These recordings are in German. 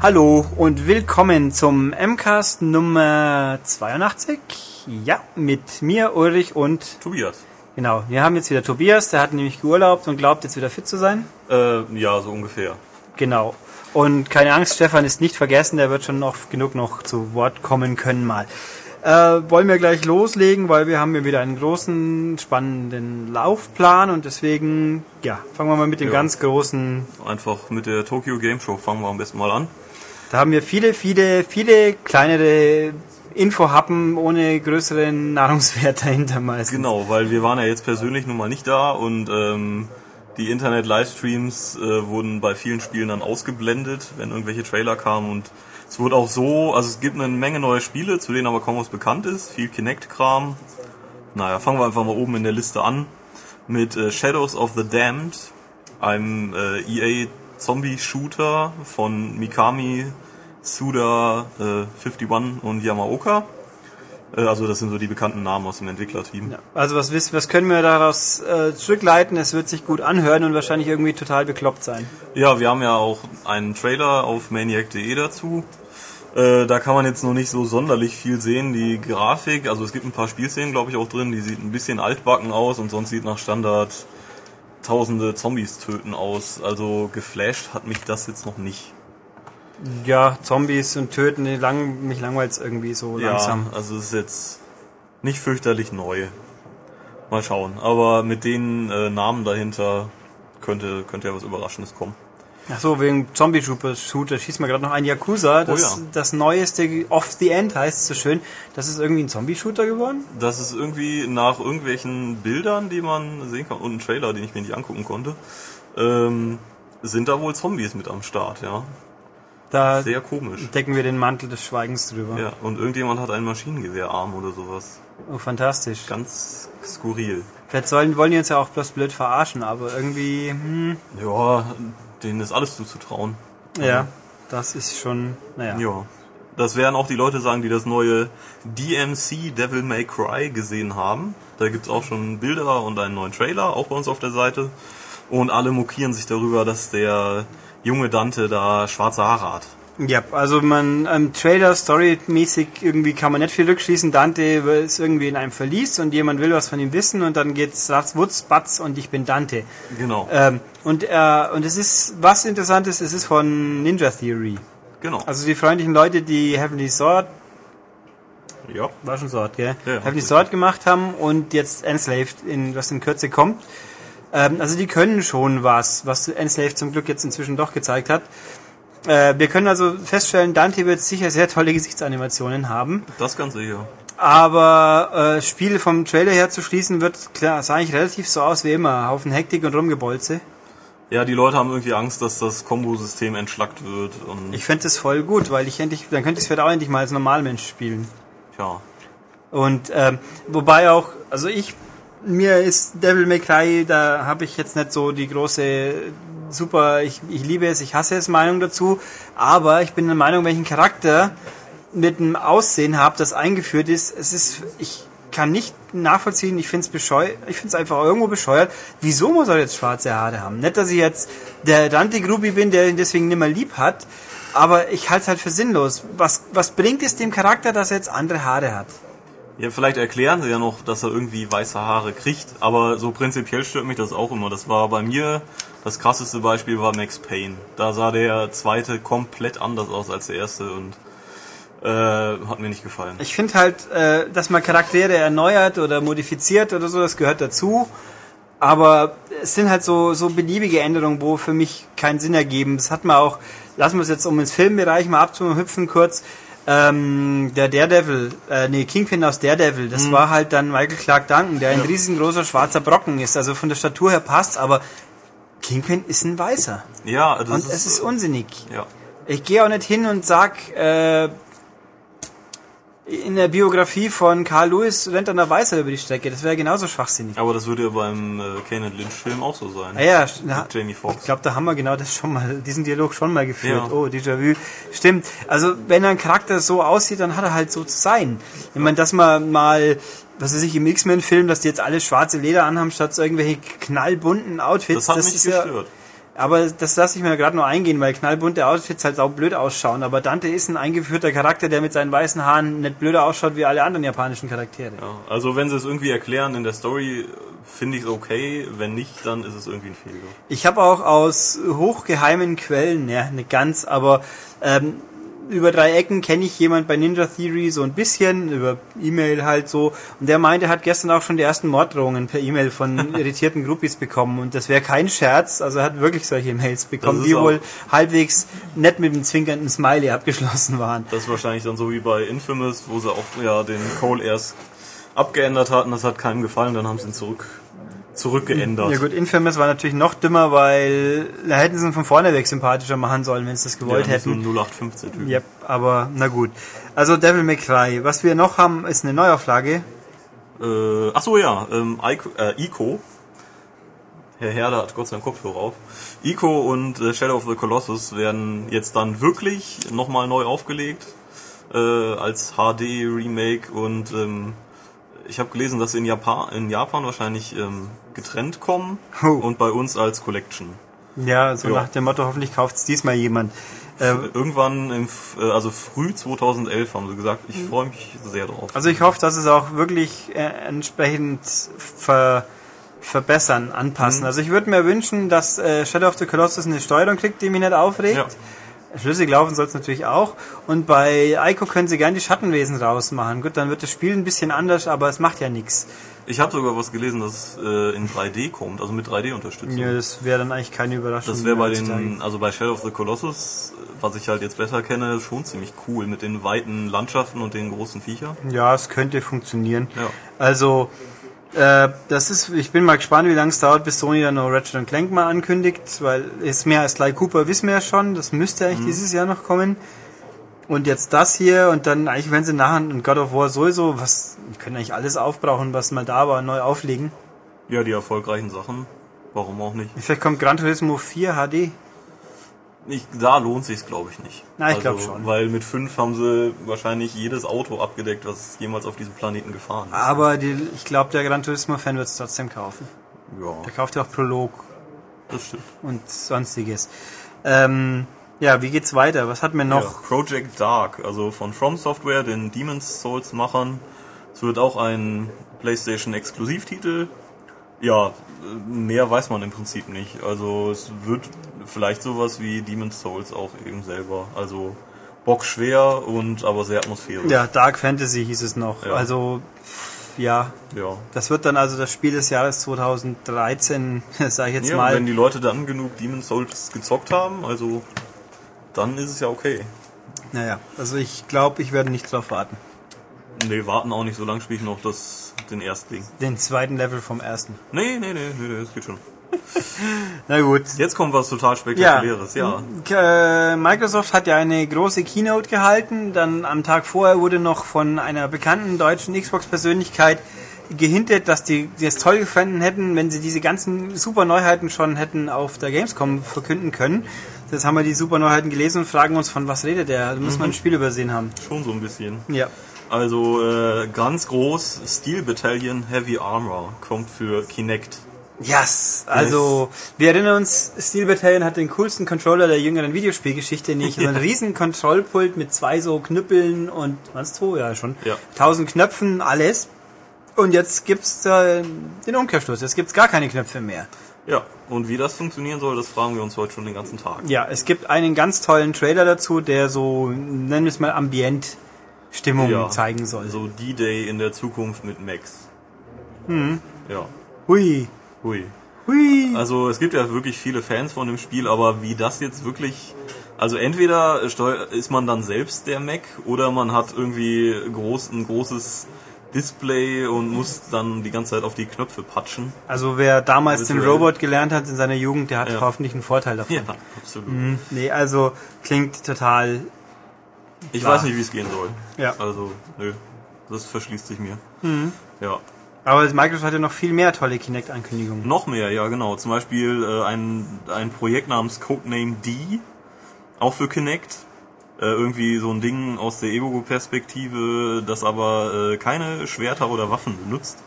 Hallo und willkommen zum MCAST Nummer 82. Ja, mit mir, Ulrich und Tobias. Genau, wir haben jetzt wieder Tobias, der hat nämlich geurlaubt und glaubt jetzt wieder fit zu sein. Äh, ja, so ungefähr. Genau. Und keine Angst, Stefan ist nicht vergessen, der wird schon noch genug noch zu Wort kommen können mal. Äh, wollen wir gleich loslegen, weil wir haben ja wieder einen großen, spannenden Laufplan und deswegen, ja, fangen wir mal mit dem Ja. ganz großen. Einfach mit der Tokyo Game Show fangen wir am besten mal an. Da haben wir viele, viele, viele kleinere Infohappen ohne größeren Nahrungswert dahinter meistens. Genau, weil wir waren ja jetzt persönlich nun mal nicht da und ähm, die Internet-Livestreams äh, wurden bei vielen Spielen dann ausgeblendet, wenn irgendwelche Trailer kamen und es wurde auch so, also es gibt eine Menge neue Spiele, zu denen aber kaum was bekannt ist, viel Kinect-Kram. Naja, fangen wir einfach mal oben in der Liste an mit äh, Shadows of the Damned, einem äh, EA Zombie-Shooter von Mikami, Suda, äh, 51 und Yamaoka. Äh, also das sind so die bekannten Namen aus dem Entwicklerteam. Ja, Also was, wissen, was können wir daraus äh, zurückleiten? Es wird sich gut anhören und wahrscheinlich irgendwie total bekloppt sein. Ja, wir haben ja auch einen Trailer auf maniac.de dazu. Äh, da kann man jetzt noch nicht so sonderlich viel sehen. Die Grafik, also es gibt ein paar Spielszenen, glaube ich, auch drin, die sieht ein bisschen altbacken aus und sonst sieht nach Standard tausende Zombies töten aus. Also geflasht hat mich das jetzt noch nicht. Ja, Zombies und Töten, lang, mich langweilt's irgendwie so langsam. Ja, also es ist jetzt nicht fürchterlich neu. Mal schauen. Aber mit den äh, Namen dahinter könnte, könnte ja was Überraschendes kommen. Ach so, wegen Zombie-Shooter Shooter schießt mir gerade noch ein Yakuza. Das, Oh ja. das neueste Off the End heißt so schön. Das ist irgendwie ein Zombie-Shooter geworden? Das ist irgendwie nach irgendwelchen Bildern, die man sehen kann, und einem Trailer, den ich mir nicht angucken konnte, ähm, sind da wohl Zombies mit am Start, ja. Da Sehr komisch. decken wir den Mantel des Schweigens drüber. Ja, und irgendjemand hat einen Maschinengewehrarm oder sowas. Oh, fantastisch. Ganz skurril. Vielleicht sollen, wollen die uns ja auch bloß blöd verarschen, aber irgendwie, hm, Ja, denen ist alles zuzutrauen. ja, das ist schon, naja. Ja. Das werden auch die Leute sagen, die das neue DMC Devil May Cry gesehen haben. Da gibt's auch schon Bilder und einen neuen Trailer, auch bei uns auf der Seite. Und alle mokieren sich darüber, dass der junge Dante da schwarze Haare hat. Ja, also man am Trailer storymäßig irgendwie kann man nicht viel rückschließen. Dante ist irgendwie in einem Verlies und jemand will was von ihm wissen und dann geht's Ratz, Wutz, Batz und ich bin Dante. Genau. Ähm, und äh, und es ist was interessant ist, es ist von Ninja Theory. genau. Also die freundlichen Leute, die Heavenly Sword, ja. war schon Sword, gell? Ja, Heavenly. Sword gemacht haben und jetzt Enslaved, in, was in Kürze kommt. Ähm, also die können schon was, was Enslaved zum Glück jetzt inzwischen doch gezeigt hat. Äh, wir können also feststellen, Dante wird sicher sehr tolle Gesichtsanimationen haben. Das ganz sicher. Aber äh, Spiele vom Trailer her zu schließen, wird klar, sah ich relativ so aus wie immer. Haufen Hektik und Rumgebolze. Ja, die Leute haben irgendwie Angst, dass das Kombosystem entschlackt wird und Ich fände es voll gut, weil ich endlich, dann könnte ich es vielleicht auch endlich mal als Normalmensch spielen. ja. Und ähm, wobei auch, also ich, mir ist Devil May Cry, da habe ich jetzt nicht so die große, super, ich, ich liebe es, ich hasse es Meinung dazu, aber ich bin der Meinung, einen Charakter mit einem Aussehen habe, das eingeführt ist, es ist, ich kann nicht nachvollziehen, ich finde es bescheuert, ich finde es einfach irgendwo bescheuert, wieso muss er jetzt schwarze Haare haben? Nicht, dass ich jetzt der Dante Grubi bin, der ihn deswegen nimmer lieb hat, aber ich halte es halt für sinnlos. Was, was bringt es dem Charakter, dass er jetzt andere Haare hat? Ja, vielleicht erklären sie ja noch, dass er irgendwie weiße Haare kriegt, aber so prinzipiell stört mich das auch immer. Das war bei mir, das krasseste Beispiel war Max Payne. Da sah der zweite komplett anders aus als der erste und äh, hat mir nicht gefallen. Ich finde halt, äh, dass man Charaktere erneuert oder modifiziert oder so, das gehört dazu. Aber es sind halt so, so beliebige Änderungen, wo für mich keinen Sinn ergeben. Das hat man auch, lassen wir es jetzt um ins Filmbereich mal abzuhüpfen kurz. Ähm, der Daredevil, äh, nee, Kingpin aus Daredevil, das war halt dann Michael Clark Duncan, der ein riesengroßer schwarzer Brocken ist. Also von der Statur her passt, aber Kingpin ist ein Weißer. Ja, das Und es ist unsinnig. ja. Ich gehe auch nicht hin und sag, äh, in der Biografie von Carl Lewis rennt dann der Weißer über die Strecke. Das wäre genauso schwachsinnig. Aber das würde ja beim äh, Kane Lynch Film auch so sein. Ah ja, na, Jamie ich Foxx. glaube, da haben wir genau das schon mal, diesen Dialog schon mal geführt. Ja. Oh, Déjà-vu. Stimmt. Also, wenn ein Charakter so aussieht, dann hat er halt so zu sein. Ich meine, dass man mal, was weiß ich, im X-Men-Film, dass die jetzt alle schwarze Leder anhaben, statt irgendwelche knallbunten Outfits. Das hat mich ist ja, gestört. Aber das lasse ich mir gerade nur eingehen, weil knallbunte Outfits halt auch blöd ausschauen. Aber Dante ist ein eingeführter Charakter, der mit seinen weißen Haaren nicht blöder ausschaut wie alle anderen japanischen Charaktere. Ja, also wenn sie es irgendwie erklären in der Story, finde ich es okay. Wenn nicht, dann ist es irgendwie ein Fehler. Ich habe auch aus hochgeheimen Quellen, ja, nicht ganz, aber ähm, über drei Ecken kenne ich jemand bei Ninja Theory so ein bisschen, über E-Mail halt so. Und der meinte, er hat gestern auch schon die ersten Morddrohungen per E-Mail von irritierten Groupies bekommen. Und das wäre kein Scherz, also er hat wirklich solche Mails bekommen, die wohl halbwegs nett mit einem zwinkernden Smiley abgeschlossen waren. Das ist wahrscheinlich dann so wie bei Infamous, wo sie auch ja den Cole erst abgeändert hatten, das hat keinem gefallen, dann haben sie ihn zurück zurückgeändert. Ja gut, Infamous war natürlich noch dümmer, weil da hätten sie ihn von vorne weg sympathischer machen sollen, wenn sie das gewollt ja, hätten. So 0815 Typ. Yep, aber na gut. Also Devil May Cry. Was wir noch haben, ist eine Neuauflage. Äh, ach so ja, ähm, Ico, äh, Ico. Herr Herder hat Gott sei Dank Kopfhörer auf. Ico und äh, Shadow of the Colossus werden jetzt dann wirklich nochmal neu aufgelegt äh, als HD Remake und ähm, ich habe gelesen, dass sie in Japan, in Japan wahrscheinlich ähm, getrennt kommen Oh. und bei uns als Collection. Ja, so Ja. nach dem Motto, hoffentlich kauft's diesmal jemand. Äh, Irgendwann im, F- äh, also früh 2011 haben sie gesagt. Ich freue mich sehr drauf. also ich hoffe, dass es auch wirklich äh, entsprechend ver verbessern, anpassen. Also ich würde mir wünschen, dass äh, Shadow of the Colossus eine Steuerung kriegt, die mich nicht aufregt. Ja. Schlüssig laufen soll es natürlich auch. Und bei Ico können sie gerne die Schattenwesen rausmachen. Gut, dann wird das Spiel ein bisschen anders, aber es macht ja nichts. Ich habe sogar was gelesen, dass es äh, in 3D kommt, also mit 3D-Unterstützung. Ja, das wäre dann eigentlich keine Überraschung. Das wäre bei den, also bei Shadow of the Colossus, was ich halt jetzt besser kenne, schon ziemlich cool mit den weiten Landschaften und den großen Viechern. Ja, es könnte funktionieren. Ja. Also, äh, das ist, ich bin mal gespannt, wie lange es dauert, bis Sony dann noch Ratchet Clank mal ankündigt, weil ist mehr als Sly Cooper wissen wir ja schon, das müsste eigentlich dieses Jahr noch kommen. Und jetzt das hier und dann eigentlich, wenn sie nachher und God of War sowieso, was, die können eigentlich alles aufbrauchen, was mal da war, neu auflegen. Ja, die erfolgreichen Sachen. Warum auch nicht? Vielleicht kommt Gran Turismo 4 HD. Ich, da lohnt sich's, glaube ich, nicht. Na, ich also, glaub schon. Weil mit 5 haben sie wahrscheinlich jedes Auto abgedeckt, was jemals auf diesem Planeten gefahren ist. Aber die, ich glaube, der Gran Turismo-Fan wird es trotzdem kaufen. Ja, Der kauft ja auch Prolog das stimmt. und sonstiges. Ähm, ja, wie geht's weiter? Was hatten wir noch? Ja, Project Dark, also von From Software, den Demon's Souls Machern. Es wird auch ein PlayStation Exklusivtitel. Ja, mehr weiß man im Prinzip nicht. Also es wird vielleicht sowas wie Demon's Souls auch eben selber. Also bockschwer und aber sehr atmosphärisch. Ja, Dark Fantasy hieß es noch. Ja. Also, ja, ja. das wird dann also das Spiel des Jahres 2013, sage ich jetzt Ja, mal. wenn die Leute dann genug Demon's Souls gezockt haben, also dann ist es ja okay. Naja, also ich glaube, ich werde nicht drauf warten. Nee, warten auch nicht so lange, spiele ich noch das, den Erstling. Den zweiten Level vom ersten. Nee, nee, nee, nee, nee, das geht schon. Na gut. Jetzt kommt was total Spektakuläres, ja. K- äh, Microsoft hat ja eine große Keynote gehalten. Dann am Tag vorher wurde noch von einer bekannten deutschen Xbox-Persönlichkeit gehintet, dass die, es toll gefunden hätten, wenn sie diese ganzen super Neuheiten schon hätten auf der Gamescom verkünden können. Jetzt haben wir die super Neuheiten gelesen und fragen uns, von was redet der? Da muss man ein Spiel übersehen haben. Schon so ein bisschen. Ja. Also äh, ganz groß, Steel Battalion Heavy Armor kommt für Kinect. Yes! Also, wir erinnern uns, Steel Battalion hat den coolsten Controller der jüngeren Videospielgeschichte, nicht so ein riesen Kontrollpult mit zwei so Knüppeln und, was, zwei? Ja, schon. Ja. Tausend Knöpfen, alles. Und jetzt gibt's äh, den Umkehrschluss. Jetzt gibt's gar keine Knöpfe mehr. Ja, und wie das funktionieren soll, das fragen wir uns heute schon den ganzen Tag. Ja, es gibt einen ganz tollen Trailer dazu, der so, nennen wir es mal, Ambient-Stimmung Ja. zeigen soll. So D-Day in der Zukunft mit Max. Mhm. Ja, Hui. hui. Hui. Also es gibt ja wirklich viele Fans von dem Spiel, aber wie das jetzt wirklich... Also entweder ist man dann selbst der Mac oder man hat irgendwie groß, ein großes Display und muss dann die ganze Zeit auf die Knöpfe patschen. Also wer damals den. Robot gelernt hat in seiner Jugend, der hat Ja. hoffentlich einen Vorteil davon. Ja, absolut. Hm, Nee, also klingt total. Ich Klar. weiß nicht, wie es gehen soll. Ja. Also, nö, das verschließt sich mir. Ja. Aber Microsoft hat ja noch viel mehr tolle Kinect-Ankündigungen. Noch mehr, ja genau. Zum Beispiel äh, ein, ein Projekt namens Codename D, auch für Kinect. Äh, irgendwie so ein Ding aus der Ego-Perspektive, das aber äh, keine Schwerter oder Waffen benutzt.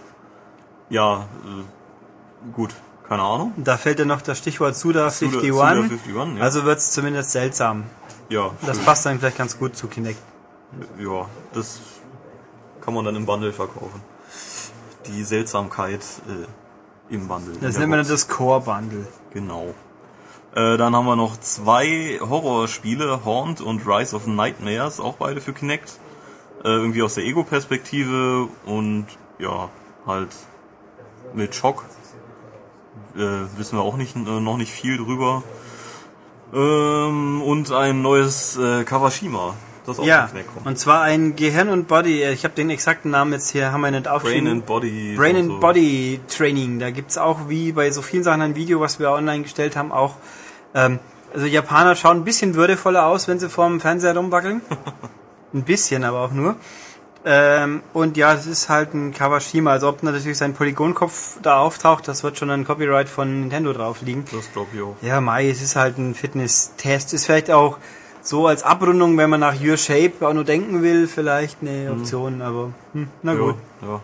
Ja, äh, gut, Keine Ahnung. Da fällt ja noch das Stichwort Suda 51. Suda 51, ja. Also wird es zumindest seltsam. Ja, Das schön. passt dann vielleicht ganz gut zu Kinect. ja, das kann man dann im Bundle verkaufen. Die Seltsamkeit äh, im Bundle. Das nennt man dann das Core-Bundle. Genau. Äh, dann haben wir noch zwei Horrorspiele, Haunt und Rise of Nightmares, auch beide für Kinect. Äh, irgendwie aus der Ego-Perspektive und ja, halt mit Schock. Äh, wissen wir auch nicht, äh, noch nicht viel drüber. Ähm, und ein neues äh, Kawashima, das auch Ja, und zwar ein Gehirn und Body, äh, ich habe den exakten Namen jetzt hier, haben wir nicht Brain aufgeschrieben. and Body. Brain and so. Body Training. Da gibt's auch, wie bei so vielen Sachen, ein Video, was wir online gestellt haben, auch. Ähm, also Japaner schauen ein bisschen würdevoller aus, wenn sie vorm Fernseher rumwackeln. ein bisschen, aber auch nur. Ähm, und ja, das ist halt ein Kawashima. Also ob natürlich sein Polygonkopf da auftaucht, das wird schon ein Copyright von Nintendo drauf liegen. Das glaube ich auch. Ja, Mai, es ist halt ein Fitness-Test. Ist vielleicht auch so als Abrundung, wenn man nach Your Shape auch nur denken will, vielleicht eine Option, aber hm, na gut. Ja,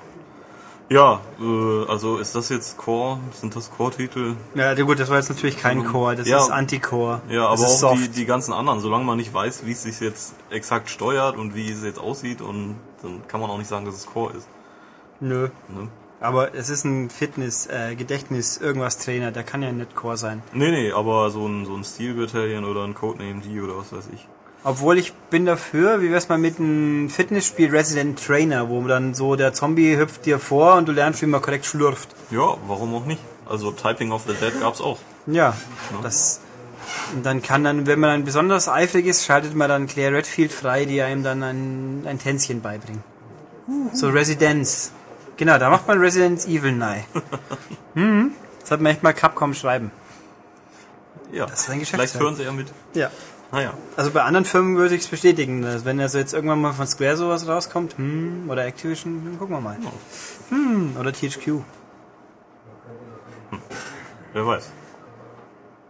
ja. Äh, also ist das jetzt Core? Sind das Core-Titel? Ja, gut, das war jetzt natürlich kein Core, das Ja. ist Anti-Core. Ja, aber auch die, die ganzen anderen, solange man nicht weiß, wie es sich jetzt exakt steuert und wie es jetzt aussieht und dann kann man auch nicht sagen, dass es Core ist. Nö. Ne? Aber es ist ein Fitness, äh, Gedächtnis, irgendwas Trainer, der kann ja nicht Core sein. Nee, nee, aber so ein, so ein Steel Battalion oder ein Codename D oder was weiß ich. Obwohl ich bin dafür, wie wär's mal mit einem Fitnessspiel Resident Trainer, wo dann so der Zombie hüpft dir vor und du lernst, wie man korrekt schlürft. Ja, warum auch nicht? Also Typing of the Dead gab's auch. Ja, das. Und dann kann dann, wenn man dann besonders eifrig ist, schaltet man dann Claire Redfield frei, die einem dann ein, ein Tänzchen beibringt. So Residence. Genau, da macht man Resident Evil nahe. mhm. Das hat man echt mal Capcom schreiben. Ja, Das ist ein vielleicht hören sie ja mit. Ja. Naja, Also bei anderen Firmen würde ich es bestätigen. dass Wenn also jetzt irgendwann mal von Square sowas rauskommt, hm, oder Activision, dann gucken wir mal. Hm, oder THQ. wer weiß.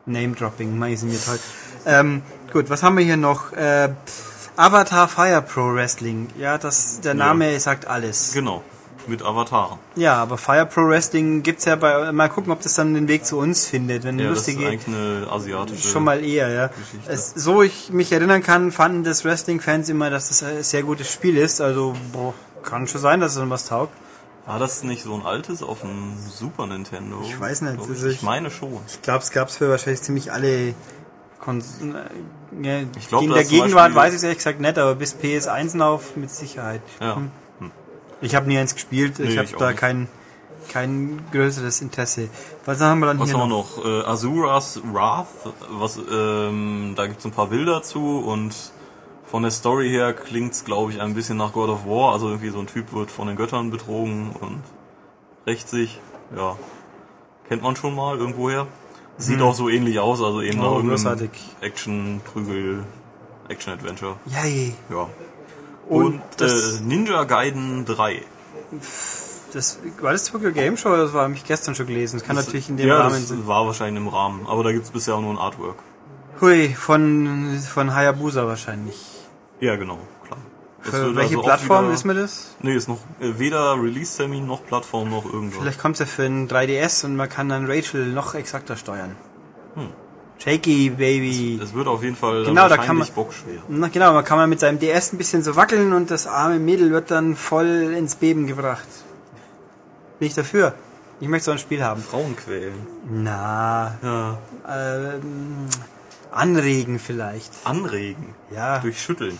Name-Dropping, ich sind mir toll. Ähm, gut, was haben wir hier noch? Äh, Avatar Fire Pro Wrestling. Ja, das, der Name sagt alles. Genau, mit Avataren. Ja, aber Fire Pro Wrestling gibt's ja bei, mal gucken, ob das dann den Weg zu uns findet. Wenn Ja, das ist lustige, eigentlich eine asiatische... schon mal eher, ja. Es, so ich mich erinnern kann, fanden das Wrestling-Fans immer, dass das ein sehr gutes Spiel ist. Also, boah, kann schon sein, dass es dann was taugt. War das nicht so ein altes auf dem Super Nintendo? Ich weiß nicht, also Ich, ich- meine schon. Ich glaube, es gab's für wahrscheinlich ziemlich alle Kons äh, ja, Ich glaub, in der Gegenwart weiß ich ehrlich gesagt nicht, aber bis PS1 auf mit Sicherheit. Ja. Hm. Ich habe nie eins gespielt, ich Nee, habe ich auch da kein kein größeres Interesse. Was haben wir dann Was hier haben wir noch? noch? Äh, Azuras Wrath, was, ähm, da gibt's ein paar Bilder zu und von der Story her klingt's, glaube ich, ein bisschen nach God of War. Also irgendwie so ein Typ wird von den Göttern betrogen und rächt sich. Ja, kennt man schon mal irgendwoher. Sieht auch so ähnlich aus, also eben Hm. Oh, nach irgendeinem großartig. Action, Prügel, Action-Adventure. Yay. Ja. Und Und, das- äh, Ninja Gaiden 3. Das war das Tokyo Game Show, oder das war ich gestern schon gelesen. Das kann natürlich in dem ja, Rahmen das sein. war wahrscheinlich im Rahmen, aber da gibt's bisher auch nur ein Artwork. Hui, von von Hayabusa wahrscheinlich. Ja, genau, klar. Das Für welche also Plattform wieder- ist mir das? Nee, ist noch äh, weder Release-Termin noch Plattform noch irgendwas. Vielleicht kommt es ja für ein 3DS und man kann dann Rachel noch exakter steuern. Hm. Shaky Baby. Es wird auf jeden Fall dann Genau, da kann man- bockschwer. Na genau, man kann man mit seinem DS ein bisschen so wackeln und das arme Mädel wird dann voll ins Beben gebracht. Bin ich dafür. Ich möchte so ein Spiel haben. Frauen quälen. Na, Ja. ähm, anregen vielleicht. Anregen. Ja, Durch Schütteln.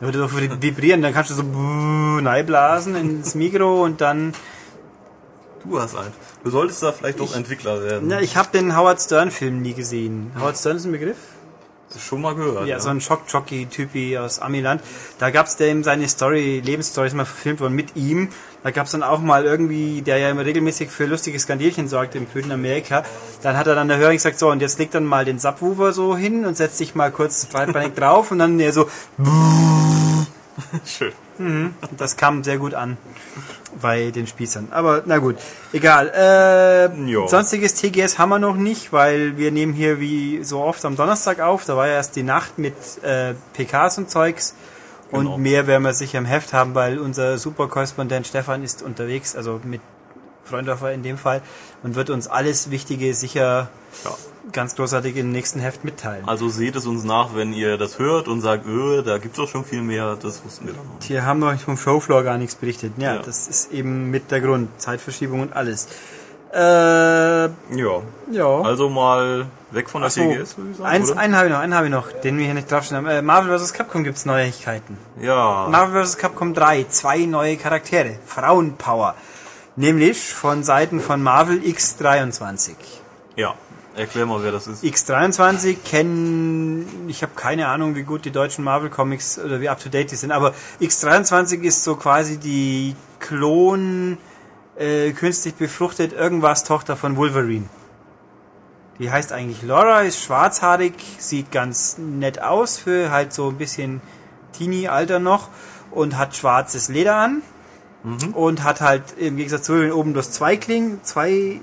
würde doch vibrieren, dann kannst du so buh, blasen ins Mikro und dann. Du hast einen. Du solltest da vielleicht doch Entwickler werden. Na, ich habe den Howard Stern Film nie gesehen. Howard Stern ist ein Begriff? Schon mal gehört. Ja, so ein Schock-Jockey-Typi aus Amiland. Da gab's dem seine Story, Lebensstory ist mal verfilmt worden mit ihm. Da gab's dann auch mal irgendwie, der ja immer regelmäßig für lustige Skandelchen sorgt im blöden Amerika. Dann hat er dann der Höring gesagt, so, und jetzt leg dann mal den Subwoofer so hin und setz dich mal kurz breitbeinig drauf und dann der so, Schön. und das kam sehr gut an bei den Spießern. Aber na gut, egal. Äh, sonstiges TGS haben wir noch nicht, weil wir nehmen hier wie so oft am Donnerstag auf. Da war ja erst die Nacht mit äh, PKs und Zeugs. Genau. Und mehr werden wir sicher im Heft haben, weil unser Superkorrespondent Stefan ist unterwegs, also mit Freundorfer in dem Fall, und wird uns alles Wichtige sicher Ja. Ganz großartig im nächsten Heft mitteilen. Also seht es uns nach, wenn ihr das hört und sagt, öh, da gibt's doch schon viel mehr, das wussten wir doch noch. Hier haben wir vom Showfloor gar nichts berichtet. Ja, Ja. das ist eben mit der Grund. Zeitverschiebung und alles. Äh, Ja. ja. Also mal weg von der so, TGS, würde ich sagen, eins, oder? einen habe ich noch, einen habe ich noch, den wir hier nicht draufstehen haben. Äh, Marvel vs. Capcom gibt's Neuigkeiten. Ja. Marvel vs. Capcom 3, zwei neue Charaktere. Frauenpower. Nämlich von Seiten von Marvel X23. Ja. Erklär mal, wer das ist. X23 kennen, ich habe keine Ahnung, wie gut die deutschen Marvel Comics oder wie up to date die sind, aber X23 ist so quasi die Klon äh, künstlich befruchtet irgendwas Tochter von Wolverine. Die heißt eigentlich Laura, ist schwarzhaarig, sieht ganz nett aus für halt so ein bisschen Teenie-Alter noch und hat schwarzes Leder an und hat halt im Gegensatz zu Wolverine oben bloß zwei Klingen, zwei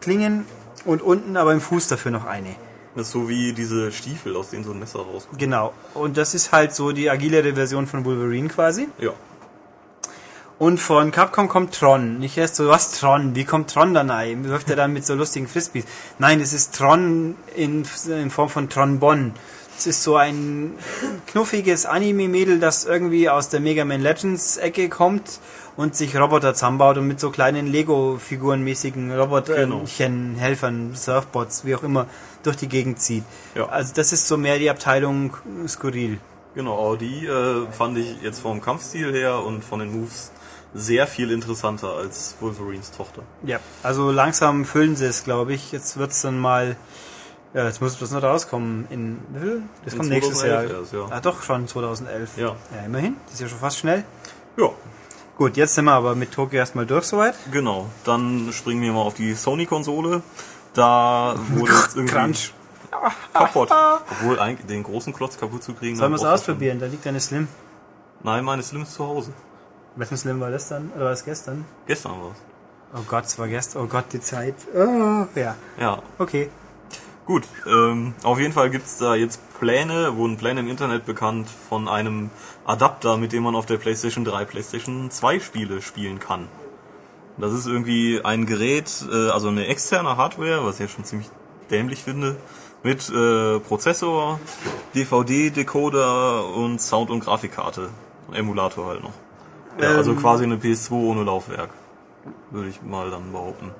Klingen und unten aber im Fuß dafür noch eine. Das ist so wie diese Stiefel, aus denen so ein Messer rauskommt. Genau. Und das ist halt so die agilere Version von Wolverine quasi. Ja. Und von Capcom kommt Tron. Nicht erst so, was Tron? Wie kommt Tron da rein? Wirft er dann mit so lustigen Frisbees? Nein, es ist Tron in, in Form von Tron Bonn. Es ist so ein knuffiges Anime-Mädel, das irgendwie aus der Mega Man Legends Ecke kommt und sich Roboter zusammenbaut und mit so kleinen Lego-Figuren-mäßigen Roboterchen, Helfern, Surfbots, wie auch immer, durch die Gegend zieht. Ja. Also das ist so mehr die Abteilung skurril. Genau, aber die äh, fand ich jetzt vom Kampfstil her und von den Moves sehr viel interessanter als Wolverines Tochter. Ja, also langsam füllen sie es, glaube ich. Jetzt wird's dann mal. Ja, jetzt muss das noch rauskommen. In wie viel? Das In kommt nächstes Jahr. 2011 erst, ja. Ah, doch schon 2011. Ja. Ja, immerhin. Das ist ja schon fast schnell. Ja, Gut, jetzt sind wir aber mit Tokio erstmal durch soweit. genau. Dann springen wir mal auf die Sony-Konsole. Da wurde jetzt irgendwie Crunch. kaputt. Obwohl eigentlich den großen Klotz kaputt zu kriegen. Sollen wir es ausprobieren? Da liegt eine Slim. Nein, meine Slim ist zu Hause. Wessen Slim war das dann? Oder war das gestern? Gestern war's. Oh Gott, es war gestern. Oh Gott, die Zeit. Oh, ja. Ja, Okay. Gut, ähm, auf jeden Fall gibt's da jetzt Pläne, wurden Pläne im Internet bekannt von einem Adapter, mit dem man auf der PlayStation 3, PlayStation 2 Spiele spielen kann. Das ist irgendwie ein Gerät, äh, also eine externe Hardware, was ich jetzt schon ziemlich dämlich finde, mit äh, Prozessor, DVD-Decoder und Sound- und Grafikkarte. Emulator halt noch. Ja, also Ähm. quasi eine PS2 ohne Laufwerk, würde ich mal dann behaupten.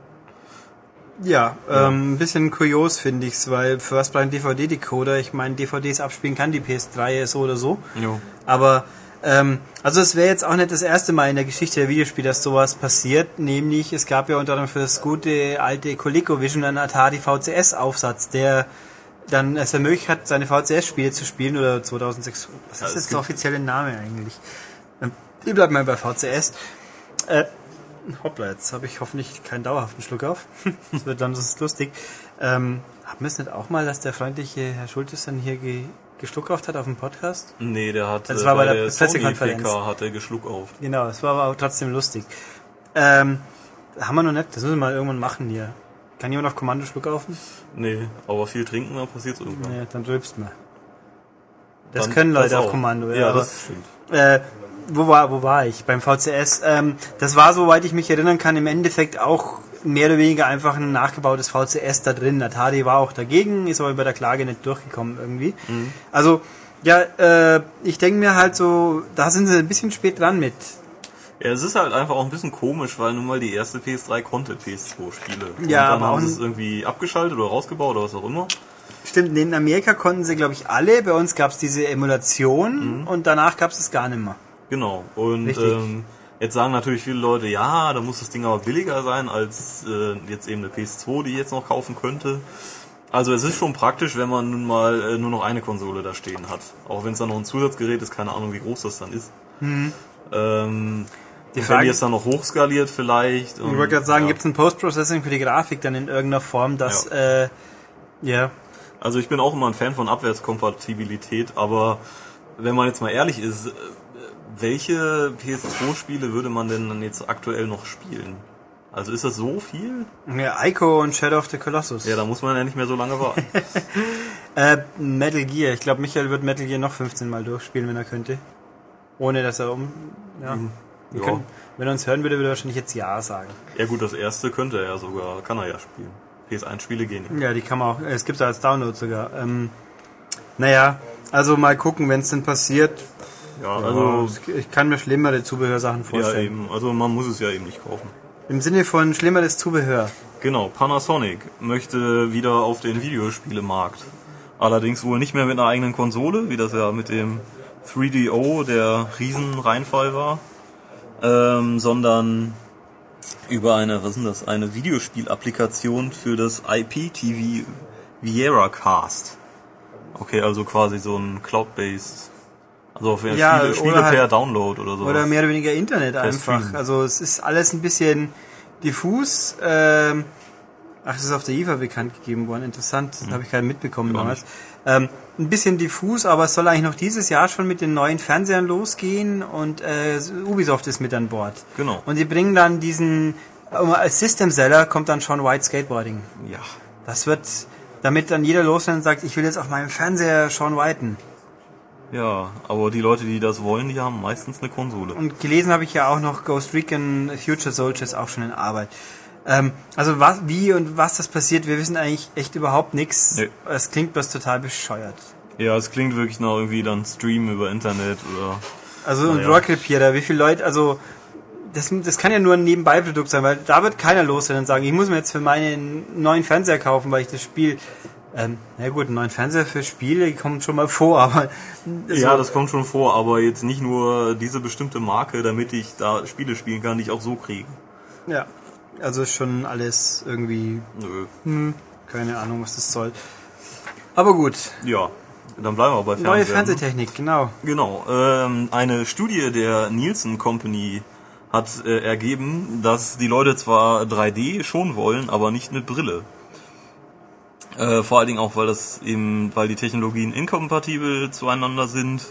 Ja, ähm, ein bisschen kurios finde ich's, weil für was bleibt ein DVD-Decoder? Ich meine, DVDs abspielen kann die PS3 so oder so. Jo. Aber ähm, also es wäre jetzt auch nicht das erste Mal in der Geschichte der Videospiele, dass sowas passiert. Nämlich, es gab ja unter anderem für das gute alte ColecoVision einen Atari VCS-Aufsatz, der dann es ermöglicht hat, seine VCS-Spiele zu spielen oder 2006. Was Ja, ist es jetzt der offizielle Name eigentlich? Ähm, Wir bleiben mal bei VCS. Äh, hoppla, jetzt habe ich hoffentlich keinen dauerhaften Schluck auf. das wird dann sonst lustig. Ähm, haben wir es nicht auch mal, dass der freundliche Herr Schultes dann hier ge geschluckt hat auf dem Podcast? Nee, der hat Das war bei bei der der Pressekonferenz. PK hat er geschluckt auf. Genau, es war aber trotzdem lustig. Ähm, haben wir noch nicht, das müssen wir mal irgendwann machen hier. Kann jemand auf Kommando Schluck aufen? Nee, aber viel trinken, dann passiert's irgendwann. Nee, dann rülpst man. Das Dann- können Leute das auf. Kommando, ja. Ja, das stimmt. äh, wo war, wo war ich? Beim VCS. Ähm, das war, soweit ich mich erinnern kann, im Endeffekt auch mehr oder weniger einfach ein nachgebautes VCS da drin. Atari war auch dagegen, ist aber bei der Klage nicht durchgekommen irgendwie. Mhm. Also, ja, äh, ich denke mir halt so, da sind sie ein bisschen spät dran mit. Ja, es ist halt einfach auch ein bisschen komisch, weil nun mal die erste PS3 konnte PS2-Spiele. Und Ja, dann haben sie es irgendwie abgeschaltet oder rausgebaut oder was auch immer. Stimmt, in Amerika konnten sie, glaube ich, alle. Bei uns gab es diese Emulation Mhm. und danach gab es es gar nicht mehr. Genau. Und Richtig. ähm, jetzt sagen natürlich viele Leute, ja, da muss das Ding aber billiger sein als äh, jetzt eben eine PS2, die ich jetzt noch kaufen könnte. Also es ist schon praktisch, wenn man nun mal äh, nur noch eine Konsole da stehen hat. Auch wenn es dann noch ein Zusatzgerät ist, keine Ahnung, wie groß das dann ist. Ähm, Die Frage- wenn die jetzt dann noch hochskaliert vielleicht. Ich wollte gerade sagen, ja. gibt es ein Post-Processing für die Grafik dann in irgendeiner Form, dass, äh, ja, Also ich bin auch immer ein Fan von Abwärtskompatibilität, aber wenn man jetzt mal ehrlich ist, welche PS2-Spiele würde man denn dann jetzt aktuell noch spielen? Also ist das so viel? ja, Ico und Shadow of the Colossus. Ja, da muss man ja nicht mehr so lange warten. Äh, Metal Gear. Ich glaube, Michael wird Metal Gear noch 15 Mal durchspielen, wenn er könnte. Ohne dass er um, ja. Wir Ja. können, wenn er uns hören würde, würde er wahrscheinlich jetzt Ja sagen. Ja gut, das erste könnte er sogar, kann er ja spielen. PS1-Spiele gehen nicht. Ja, die kann man auch, es gibt als Download sogar. Ähm, naja, also mal gucken, wenn es denn passiert. Ja, Also ich kann mir schlimmere Zubehörsachen ja vorstellen. eben. Also man muss es ja eben nicht kaufen. Im Sinne von schlimmeres Zubehör. Genau, Panasonic möchte wieder auf den Videospielemarkt. Allerdings wohl nicht mehr mit einer eigenen Konsole, wie das ja mit dem 3DO der Riesenreinfall war, ähm, sondern über eine, was ist denn das, eine Videospielapplikation für das IPTV Viera Cast. Okay, also quasi so ein Cloud-based, also auf Ja, Spiele, oder Spiele halt- per Download oder so. Oder mehr oder weniger Internet einfach. Stream. Also es ist alles ein bisschen diffus. Ähm, ach, das ist auf der IFA bekannt gegeben worden. Interessant, das habe ich gerade mitbekommen Ja, damals. Ähm, ein bisschen diffus, aber es soll eigentlich noch dieses Jahr schon mit den neuen Fernsehern losgehen und äh, Ubisoft ist mit an Bord. Genau. Und die bringen dann diesen, als System Seller kommt dann schon White Skateboarding. ja. Das wird, damit dann jeder losrennt und sagt, ich will jetzt auf meinem Fernseher Sean Whiten. Ja, aber die Leute, die das wollen, die haben meistens eine Konsole. Und gelesen habe ich ja auch noch Ghost Recon Future Soldiers auch schon in Arbeit. Ähm, also was, wie und was das passiert, wir wissen eigentlich echt überhaupt nichts. Nee. Es klingt bloß total bescheuert. Ja, es klingt wirklich nach irgendwie dann Stream über Internet oder. Also und Naja. Rocket Pierder, wie viele Leute, also das, das kann ja nur ein Nebenbeiprodukt sein, weil da wird keiner los sein und sagen, ich muss mir jetzt für meinen neuen Fernseher kaufen, weil ich das Spiel. Ähm, na gut, einen neuen Fernseher für Spiele kommt schon mal vor, aber Ja, das kommt schon vor, aber jetzt nicht nur diese bestimmte Marke, damit ich da Spiele spielen kann, die ich auch so kriege. ja, also schon alles irgendwie Nö. keine Ahnung, was das soll. Aber gut, Ja, dann bleiben wir bei Fernsehen. neue Fernsehtechnik, genau. Genau. Ähm, eine Studie der Nielsen Company hat äh, ergeben, dass die Leute zwar 3D schon wollen, aber nicht mit Brille. Äh, vor allen Dingen auch, weil das eben, weil die Technologien inkompatibel zueinander sind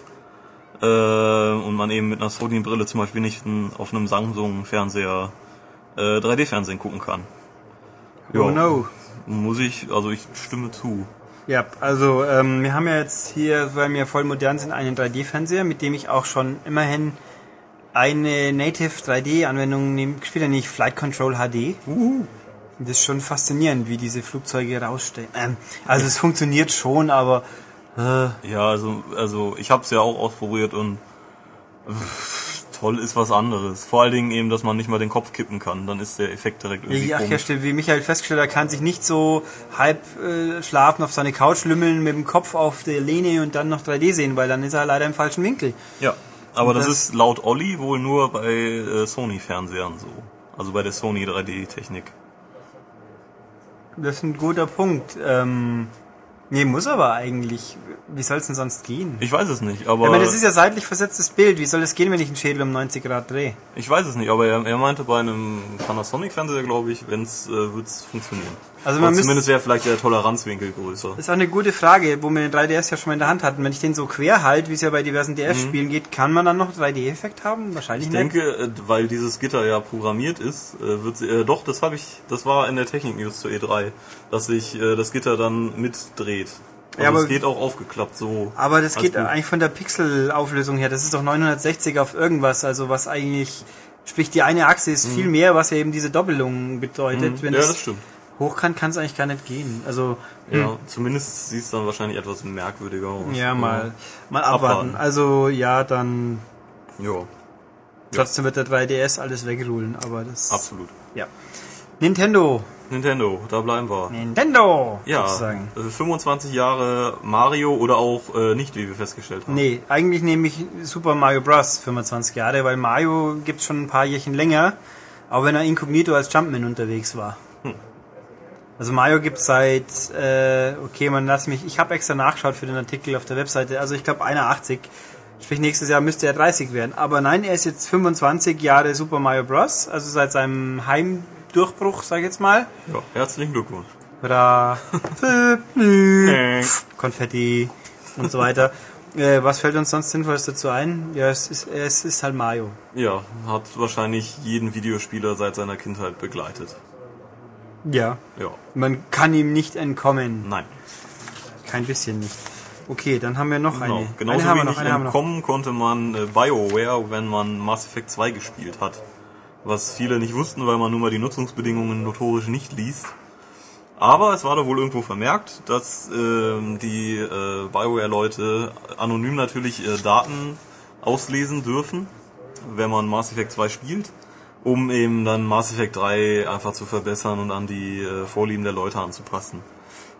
äh, und man eben mit einer Sony-Brille zum Beispiel nicht auf einem Samsung-Fernseher äh, 3D-Fernsehen gucken kann. Oh no. Muss ich, also ich stimme zu. Ja, also ähm, wir haben ja jetzt hier, weil wir voll modern sind, einen 3D-Fernseher, mit dem ich auch schon immerhin eine Native 3D-Anwendung nehm- gespielt habe, nämlich Flight Control HD. Das ist schon faszinierend, wie diese Flugzeuge rausstehen. Ähm, also es funktioniert schon, aber äh, Ja, also, also ich habe es ja auch ausprobiert und äh, toll ist was anderes. Vor allen Dingen eben, dass man nicht mal den Kopf kippen kann, dann ist der Effekt direkt irgendwie Ach ja, stimmt. Wie Michael festgestellt hat, kann sich nicht so halb äh, schlafen auf seine Couch lümmeln mit dem Kopf auf der Lehne und dann noch 3D sehen, weil dann ist er leider im falschen Winkel. Ja, aber das, das- ist laut Olli wohl nur bei äh, Sony-Fernsehern so. Also bei der Sony 3D-Technik. Das ist ein guter Punkt. Ähm, nee, muss aber eigentlich. Wie soll es denn sonst gehen? Ich weiß es nicht, aber Ich meine, das ist ja seitlich versetztes Bild. Wie soll es gehen, wenn ich einen Schädel um 90 Grad drehe? ich weiß es nicht, aber er, er meinte bei einem Panasonic-Fernseher, glaube ich, wenn's äh, wird's funktionieren. Also man zumindest wäre vielleicht der Toleranzwinkel größer. Das ist auch eine gute Frage, wo wir den 3DS ja schon mal in der Hand hatten. Wenn ich den so quer halte, wie es ja bei diversen DS-Spielen geht, kann man dann noch 3D-Effekt haben? Wahrscheinlich Mhm. Ich nicht. denke, äh, weil dieses Gitter ja programmiert ist, äh, wird sie, äh, doch, das habe ich, das war in der Technik News zur E3, dass sich äh, das Gitter dann mitdreht. Also Ja, aber- es geht auch aufgeklappt so. Aber das geht gut. eigentlich von der Pixelauflösung her. Das ist doch 960 auf irgendwas, also was eigentlich, sprich die eine Achse ist viel mehr, was ja eben diese Doppelung bedeutet. Wenn Mhm. ja, es das stimmt. Hoch kann, es eigentlich gar nicht gehen. Also Ja, zumindest sieht es dann wahrscheinlich etwas merkwürdiger aus. ja, mal, mal abwarten. Abwarten. Also ja, dann Ja, trotzdem wird der 3DS alles wegrulen, aber das absolut. ja. Nintendo, Nintendo, da bleiben wir. Nintendo, Ja, sozusagen. äh, 25 Jahre Mario oder auch äh, nicht, wie wir festgestellt haben. Nee, eigentlich nehme ich Super Mario Bros. 25 Jahre, weil Mario gibt's schon ein paar Jährchen länger, auch wenn er inkognito als Jumpman unterwegs war. Also Mario gibt's seit, äh, okay, man lass mich, ich habe extra nachgeschaut für den Artikel auf der Webseite, also ich glaube 81, sprich nächstes Jahr müsste er 30 werden. Aber nein, er ist jetzt 25 Jahre Super Mario Bros., also seit seinem Heimdurchbruch, sag ich jetzt mal. Ja, herzlichen Glückwunsch. Oder Konfetti und so weiter. Äh, was fällt uns sonst Sinnvolles dazu ein? Ja, es ist, es ist halt Mario. Ja, hat wahrscheinlich jeden Videospieler seit seiner Kindheit begleitet. Ja. Ja, Man kann ihm nicht entkommen. nein. Kein bisschen nicht. Okay, dann haben wir noch Genau. eine. Genauso eine wenig noch. entkommen konnte man äh, BioWare, wenn man Mass Effect 2 gespielt hat. Was viele nicht wussten, weil man nun mal die Nutzungsbedingungen notorisch nicht liest. Aber es war da wohl irgendwo vermerkt, dass ähm, die äh, BioWare-Leute anonym natürlich äh, Daten auslesen dürfen, wenn man Mass Effect 2 spielt, um eben dann Mass Effect 3 einfach zu verbessern und an die äh, Vorlieben der Leute anzupassen.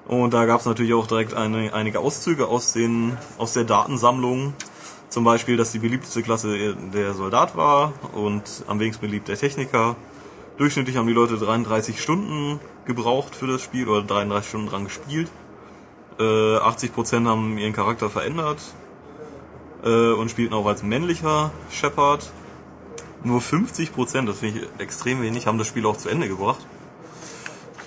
Und da gab es natürlich auch direkt eine, einige Auszüge aus, den, aus der Datensammlung. Zum Beispiel, dass die beliebteste Klasse der Soldat war und am wenigsten beliebt der Techniker. Durchschnittlich haben die Leute 33 Stunden gebraucht für das Spiel oder 33 Stunden dran gespielt. Äh, 80% haben ihren Charakter verändert äh, und spielten auch als männlicher Shepard. Nur 50%, das finde ich extrem wenig, haben das Spiel auch zu Ende gebracht.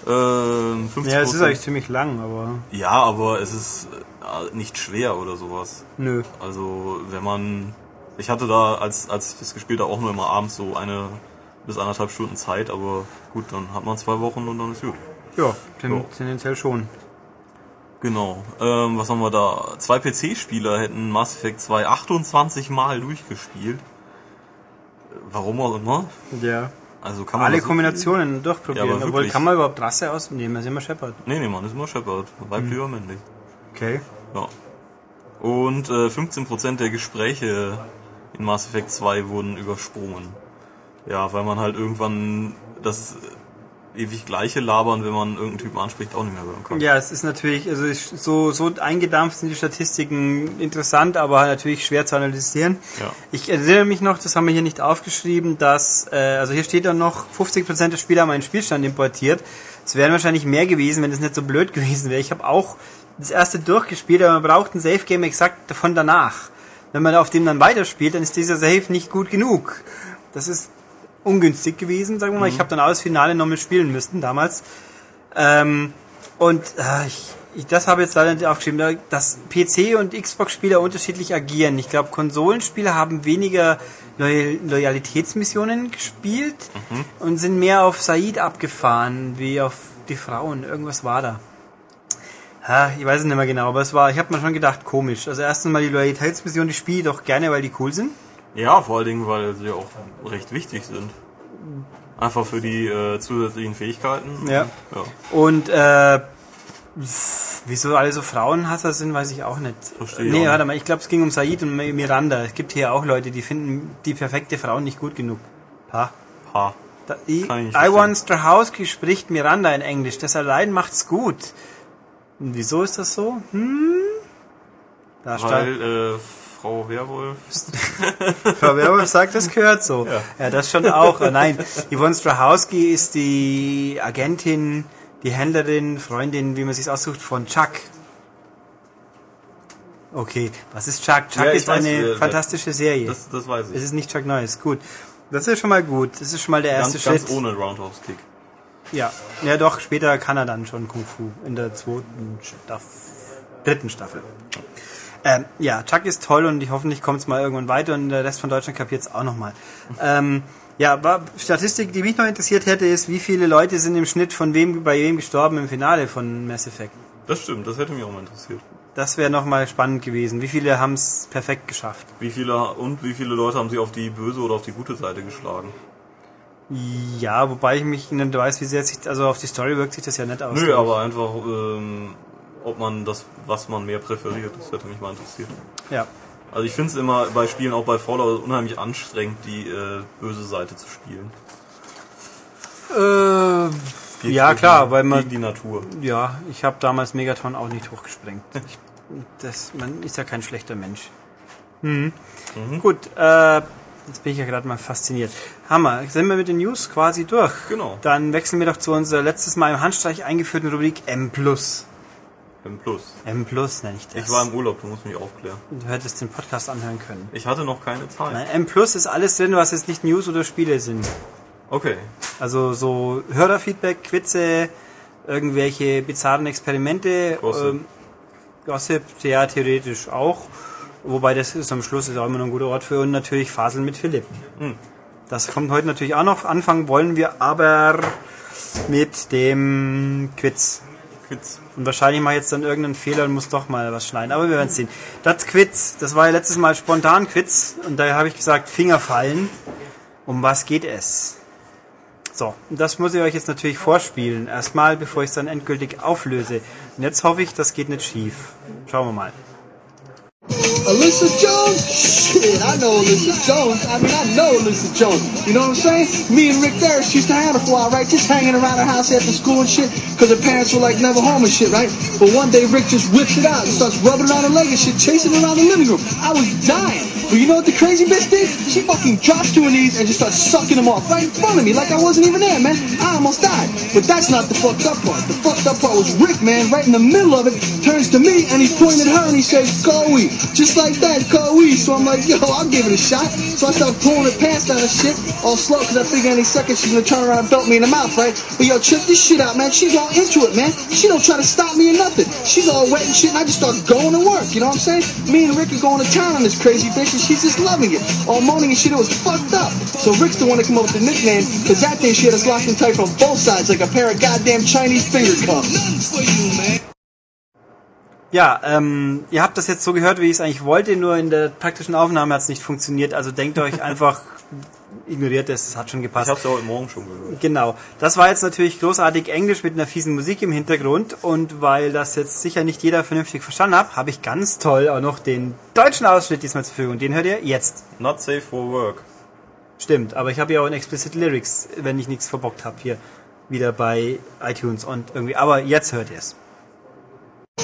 Ähm, 50%. Ja, es ist eigentlich ziemlich lang, aber Ja, aber es ist äh, nicht schwer oder sowas. nö. Also wenn man, ich hatte da, als, als ich das gespielt habe, auch nur immer abends so eine bis anderthalb Stunden Zeit, aber gut, dann hat man zwei Wochen und dann ist gut. Ja, Ja. tendenziell schon. Genau. Ähm, was haben wir da? Zwei PC-Spieler hätten Mass Effect 2 28 Mal durchgespielt. Warum auch immer. Ja. Also kann man Alle Kombinationen Ja, durchprobieren. aber Obwohl, wirklich. kann man überhaupt Rasse ausnehmen? Das ist immer Shepard. Nee, nee, man ist immer Shepard. Weiblich oder männlich. Okay. Ja. Und äh, 15% der Gespräche in Mass Effect 2 wurden übersprungen. Ja, weil man halt irgendwann das ewig gleiche Labern, wenn man irgendeinen Typen anspricht, auch nicht mehr hören kann. Ja, es ist natürlich, also so, so eingedampft sind die Statistiken interessant, aber natürlich schwer zu analysieren. Ja. Ich erinnere mich noch, das haben wir hier nicht aufgeschrieben, dass, äh, also hier steht dann noch, 50% der Spieler haben einen Spielstand importiert. Es wären wahrscheinlich mehr gewesen, wenn es nicht so blöd gewesen wäre. Ich habe auch das erste durchgespielt, aber man braucht ein Safe Game exakt davon danach. Wenn man auf dem dann weiterspielt, dann ist dieser Safe nicht gut genug. Das ist ungünstig gewesen, sagen wir mal. Ich habe dann auch das Finale noch mit spielen müssen damals. Ähm, und äh, ich, ich, das habe jetzt leider nicht aufgeschrieben, da- dass PC und Xbox-Spieler unterschiedlich agieren. Ich glaube, Konsolenspieler haben weniger Loyal Loyalitätsmissionen gespielt und sind mehr auf Said abgefahren, wie auf die Frauen. Irgendwas war da. Ha, ich weiß es nicht mehr genau, aber es war, ich habe mir schon gedacht, komisch. Also erstens mal die Loyalitätsmissionen, die spiele ich doch gerne, weil die cool sind. Ja, vor allen Dingen, weil sie auch recht wichtig sind. Einfach für die äh, zusätzlichen Fähigkeiten. Ja. ja. Und äh, wieso alle so Frauenhasser sind, weiß ich auch nicht. Verstehe ich nee, warte mal, ich glaube, es ging um Said und Miranda. Es gibt hier auch Leute, die finden die perfekte Frau nicht gut genug. Ha. Ha. Da, I, Kann ich nicht I verstehen. want Strahowski spricht Miranda in Englisch. Das allein macht's gut. Und wieso ist das so? Hm? Da Weil äh, Frau Werwolf. Frau Werwolf sagt, das gehört so. Ja, Ja. das schon auch. Äh, Nein, Yvonne Strahowski ist die Agentin, die Händlerin, Freundin, wie man sich aussucht, von Chuck. Okay, was ist Chuck? Chuck Ja, ist weiß, eine äh, fantastische Serie. Das, das weiß es ich. ist nicht Chuck Norris, gut. Das ist schon mal gut. Das ist schon mal der erste Ganz, Schritt. ganz ohne Roundhouse Kick. Ja, ja doch, später kann er dann schon Kung Fu in der zweiten Staffel, dritten Staffel. Ähm, ja, Chuck ist toll und ich hoffentlich kommt es mal irgendwann weiter und der Rest von Deutschland kapiert es auch nochmal. Ähm, ja, aber Statistik, die mich noch interessiert hätte, ist, wie viele Leute sind im Schnitt von wem bei wem gestorben im Finale von Mass Effect. Das stimmt, das hätte mich auch mal interessiert. Das wäre nochmal spannend gewesen. Wie viele haben es perfekt geschafft? Wie viele und wie viele Leute haben sie auf die böse oder auf die gute Seite geschlagen? Ja, wobei ich mich nicht weiß, wie sehr sich, also auf die Story wirkt sich das ja nicht aus. Nö, aber einfach, ähm, ob man das, was man mehr präferiert, das hätte mich mal interessiert. Ja. Also ich finde es immer bei Spielen, auch bei Fallout, unheimlich anstrengend, die äh, böse Seite zu spielen. Äh, Gegen- ja, klar, weil man die Natur. Ja, ich habe damals Megaton auch nicht hochgesprengt. Ich, das, man ist ja kein schlechter Mensch. Mhm. Gut, äh, jetzt bin ich ja gerade mal fasziniert. Hammer, sind wir mit den News quasi durch? Genau. Dann wechseln wir doch zu unserer letztes Mal im Handstreich eingeführten Rubrik M+. Im Plus. M+, nenne ich das. Ich war im Urlaub, du musst mich aufklären. du hättest den Podcast anhören können. Ich hatte noch keine Zeit. Nein, M+, ist alles drin, was jetzt nicht News oder Spiele sind. Okay. Also so Hörerfeedback, Quizze, irgendwelche bizarren Experimente. Gossip. Ähm, Gossip, ja, theoretisch auch. Wobei das ist am Schluss ist auch immer noch ein guter Ort für und natürlich Faseln mit Philipp. Hm. Das kommt heute natürlich auch noch. Anfangen wollen wir aber mit dem Quiz. Quiz. Und wahrscheinlich mache ich jetzt dann irgendeinen Fehler und muss doch mal was schneiden. Aber wir werden sehen. Das Quiz, das war ja letztes Mal spontan Quiz. Und daher habe ich gesagt, Finger fallen. Um was geht es? So, und das muss ich euch jetzt natürlich vorspielen. Erstmal, bevor ich es dann endgültig auflöse. Und jetzt hoffe ich, das geht nicht schief. Schauen wir mal. Alyssa Jones? Shit, I know Alyssa Jones. I mean, I know Alyssa Jones. You know what I'm saying? Me and Rick Ferris used to out for a while, right? Just hanging around her house after school and shit, because her parents were like never home and shit, right? But one day Rick just whips it out and starts rubbing it on her leg and shit, chasing her around the living room. I was dying. But you know what the crazy bitch did? She fucking drops to her knees and just starts sucking them off right in front of me like I wasn't even there, man. I almost died. But that's not the fucked up part. The fucked up part was Rick, man, right in the middle of it, turns to me and he pointed at her and he says, Chloe. Just like that, Chloe. So I'm like, yo, I'll give it a shot. So I start pulling her pants down and shit, all slow, because I figure any second she's gonna turn around and belt me in the mouth, right? But yo, check this shit out, man. She's all into it, man. She don't try to stop me or nothing. She's all wet and shit, and I just start going to work, you know what I'm saying? Me and Rick are going to town on this crazy bitch, and she's just loving it. All moaning and shit, it was fucked up. So Rick's the one that came up with the nickname, because that thing she had us locked in tight from both sides, like a pair of goddamn Chinese finger cuffs. Ja, ähm, ihr habt das jetzt so gehört, wie ich es eigentlich wollte, nur in der praktischen Aufnahme hat es nicht funktioniert. Also denkt euch einfach, ignoriert es, es hat schon Ich gepasst. habe es ja heute Morgen schon gehört. Genau. Das war jetzt natürlich großartig Englisch mit einer fiesen Musik im Hintergrund und weil das jetzt sicher nicht jeder vernünftig verstanden hat, habe ich ganz toll auch noch den deutschen Ausschnitt diesmal zur Verfügung. Den hört ihr jetzt. Not safe for work. Stimmt, aber ich habe ja auch in Explicit Lyrics, wenn ich nichts verbockt habe, hier wieder bei iTunes und irgendwie. Aber jetzt hört ihr es.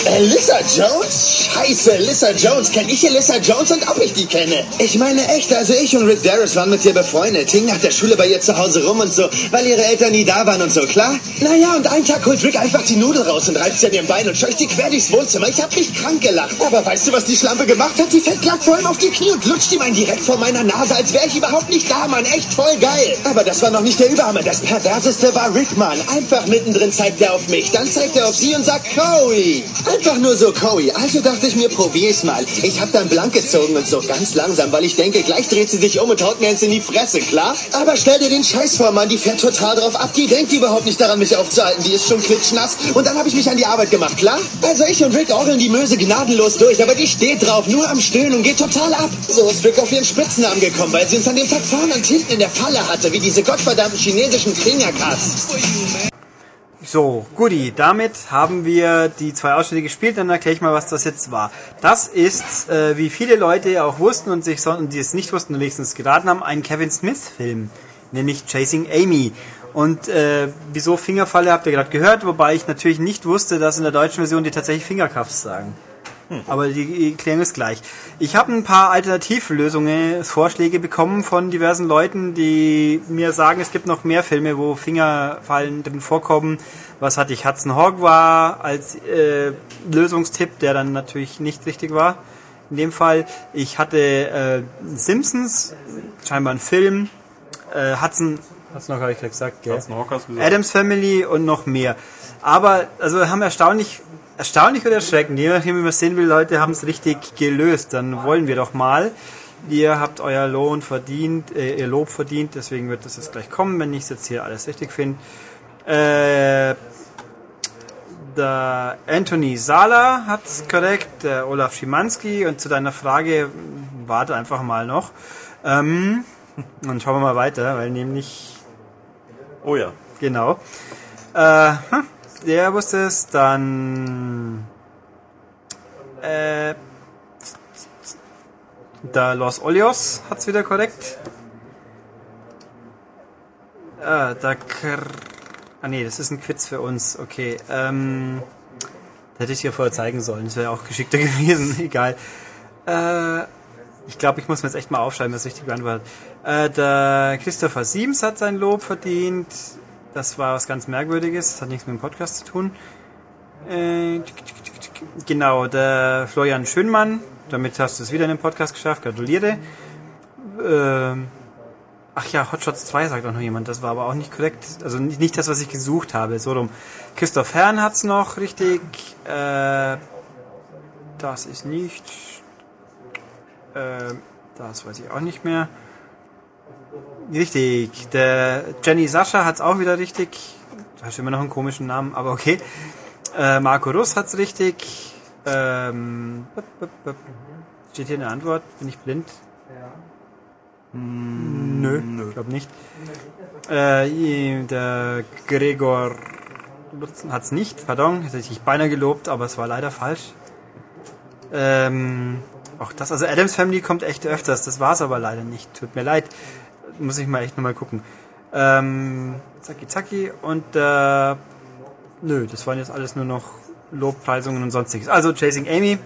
Alyssa Jones? Scheiße, Alyssa Jones. Kenn ich Alyssa Jones und ob ich die kenne? Ich meine echt, also ich und Rick Darris waren mit ihr befreundet, hingen nach der Schule bei ihr zu Hause rum und so, weil ihre Eltern nie da waren und so, klar? Naja, und einen Tag holt Rick einfach die Nudel raus und reibt sie an ihrem Bein und scheucht sie quer durchs Wohnzimmer. Ich hab mich krank gelacht. Aber weißt du, was die Schlampe gemacht hat? Die fällt glatt vor ihm auf die Knie und lutscht ihm einen direkt vor meiner Nase, als wäre ich überhaupt nicht da, Mann. Echt voll geil. Aber das war noch nicht der Überhammer. Das Perverseste war Rick, Mann. Einfach mittendrin zeigt er auf mich, dann zeigt er auf sie und sagt, Coey. Einfach nur so, Coey. Also dachte ich mir, probier's mal. Ich hab dann blank gezogen und so ganz langsam, weil ich denke, gleich dreht sie sich um und haut mir eins in die Fresse, klar? Aber stell dir den Scheiß vor, Mann. Die fährt total drauf ab. Die denkt überhaupt nicht daran, mich aufzuhalten. Die ist schon klitschnass. Und dann habe ich mich an die Arbeit gemacht, klar? Also ich und Rick orgeln die Möse gnadenlos durch, aber die steht drauf, nur am Stöhnen und geht total ab. So ist Rick auf ihren Spitznamen gekommen, weil sie uns an dem Tag vorne und hinten in der Falle hatte, wie diese gottverdammten chinesischen Klingerkass. So, Guti, damit haben wir die zwei Ausschnitte gespielt, dann erkläre ich mal, was das jetzt war. Das ist, äh, wie viele Leute auch wussten und sich so, und die es nicht wussten wenigstens geraten haben, ein Kevin Smith-Film, nämlich Chasing Amy. Und äh, wieso Fingerfalle habt ihr gerade gehört, wobei ich natürlich nicht wusste, dass in der deutschen Version die tatsächlich Fingercuffs sagen. Aber die klären es gleich. Ich habe ein paar Alternativlösungen, Vorschläge bekommen von diversen Leuten, die mir sagen, es gibt noch mehr Filme, wo Fingerfallen drin vorkommen. Was hatte ich? Hudson Hawk war als äh, Lösungstipp, der dann natürlich nicht richtig war. In dem Fall, ich hatte äh, Simpsons, scheinbar ein Film, äh, Hudson, Hudson Hawk habe ich gesagt, gell? Hudson Hawk hast du gesagt. Adams Family und noch mehr. Aber, also wir haben erstaunlich, erstaunlich oder erschreckend, je nachdem, wie man es sehen will, Leute haben es richtig gelöst. Dann wollen wir doch mal. Ihr habt euer Lohn verdient, äh, ihr Lob verdient, deswegen wird das jetzt gleich kommen, wenn ich es jetzt hier alles richtig finde. Äh, der Anthony Sala hat's korrekt, der Olaf Schimanski und zu deiner Frage, warte einfach mal noch. Ähm, und schauen wir mal weiter, weil nämlich Oh ja. Genau. Äh, hm, der wusste es. Dann äh, der Los Olios hat's wieder korrekt. Äh, der Kr Ah nee, das ist ein Quiz für uns. Okay. Ähm, hätte ich dir vorher zeigen sollen. Das wäre auch geschickter gewesen. Egal. Äh, ich glaube, ich muss mir jetzt echt mal aufschreiben, was richtig beantwortet. Äh, der Christopher Siems hat sein Lob verdient. Das war was ganz Merkwürdiges. Das hat nichts mit dem Podcast zu tun. Äh, genau, der Florian Schönmann. Damit hast du es wieder in den Podcast geschafft. Gratuliere. Ähm, ach ja, Hotshots 2 sagt auch noch jemand. Das war aber auch nicht korrekt. Also nicht, nicht das, was ich gesucht habe. So rum. Christoph Herrn hat's noch richtig. Äh, das ist nicht. Äh, das weiß ich auch nicht mehr. Richtig. Der Jenny Sascha hat's auch wieder richtig. Da hast du immer noch einen komischen Namen, aber okay. Äh, Marco Russ hat's richtig. Ähm, steht hier eine Antwort? Bin ich blind? Hm, Nö, nö. ich glaube nicht. Äh, der Gregor Lutzen hat's nicht, pardon, hätte ich beinahe gelobt, aber es war leider falsch. Ähm, auch das, also Adams Family kommt echt öfters, das war's aber leider nicht. Tut mir leid. Muss ich mal echt nochmal gucken. Ähm, zacki zacki und äh, nö, das waren jetzt alles nur noch Lobpreisungen und sonstiges. Also Chasing Amy,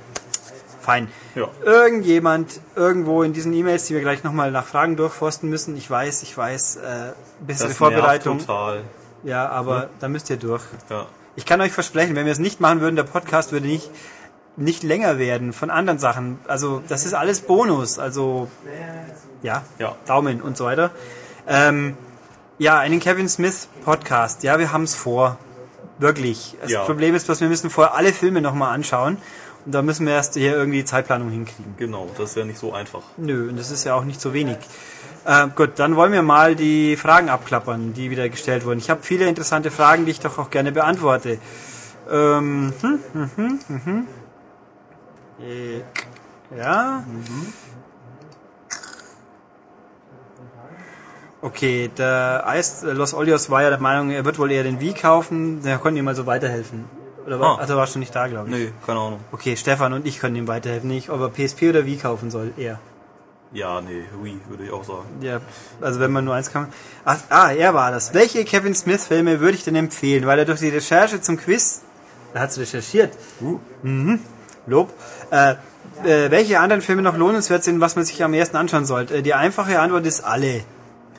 fein. Ja. Irgendjemand irgendwo in diesen E-Mails, die wir gleich nochmal nach Fragen durchforsten müssen, ich weiß, ich weiß, äh, bessere Das Vorbereitung. total. Ja, aber da müsst ihr durch. Ja. Ich kann euch versprechen, wenn wir es nicht machen würden, der Podcast würde nicht, nicht länger werden von anderen Sachen. Also das ist alles Bonus. Also ja, Ja. Daumen und so weiter. Ähm, ja, einen Kevin Smith Podcast. Ja, wir haben es vor. Wirklich. Das Ja. Problem ist, dass wir müssen vorher alle Filme nochmal anschauen. Und da müssen wir erst hier irgendwie Zeitplanung hinkriegen. Genau, das ist ja nicht so einfach. Nö, und das ist ja auch nicht so wenig. Äh, gut, dann wollen wir mal die Fragen abklappern, die wieder gestellt wurden. Ich habe viele interessante Fragen, die ich doch auch gerne beantworte. Ähm, hm, hm, hm, hm, hm. Äh, Okay, der Eis, äh, Los Olios war ja der Meinung, er wird wohl eher den Wii kaufen. Der konnte ihm mal so weiterhelfen. Oder war, Ah. also war schon nicht da, glaube ich. Nee, keine Ahnung. Okay, Stefan und ich können ihm weiterhelfen. Nicht, ob er PSP oder Wii kaufen soll, er. Ja, nee, Wii, würde ich auch sagen. Ja, also wenn man nur eins kann. Ach, ah, er war das. Welche Kevin Smith Filme würde ich denn empfehlen? Weil er durch die Recherche zum Quiz, er hat's recherchiert. Mhm. Lob. Äh, äh, welche anderen Filme noch lohnenswert sind, was man sich am ersten anschauen sollte? Äh, die einfache Antwort ist alle.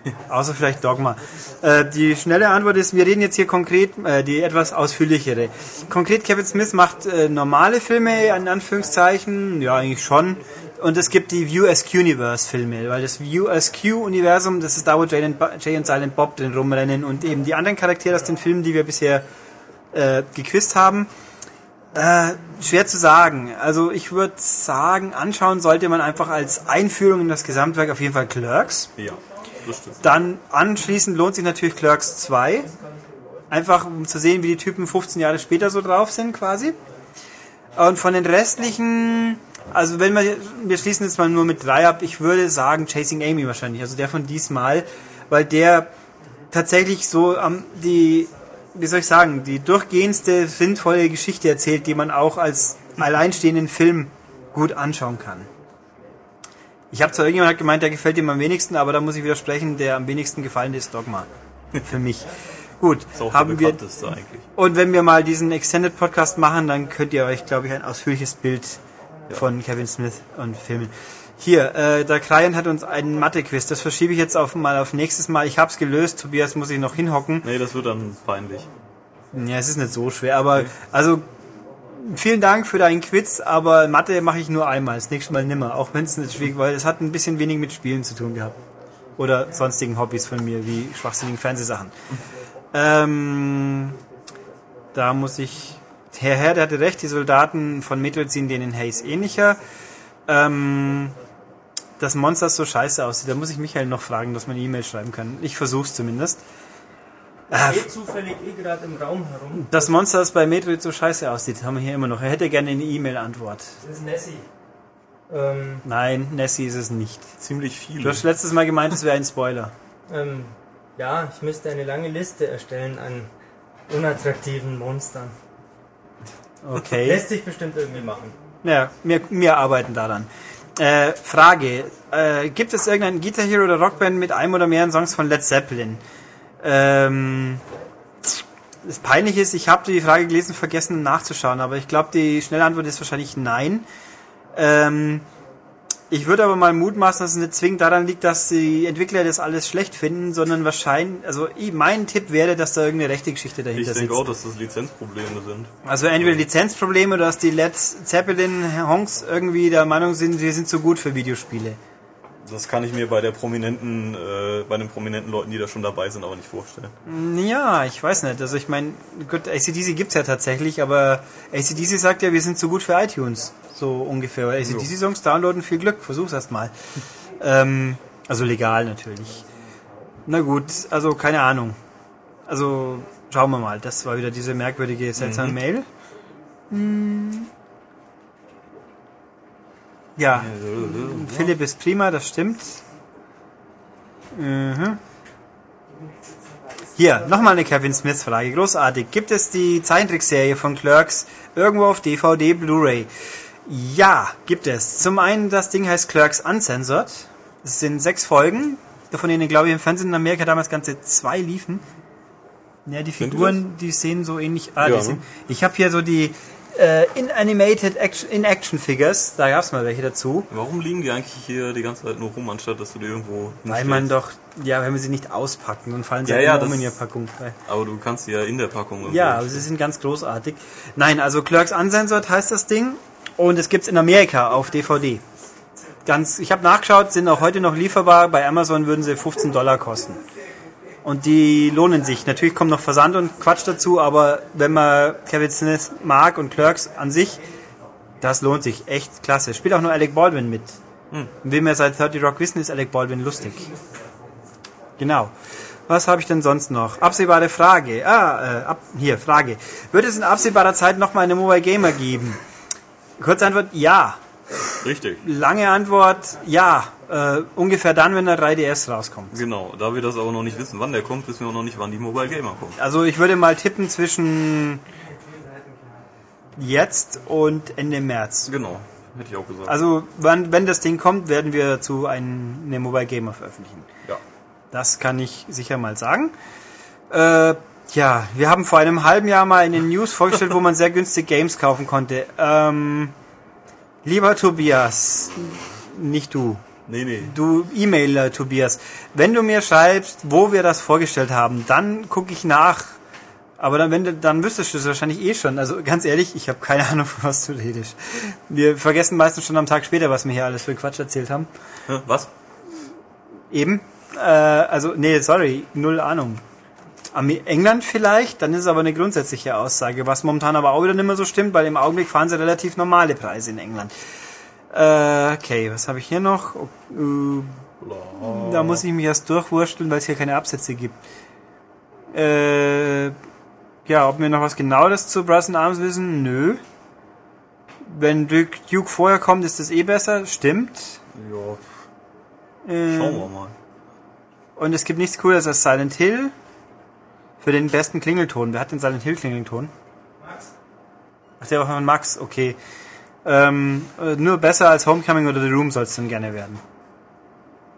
Außer vielleicht Dogma. Äh, die schnelle Antwort ist, wir reden jetzt hier konkret, äh, die etwas ausführlichere. Konkret, Kevin Smith macht äh, normale Filme, in Anführungszeichen, ja eigentlich schon. Und es gibt die View Askew Universe Filme, weil das View Askew Universum, das ist da, wo Jay und, Jay und Silent Bob drin rumrennen und eben die anderen Charaktere aus den Filmen, die wir bisher äh, gequizt haben. Äh, schwer zu sagen. Also ich würde sagen, anschauen sollte man einfach als Einführung in das Gesamtwerk auf jeden Fall Clerks. Ja. Dann anschließend lohnt sich natürlich Clerks 2. Einfach um zu sehen, wie die Typen 15 Jahre später so drauf sind quasi. Und von den restlichen, also wenn wir, wir schließen jetzt mal nur mit drei ab, ich würde sagen Chasing Amy wahrscheinlich, also der von diesmal, weil der tatsächlich so am die, wie soll ich sagen, die durchgehendste sinnvolle Geschichte erzählt, die man auch als alleinstehenden Film gut anschauen kann. Ich habe zwar irgendjemand hat gemeint, der gefällt ihm am wenigsten, aber da muss ich widersprechen, der am wenigsten gefallen ist Dogma. Für mich. Gut, Ist auch haben wir eigentlich. und wenn wir mal diesen Extended Podcast machen, dann könnt ihr euch, glaube ich, ein ausführliches Bild von Kevin Smith und Filmen. Hier, äh, der Client hat uns einen Mathe-Quiz. Das verschiebe ich jetzt auf, mal auf nächstes Mal. Ich habe es gelöst. Tobias muss ich noch hinhocken. Nee, das wird dann peinlich. Ja, es ist nicht so schwer, aber also vielen Dank für deinen Quiz, aber Mathe mache ich nur einmal, das nächste Mal nimmer, auch wenn es nicht schwierig weil es hat ein bisschen wenig mit Spielen zu tun gehabt. Oder sonstigen Hobbys von mir, wie schwachsinnigen Fernsehsachen. Ähm, da muss ich. Herr Herr, der hatte recht, die Soldaten von Metroid sind denen Haze ähnlicher. Ähm, das Monster so scheiße aussieht, da muss ich Michael noch fragen, dass man eine E-Mail schreiben kann. Ich versuch's zumindest. Geht zufällig eh gerade im Raum herum. Das Monster, das bei Metroid so scheiße aussieht, haben wir hier immer noch. Er hätte gerne eine E-Mail-Antwort. Das ist Nessie. Ähm, Nein, Nessie ist es nicht. Ziemlich Du viele. hast letztes Mal gemeint, es wäre ein Spoiler. ähm, ja, ich müsste eine lange Liste erstellen an unattraktiven Monstern. Okay. Lässt sich bestimmt irgendwie machen. Ja, wir, wir arbeiten daran. Äh, Frage. Äh, gibt es irgendein Guitar Hero oder Rockband mit einem oder mehreren Songs von Led Zeppelin? Ähm, das Peinliche ist, ich habe die Frage gelesen, vergessen nachzuschauen, aber ich glaube, die schnelle Antwort ist wahrscheinlich nein. Ähm, ich würde aber mal mutmaßen, dass es nicht zwingend daran liegt, dass die Entwickler das alles schlecht finden, sondern wahrscheinlich, also ich, mein Tipp wäre, dass da irgendeine rechte Geschichte Ich dahinter denke sitzt. auch, dass das Lizenzprobleme sind. Also entweder Lizenzprobleme oder dass die Led Zeppelin Honks irgendwie der Meinung sind, wir sind zu gut für Videospiele. Das kann ich mir bei der prominenten, äh, bei den prominenten Leuten, die da schon dabei sind, aber nicht vorstellen. Ja, ich weiß nicht. Also ich meine, gut, ACDC gibt's ja tatsächlich, aber ACDC sagt ja, wir sind zu gut für iTunes. So ungefähr. Weil ACDC-Songs downloaden, viel Glück, versuch's erst mal. ähm, also legal natürlich. Na gut, also keine Ahnung. Also schauen wir mal. Das war wieder diese merkwürdige, seltsame Mail. Ja, Philipp ist prima, das stimmt. Mhm. Hier, nochmal eine Kevin Smith-Frage. Großartig. Gibt es die Zeichentrickserie von Clerks irgendwo auf DVD, Blu-ray? Ja, gibt es. Zum einen, das Ding heißt Clerks Uncensored. Es sind sechs Folgen, von denen, glaube ich, im Fernsehen in Amerika damals ganze zwei liefen. Ja, die Figuren, die sehen so ähnlich. Ah, Ja, die sind, ne? Ich habe hier so die äh, in Animated Action, in Action Figures. Da gab's mal welche dazu. Warum liegen die eigentlich hier die ganze Zeit nur rum, anstatt dass du die irgendwo Weil man doch, ja, wenn wir sie nicht auspacken, dann fallen sie Ja, halt ja, um in ihre Packung. Aber du kannst die ja in der Packung Ja, aber sie sind ganz großartig. Nein, also Clerks Uncensored heißt das Ding und es gibt's in Amerika auf DVD. Ganz, ich habe nachgeschaut, sind auch heute noch lieferbar. Bei Amazon würden sie 15 Dollar kosten. Und die lohnen sich. Natürlich kommt noch Versand und Quatsch dazu, aber wenn man Kevin Smith mag und Clerks an sich, das lohnt sich. Echt klasse. Spielt auch nur Alec Baldwin mit. Will wir seit 30 Rock wissen, ist Alec Baldwin lustig. Genau. Was habe ich denn sonst noch? Absehbare Frage. Ah, äh, ab, hier, Frage. Wird es in absehbarer Zeit nochmal eine Mobile Gamer geben? Kurze Antwort, ja. Richtig. Lange Antwort, ja. Äh, ungefähr dann, wenn der 3DS rauskommt. Genau, da wir das aber noch nicht wissen, wann der kommt, wissen wir auch noch nicht, wann die Mobile Gamer kommt. Also ich würde mal tippen zwischen jetzt und Ende März. Genau, hätte ich auch gesagt. Also wann, wenn das Ding kommt, werden wir dazu ein, eine Mobile Gamer veröffentlichen. ja. Das kann ich sicher mal sagen. Äh, ja, wir haben vor einem halben Jahr mal in den News vorgestellt, wo man sehr günstig Games kaufen konnte. Ähm, lieber Tobias, nicht du, Nee, nee. du E-Mailer Tobias, wenn du mir schreibst, wo wir das vorgestellt haben, dann gucke ich nach. Aber dann, wenn du, dann wüsstest du es wahrscheinlich eh schon. Also ganz ehrlich, ich habe keine Ahnung, von was du redest. Wir vergessen meistens schon am Tag später, was wir hier alles für Quatsch erzählt haben. Was? Eben. Äh, also, nee, sorry, null Ahnung. Am England vielleicht, dann ist es aber eine grundsätzliche Aussage, was momentan aber auch wieder nicht mehr so stimmt, weil im Augenblick fahren sie relativ normale Preise in England. Äh, okay, was habe ich hier noch? Oh, äh, da muss ich mich erst durchwursteln, weil es hier keine Absätze gibt. Äh, ja, ob wir noch was Genaues zu Brass Arms wissen? Nö. Wenn Duke, Duke vorher kommt, ist das eh besser. Stimmt. Ja, Äh, schauen wir mal. Und es gibt nichts cooles als Silent Hill für den besten Klingelton. Wer hat den Silent Hill Klingelton? Max. Ach, der war von Max, okay. Ähm, äh, nur besser als Homecoming oder The Room soll es dann gerne werden.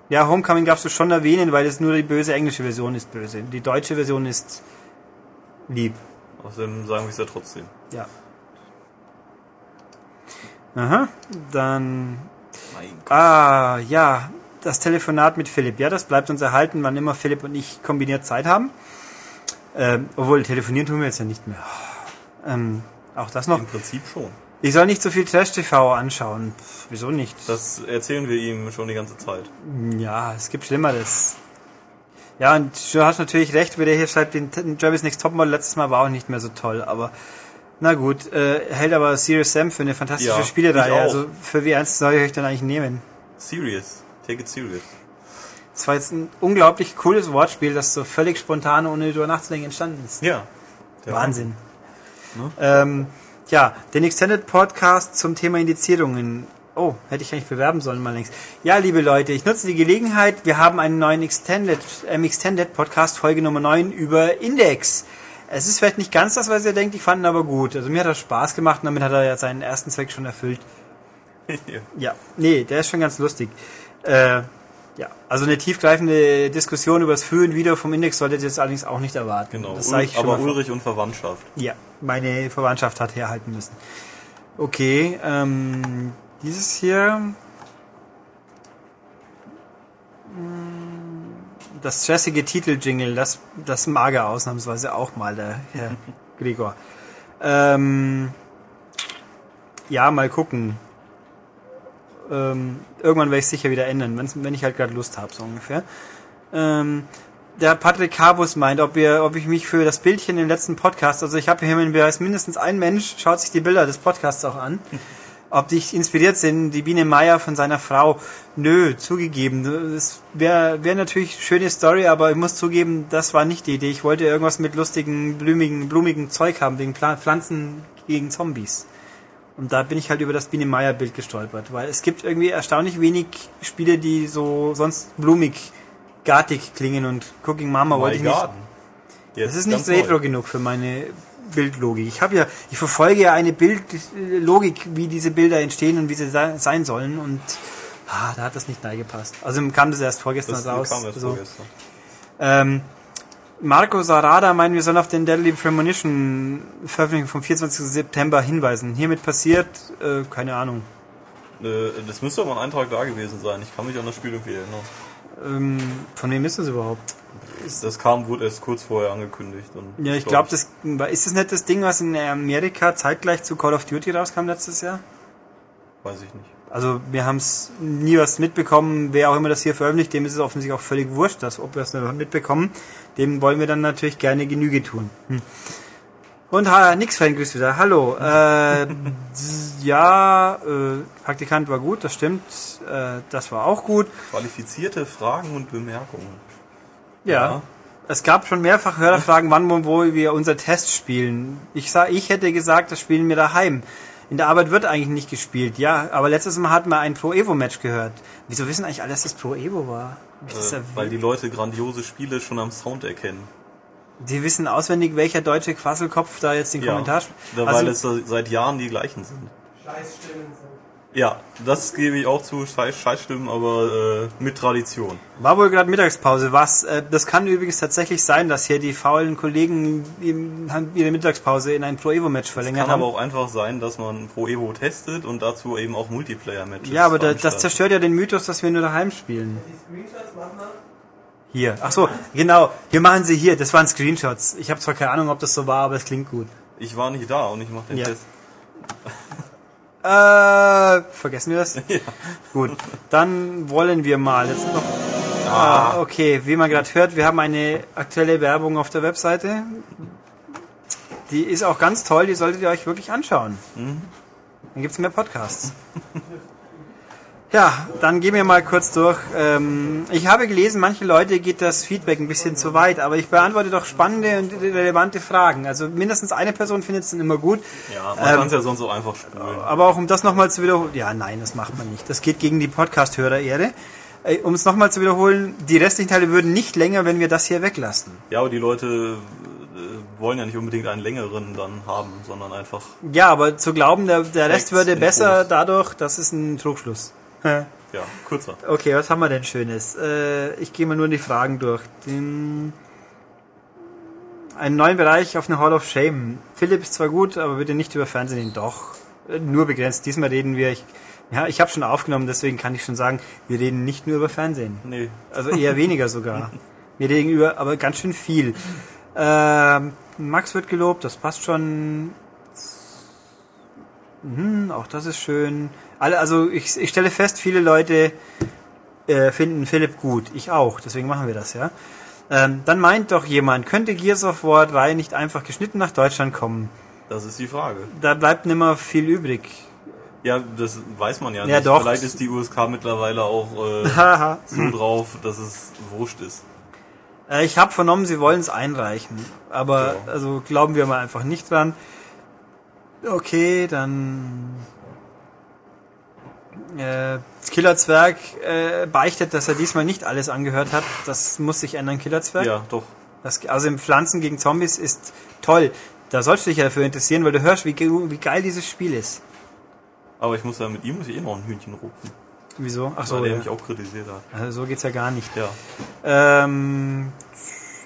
Ja, Homecoming darfst du schon erwähnen, weil es nur die böse englische Version ist böse. Die deutsche Version ist lieb. Außerdem sagen wir es ja trotzdem. Ja. Aha, dann. Ah, ja, das Telefonat mit Philipp. Ja, das bleibt uns erhalten, wann immer Philipp und ich kombiniert Zeit haben. Ähm, obwohl, telefonieren tun wir jetzt ja nicht mehr. Ähm, auch das noch. Im Prinzip schon. Ich soll nicht so viel Trash-TV anschauen. Pff, wieso nicht? Das erzählen wir ihm schon die ganze Zeit. Ja, es gibt Schlimmeres. Ja, und du hast natürlich recht, wer der hier schreibt, den, Travis Next Topmodel letztes Mal war auch nicht mehr so toll, aber na gut, äh, hält aber Serious Sam für eine fantastische Ja, Spielereihe. Also für wie ernst soll ich euch dann eigentlich nehmen? Serious. Take it serious. Das war jetzt ein unglaublich cooles Wortspiel, das so völlig spontan, ohne drüber nachzudenken, entstanden ist. Ja. Wahnsinn. Ähm, ja, den Extended Podcast zum Thema Indizierungen. Oh, hätte ich eigentlich bewerben sollen mal längst. Ja, liebe Leute, ich nutze die Gelegenheit. Wir haben einen neuen Extended, ähm, Extended Podcast, Folge Nummer 9 über Index. Es ist vielleicht nicht ganz das, was ihr denkt, ich fand ihn aber gut. Also mir hat er Spaß gemacht und damit hat er ja seinen ersten Zweck schon erfüllt. Ja. Ja, nee, der ist schon ganz lustig. Äh, ja, also eine tiefgreifende Diskussion über das Für und Wider vom Index solltet ihr jetzt allerdings auch nicht erwarten. Genau. Das ich schon aber. Ulrich und Verwandtschaft. Ja, meine Verwandtschaft hat herhalten müssen. Okay, ähm, dieses hier. Mm, Das stressige Titeljingle, das, das mag er ausnahmsweise auch mal, der Herr Gregor. Ähm, ja, mal gucken. Ähm, irgendwann werde ich sicher wieder ändern, wenn ich halt gerade Lust habe, so ungefähr. Ähm, der Patrick Cabus meint, ob, wir, ob ich mich für das Bildchen im letzten Podcast, also ich habe hier im Beweis mindestens ein Mensch, schaut sich die Bilder des Podcasts auch an, ob die inspiriert sind, die Biene Meier von seiner Frau. Nö, zugegeben. Das wäre wär natürlich eine schöne Story, aber ich muss zugeben, das war nicht die Idee. Ich wollte irgendwas mit lustigen, blumigen, blumigen Zeug haben, wegen Pflanzen gegen Zombies. Und da bin ich halt über das Biene Meier Bild gestolpert, weil es gibt irgendwie erstaunlich wenig Spiele, die so sonst blumig, gartig klingen und Cooking Mama wollte ich nicht. Jetzt Das ist nicht retro neu. genug für meine Bildlogik. Ich habe ja, ich verfolge ja eine Bildlogik, wie diese Bilder entstehen und wie sie se- sein sollen und ah, da hat das nicht gepasst. Also kam das erst vorgestern Das raus. kam erst so. vorgestern. Ähm, Marco Sarada meint, wir sollen auf den Deadly Premonition Veröffentlichung vom 24. September hinweisen. Hiermit passiert, äh, keine Ahnung. Äh, Das müsste aber ein Eintrag da gewesen sein. Ich kann mich an das Spiel irgendwie erinnern. Ähm, von wem ist das überhaupt? Das kam, wurde erst kurz vorher angekündigt. Ja, ich glaube, das ist das nicht das Ding, was in Amerika zeitgleich zu Call of Duty rauskam letztes Jahr? Weiß ich nicht. Also wir haben es nie was mitbekommen, wer auch immer das hier veröffentlicht, dem ist es offensichtlich auch völlig wurscht, dass, ob wir es mitbekommen. Dem wollen wir dann natürlich gerne Genüge tun. Hm. Und ha, nix Fan grüßt wieder. Hallo. Äh, ja, äh, Praktikant war gut, das stimmt. Äh, das war auch gut. Qualifizierte Fragen und Bemerkungen. Ja. Ja. Es gab schon mehrfach Hörerfragen, wann und wo wir unser Test spielen. Ich sag, ich hätte gesagt, das spielen wir daheim. In der Arbeit wird eigentlich nicht gespielt, ja. Aber letztes Mal hatten wir ein Pro Evo Match gehört. Wieso wissen eigentlich alle, dass das Pro Evo war? Äh, weil die Leute grandiose Spiele schon am Sound erkennen. die wissen auswendig, welcher deutsche Quasselkopf da jetzt den Kommentar sp- da, Also- weil es seit Jahren die gleichen sind. Scheißstimmen sind. Ja, das gebe ich auch zu, Scheiß, Scheißstimmen, aber äh, mit Tradition. War wohl gerade Mittagspause. Was? Äh, das kann übrigens tatsächlich sein, dass hier die faulen Kollegen ihre Mittagspause in ein Pro Evo Match Es verlängert kann haben. aber auch einfach sein, dass man Pro Evo testet und dazu eben auch Multiplayer-Matches ja, aber da, das zerstört ja den Mythos, dass wir nur daheim spielen. Die Screenshots machen wir. Hier. Ach so, genau. Wir machen sie hier. Das waren Screenshots. Ich habe zwar keine Ahnung, ob das so war, aber es klingt gut. Ich war nicht da und ich mache den Ja. Test. Äh, vergessen wir das? Gut. Dann wollen wir mal. Jetzt noch. Ah, okay. Wie man gerade hört, wir haben eine aktuelle Werbung auf der Webseite. Die ist auch ganz toll. Die solltet ihr euch wirklich anschauen. Dann gibt's mehr Podcasts. Ja, dann gehen wir mal kurz durch. Ähm, ich habe gelesen, manche Leute geht das Feedback ein bisschen zu weit, aber ich beantworte doch spannende und relevante Fragen. Also mindestens eine Person findet es dann immer gut. Ja, man Ähm, kann es ja sonst auch einfach spulen. Aber auch um das nochmal zu wiederholen, ja, nein, das macht man nicht. Das geht gegen die Podcast-Hörer-Ehre. Äh, Um es nochmal zu wiederholen, die restlichen Teile würden nicht länger, wenn wir das hier weglassen. Ja, aber die Leute äh, wollen ja nicht unbedingt einen längeren dann haben, sondern einfach, Ja, aber zu glauben, der, der Rest würde besser dadurch, das ist ein Trugschluss. Ja, kürzer. Okay, was haben wir denn Schönes? Äh, ich gehe mal nur die Fragen durch. Den, einen neuen Bereich auf eine Hall of Shame. Philipp ist zwar gut, aber bitte nicht über Fernsehen, doch. Äh, Nur begrenzt. Diesmal reden wir, ich, ja, ich habe schon aufgenommen, deswegen kann ich schon sagen, wir reden nicht nur über Fernsehen. Nee, Also eher weniger sogar. Wir reden über, aber ganz schön viel. Ähm, Max wird gelobt, das passt schon. Mhm, auch das ist schön. Alle, also ich, ich stelle fest, viele Leute äh, finden Philipp gut. Ich auch, deswegen machen wir das, ja. Ähm, dann meint doch jemand, könnte Gears of War 3 nicht einfach geschnitten nach Deutschland kommen? das ist die Frage. Da bleibt nimmer viel übrig. Ja, das weiß man ja, Ja, nicht. doch. Vielleicht ist die USK mittlerweile auch äh, so drauf, dass es wurscht ist. Äh, Ich habe vernommen, sie wollen es einreichen. Aber Ja. also glauben wir mal einfach nicht dran. Okay, dann äh, Killer Zwerg äh, beichtet, dass er diesmal nicht alles angehört hat. Das muss sich ändern, Killer Zwerg. Ja, doch. Das, also im Pflanzen gegen Zombies ist toll. Da sollst du dich ja dafür interessieren, weil du hörst, wie, wie geil dieses Spiel ist. Aber ich muss ja mit ihm muss ich eh noch ein Hühnchen rupfen, Wieso? Ach so, weil er ja. mich auch kritisiert hat. Also so geht's ja gar nicht. Ja. Ähm,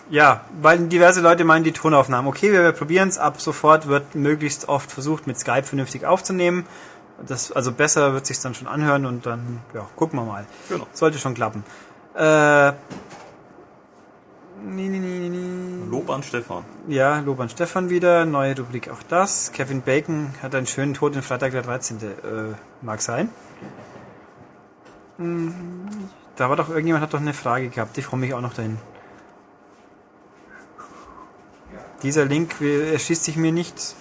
ja, weil diverse Leute meinen die Tonaufnahmen. Okay, wir, wir probieren es. Ab sofort wird möglichst oft versucht, mit Skype vernünftig aufzunehmen. Das, also besser wird sich dann schon anhören und dann, ja, gucken wir mal. Genau. Sollte schon klappen. Äh, nee, nee, nee, nee, nee. Lob an Stefan. Ja, Lob an Stefan wieder. Neue Rubrik auch das. Kevin Bacon hat einen schönen Tod in Freitag der 13. Äh, mag sein. Hm, Da war doch irgendjemand hat doch eine Frage gehabt. Ich freue mich auch noch dahin. Dieser Link erschließt sich mir nicht.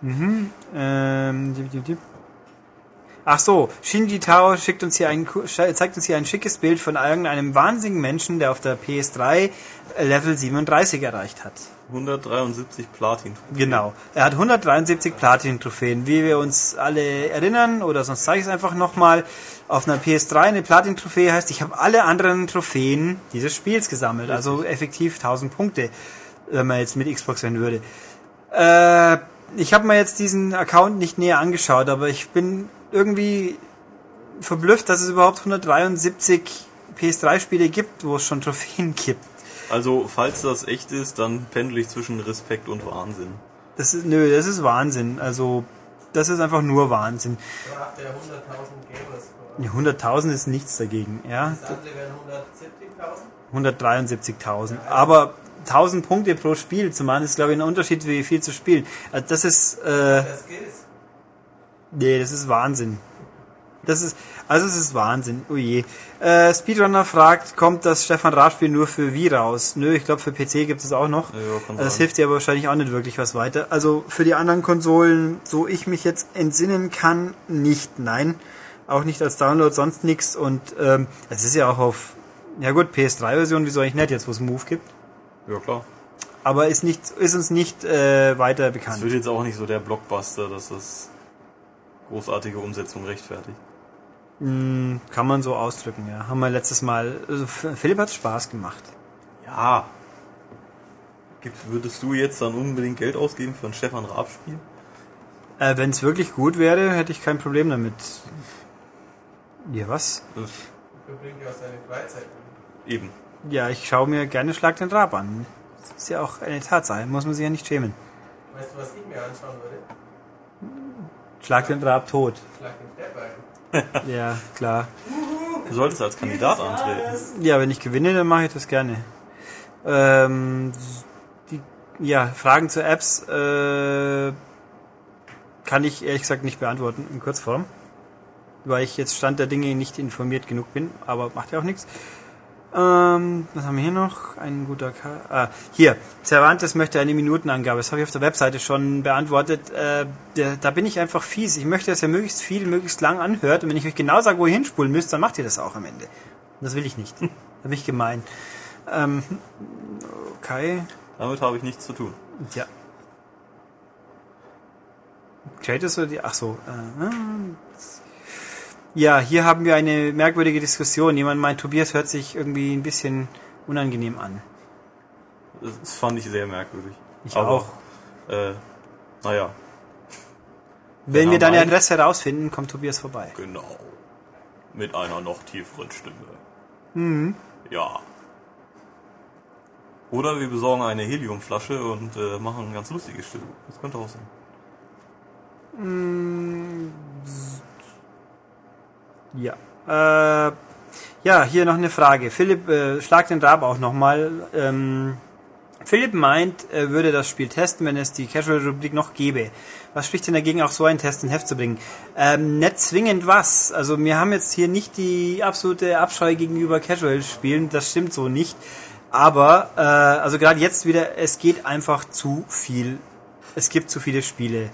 Mhm. Ähm, dip, dip, dip. Ach so, Shinji Tao schickt uns hier ein, zeigt uns hier ein schickes Bild von irgendeinem wahnsinnigen Menschen, der auf der PS3 Level 37 erreicht hat. 173 Platin. Genau. Er hat 173 Platin-Trophäen. Wie wir uns alle erinnern, oder sonst zeige ich es einfach nochmal, auf einer PS3 eine Platin-Trophäe heißt, ich habe alle anderen Trophäen dieses Spiels gesammelt. Also effektiv 1000 Punkte, wenn man jetzt mit Xbox sein würde. Äh, ich habe mir jetzt diesen Account nicht näher angeschaut, aber ich bin irgendwie verblüfft, dass es überhaupt 173 PS3-Spiele gibt, wo es schon Trophäen gibt. Also, falls das echt ist, dann pendel ich zwischen Respekt und Wahnsinn. Das ist, nö, das ist Wahnsinn. Also, das ist einfach nur Wahnsinn. Nach der 100.000 Gamers. Ja, 100.000 ist nichts dagegen, ja. Das andere wären 170.000. 173.000. Aber 1000 Punkte pro Spiel zu machen, ist glaube ich ein Unterschied, wie viel zu spielen. Also das ist, äh, Das Skills. nee, das ist Wahnsinn. Das ist, also es ist Wahnsinn. Oh je. Äh, Speedrunner fragt, kommt das Stefan Raab-Spiel nur für Wii raus? Nö, ich glaube für PC gibt es auch noch. Ja, das hilft dir aber wahrscheinlich auch nicht wirklich was weiter. Also für die anderen Konsolen, so ich mich jetzt entsinnen kann, nicht. Nein. Auch nicht als Download, sonst nichts. Und ähm, es ist ja auch auf, ja gut, PS3-Version, wieso eigentlich nicht jetzt, wo es Move gibt. Ja, klar. Aber ist nicht, ist uns nicht äh, weiter Es bekannt. wird jetzt auch nicht so der Blockbuster, dass das großartige Umsetzung rechtfertigt. Hm, kann man so ausdrücken, ja. Haben wir letztes Mal. Also Philipp hat Spaß gemacht. Ja. Gibt, würdest du jetzt dann unbedingt Geld ausgeben für ein Stefan Raab-Spiel? Äh, Wenn es wirklich gut wäre, hätte ich kein Problem damit. Ja, was? Das- Verbringt ja auch seine Freizeit. Eben. Ja, ich schaue mir gerne Schlag den Rab an. Das ist ja auch eine Tatsache, muss man sich ja nicht schämen. Weißt du, was ich mir anschauen würde? Schlag den Rab tot. Schlag den ein. Ja, klar. Du solltest als Kandidat antreten. Ja, wenn ich gewinne, dann mache ich das gerne. Ähm, die, ja, Fragen zu Apps äh, kann ich ehrlich gesagt nicht beantworten in Kurzform, weil ich jetzt Stand der Dinge nicht informiert genug bin, aber macht ja auch nichts. Ähm, was haben wir hier noch? Ein guter K ah, hier, Cervantes möchte eine Minutenangabe. Das habe ich auf der Webseite schon beantwortet. Äh, der, da bin ich einfach fies. Ich möchte, dass ihr möglichst viel, möglichst lang anhört. Und wenn ich euch genau sage, wo ihr hinspulen müsst, dann macht ihr das auch am Ende. Das will ich nicht. Da bin ich gemein. Ähm, okay. Damit habe ich nichts zu tun. Ja. Kratos oder die? Ach so. Äh, ja, hier haben wir eine merkwürdige Diskussion. Jemand meint, Tobias hört sich irgendwie ein bisschen unangenehm an. Das fand ich sehr merkwürdig. Ich Aber, auch. Äh, naja, Wenn wir deine Adresse herausfinden, kommt Tobias vorbei. genau. Mit einer noch tieferen Stimme. Mhm. Ja. Oder wir besorgen eine Heliumflasche und äh, machen eine ganz lustige Stimme. Das könnte auch sein. Ja. Äh, ja, hier noch eine Frage. Philipp, äh, schlag den Rab auch nochmal. Ähm, Philipp meint, er würde das Spiel testen, wenn es die Casual-Rubrik noch gäbe. Was spricht denn dagegen, auch so einen Test in Heft zu bringen? Ähm, nicht zwingend was. Also wir haben jetzt hier nicht die absolute Abscheu gegenüber Casual-Spielen. Das stimmt so nicht. Aber, äh, also gerade jetzt wieder, es geht einfach zu viel. Es gibt zu viele Spiele.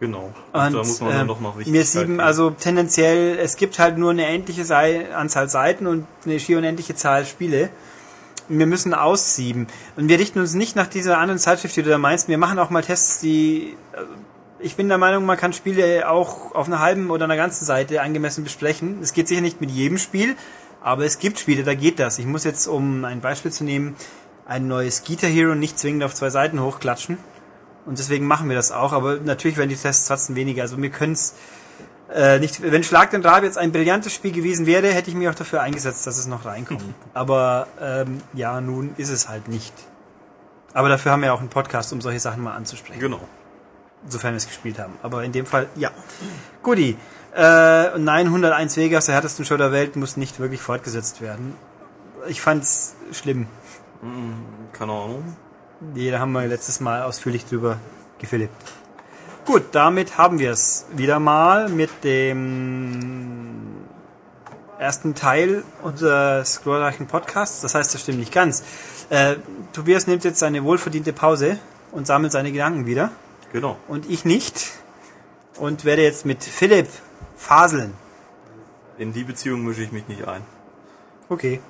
Genau. Und, Und da muss man dann ähm, noch mal mir sieben, geben. also tendenziell, es gibt halt nur eine endliche Sei Anzahl Seiten und eine schier unendliche Zahl Spiele. Wir müssen aussieben. Und wir richten uns nicht nach dieser anderen Zeitschrift, die du da meinst. Wir machen auch mal Tests, die. äh, Ich bin der Meinung, man kann Spiele auch auf einer halben oder einer ganzen Seite angemessen besprechen. Es geht sicher nicht mit jedem Spiel, aber es gibt Spiele, da geht das. Ich muss jetzt, um ein Beispiel zu nehmen, ein neues Guitar Hero nicht zwingend auf zwei Seiten hochklatschen. Und deswegen machen wir das auch, aber natürlich werden die Tests trotzdem weniger. Also wir können es äh, nicht. Wenn Schlag den Rab jetzt ein brillantes Spiel gewesen wäre, hätte ich mich auch dafür eingesetzt, dass es noch reinkommt. aber ähm, ja, nun ist es halt nicht. Aber dafür haben wir auch einen Podcast, um solche Sachen mal anzusprechen. Genau. Sofern wir es gespielt haben. Aber in dem Fall, ja. Guti. Äh, nein, 101 Vegas, der härtesten Show der Welt, muss nicht wirklich fortgesetzt werden. Ich fand's schlimm. Keine Ahnung. Nee, da haben wir letztes Mal ausführlich drüber gefilmt. Gut, damit haben wir es wieder mal mit dem ersten Teil unseres glorreichen Podcasts. Das heißt, das stimmt nicht ganz. Äh, Tobias nimmt jetzt seine wohlverdiente Pause und sammelt seine Gedanken wieder. Genau. Und ich nicht. Und werde jetzt mit Philipp faseln. In die Beziehung mische ich mich nicht ein. Okay.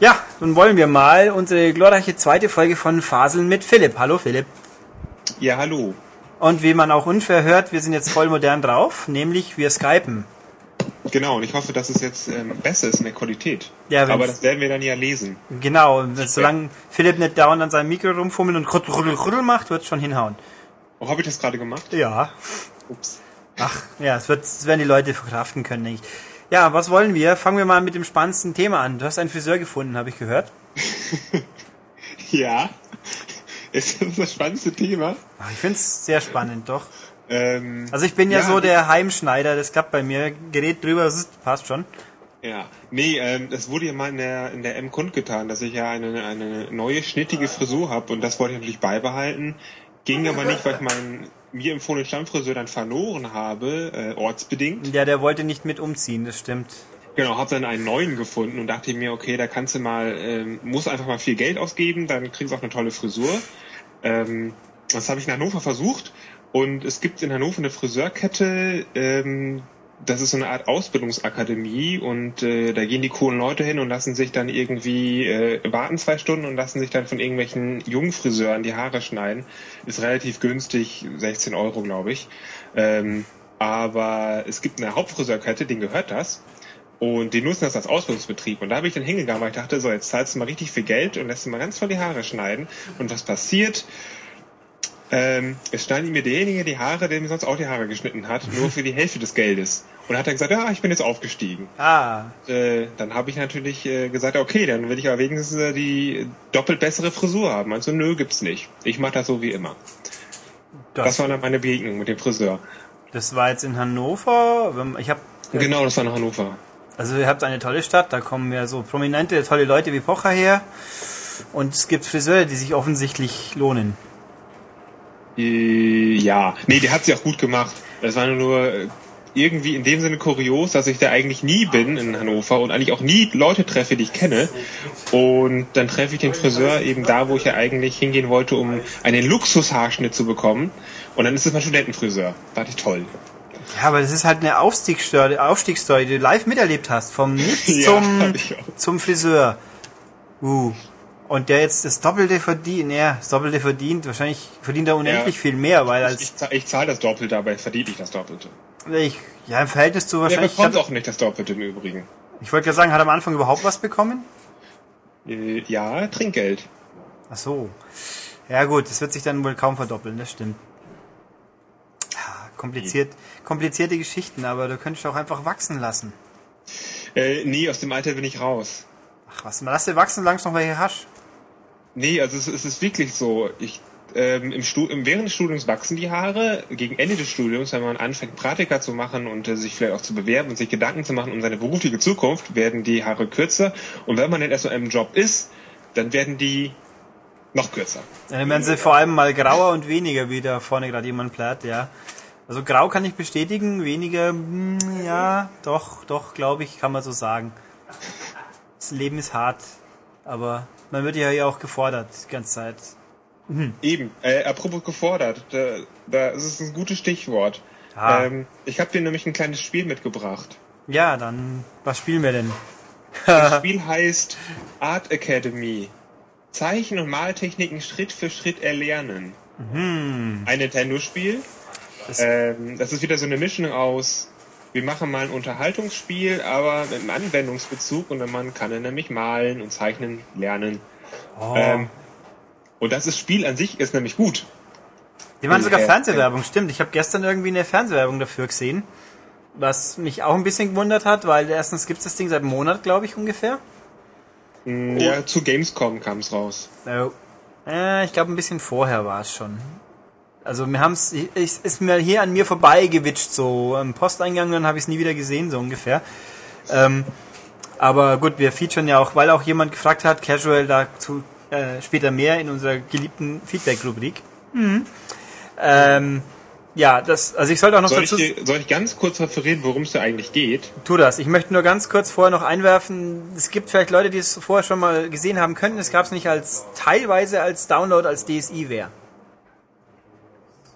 Ja, nun wollen wir mal unsere glorreiche zweite Folge von Faseln mit Philipp. Hallo Philipp. Ja, hallo. Und wie man auch unfair hört, wir sind jetzt voll modern drauf, nämlich wir skypen. Genau, und ich hoffe, dass es jetzt ähm, besser ist in der Qualität. Ja, Aber das werden wir dann ja lesen. Genau, solange Philipp nicht dauernd an seinem Mikro rumfummelt und ruddel, ruddel, ruddel macht, wird's schon hinhauen. Oh, habe ich das gerade gemacht? Ja. Ups. Ach, ja, es wird, es werden die Leute verkraften können, denke ich. Ja, was wollen wir? Fangen wir mal mit dem spannendsten Thema an. Du hast einen Friseur gefunden, habe ich gehört. Ja. Ist das das spannendste Thema? Ach, ich find's sehr spannend, doch. Ähm, Also ich bin ja, Ja, so der Heimschneider, das klappt bei mir. Gerät drüber, das ist- passt schon. ja. Nee, ähm, es wurde ja mal in der, in der M kundgetan, dass ich ja eine, eine neue schnittige Frisur habe und das wollte ich natürlich beibehalten. Ging aber nicht, weil ich meinen mir empfohlenen Stammfriseur dann verloren habe, äh, ortsbedingt. Ja, der wollte nicht mit umziehen, das stimmt. Genau, habe dann einen neuen gefunden und dachte mir, okay, da kannst du mal, ähm, muss einfach mal viel Geld ausgeben, dann kriegst du auch eine tolle Frisur. Ähm, das habe ich in Hannover versucht und es gibt in Hannover eine Friseurkette, ähm, das ist so eine Art Ausbildungsakademie und äh, da gehen die coolen Leute hin und lassen sich dann irgendwie äh, warten zwei Stunden und lassen sich dann von irgendwelchen jungen Friseuren die Haare schneiden. Ist relativ günstig, 16 Euro glaube ich. Ähm, aber es gibt eine Hauptfriseurkette, denen gehört das. Und die nutzen das als Ausbildungsbetrieb. Und da habe ich dann hingegangen, weil ich dachte, so, jetzt zahlst du mal richtig viel Geld und lässt du mal ganz voll die Haare schneiden. Und was passiert? Ähm, es schneidet mir derjenige die Haare, der mir sonst auch die Haare geschnitten hat, nur für die Hälfte des Geldes. Und hat dann gesagt, ja, ich bin jetzt aufgestiegen. Ah, Äh, dann habe ich natürlich äh, gesagt, okay, dann will ich aber wenigstens äh, die doppelt bessere Frisur haben. Also nö, gibt's nicht. Ich mache das so wie immer. Das das, war dann meine Begegnung mit dem Friseur. das war jetzt in Hannover. Ich habe Genau, das war in Hannover. Also ihr habt eine tolle Stadt, da kommen ja so prominente, tolle Leute wie Pocher her. Und es gibt Friseure, die sich offensichtlich lohnen. Äh, ja, nee, der hat sie auch gut gemacht. Das war nur äh, irgendwie in dem Sinne kurios, dass ich da eigentlich nie bin in Hannover und eigentlich auch nie Leute treffe, die ich kenne. Und dann treffe ich den Friseur eben da, wo ich ja eigentlich hingehen wollte, um einen Luxushaarschnitt zu bekommen. Und dann ist es mein Studentenfriseur. Fand ich toll. Ja, aber das ist halt eine Aufstiegsstory, Aufstiegsstory die du live miterlebt hast. Vom Nichts Ja, zum, zum Friseur. Uh. Und der jetzt das Doppelte verdient, ja, das Doppelte verdient, wahrscheinlich verdient er unendlich Ja. viel mehr, weil Ich, als, zahl- ich zahle das Doppelte, dabei verdiene ich das Doppelte. ich, ja, im Verhältnis zu Er wahrscheinlich, bekommt hat, auch nicht das Doppelte im Übrigen. ich wollte gerade sagen, hat er am Anfang überhaupt was bekommen? Äh, ja, Trinkgeld. Ach so. Ja gut, das wird sich dann wohl kaum verdoppeln, das stimmt. Kompliziert, komplizierte Geschichten, aber du könntest auch einfach wachsen lassen. Äh, nee, aus dem Alter bin ich raus. Ach was, lass dir wachsen, noch welche hast. Nee, also es, es ist wirklich so. Ich, ähm, im Stu im, während des Studiums wachsen die Haare. Gegen Ende des Studiums, wenn man anfängt, Praktika zu machen und äh, sich vielleicht auch zu bewerben und sich Gedanken zu machen um seine berufliche Zukunft, werden die Haare kürzer. Und wenn man dann erst so in einem Job ist, dann werden die noch kürzer. Dann werden sie vor allem mal grauer und weniger, wie da vorne gerade jemand plärt, ja. Also grau kann ich bestätigen, weniger, hm, ja, doch, doch, glaube ich, kann man so sagen. Das Leben ist hart, aber man wird ja hier auch gefordert die ganze Zeit. Eben, äh, apropos gefordert, da, da ist es ein gutes Stichwort. Ah. Ähm, ich habe dir nämlich ein kleines Spiel mitgebracht. Ja, dann, was spielen wir denn? Das Spiel heißt Art Academy. Zeichen- und Maltechniken Schritt für Schritt erlernen. Ein Nintendo-Spiel. Das- Ähm, das ist wieder so eine Mischung aus, wir machen mal ein Unterhaltungsspiel, aber mit einem Anwendungsbezug und man kann dann nämlich malen und zeichnen lernen. Oh. Ähm, und das ist Spiel an sich ist nämlich gut. Die machen sogar Fernsehwerbung, stimmt. Ich habe gestern irgendwie eine Fernsehwerbung dafür gesehen, was mich auch ein bisschen gewundert hat, weil erstens gibt es das Ding seit einem Monat, glaube ich, ungefähr. Mm, Ja, zu Gamescom kam es raus. Oh. Äh, ich glaube, ein bisschen vorher war es schon. Also wir haben's, es ist mir hier an mir vorbeigewitscht, so im Posteingang, dann habe ich es nie wieder gesehen, so ungefähr. Ähm, aber gut, wir featuren ja auch, weil auch jemand gefragt hat, Casual dazu äh, später mehr in unserer geliebten Feedback-Rubrik. Mhm. Ähm, ja, das, also ich sollte auch noch Soll ich, dazu dir- soll ich ganz kurz referieren, worum es da eigentlich geht? Tu das. Ich möchte nur ganz kurz vorher noch einwerfen, es gibt vielleicht Leute, die es vorher schon mal gesehen haben könnten. Es gab es nicht als teilweise als Download als DSI-Ware.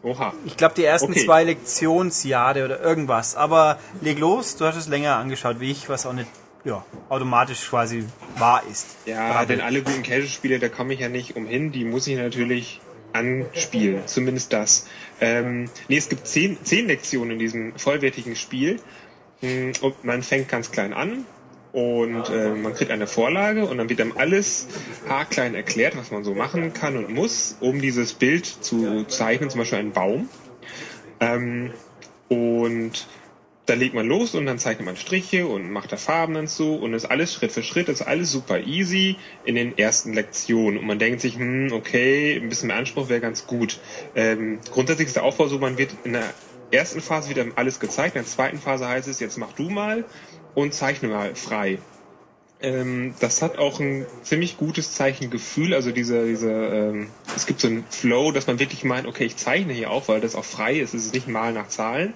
Oha. Ich glaube die ersten Okay. zwei Lektionsjahre oder irgendwas. Aber leg los, du hast es länger angeschaut wie ich, was auch nicht ja, automatisch quasi wahr ist. Ja, Brabbel. denn alle guten Casual-Spiele, da komme ich ja nicht umhin, die muss ich natürlich anspielen, zumindest das. Ähm, nee, es gibt zehn, zehn Lektionen in diesem vollwertigen Spiel Mm, und man fängt ganz klein an und äh, man kriegt eine Vorlage und dann wird einem alles haarklein erklärt, was man so machen kann und muss, um dieses Bild zu zeichnen, zum Beispiel einen Baum. Ähm, und da legt man los und dann zeichnet man Striche und macht da Farben dazu und ist alles Schritt für Schritt, ist alles super easy in den ersten Lektionen. Und man denkt sich, hm, okay, ein bisschen mehr Anspruch wäre ganz gut. Ähm, grundsätzlich ist der Aufbau so, man wird in der ersten Phase wieder alles gezeigt, in der zweiten Phase heißt es, jetzt mach du mal und zeichne mal frei. Ähm, das hat auch ein ziemlich gutes Zeichengefühl, also diese, diese, ähm, es gibt so einen Flow, dass man wirklich meint, okay, ich zeichne hier auch, weil das auch frei ist, es ist nicht mal nach Zahlen.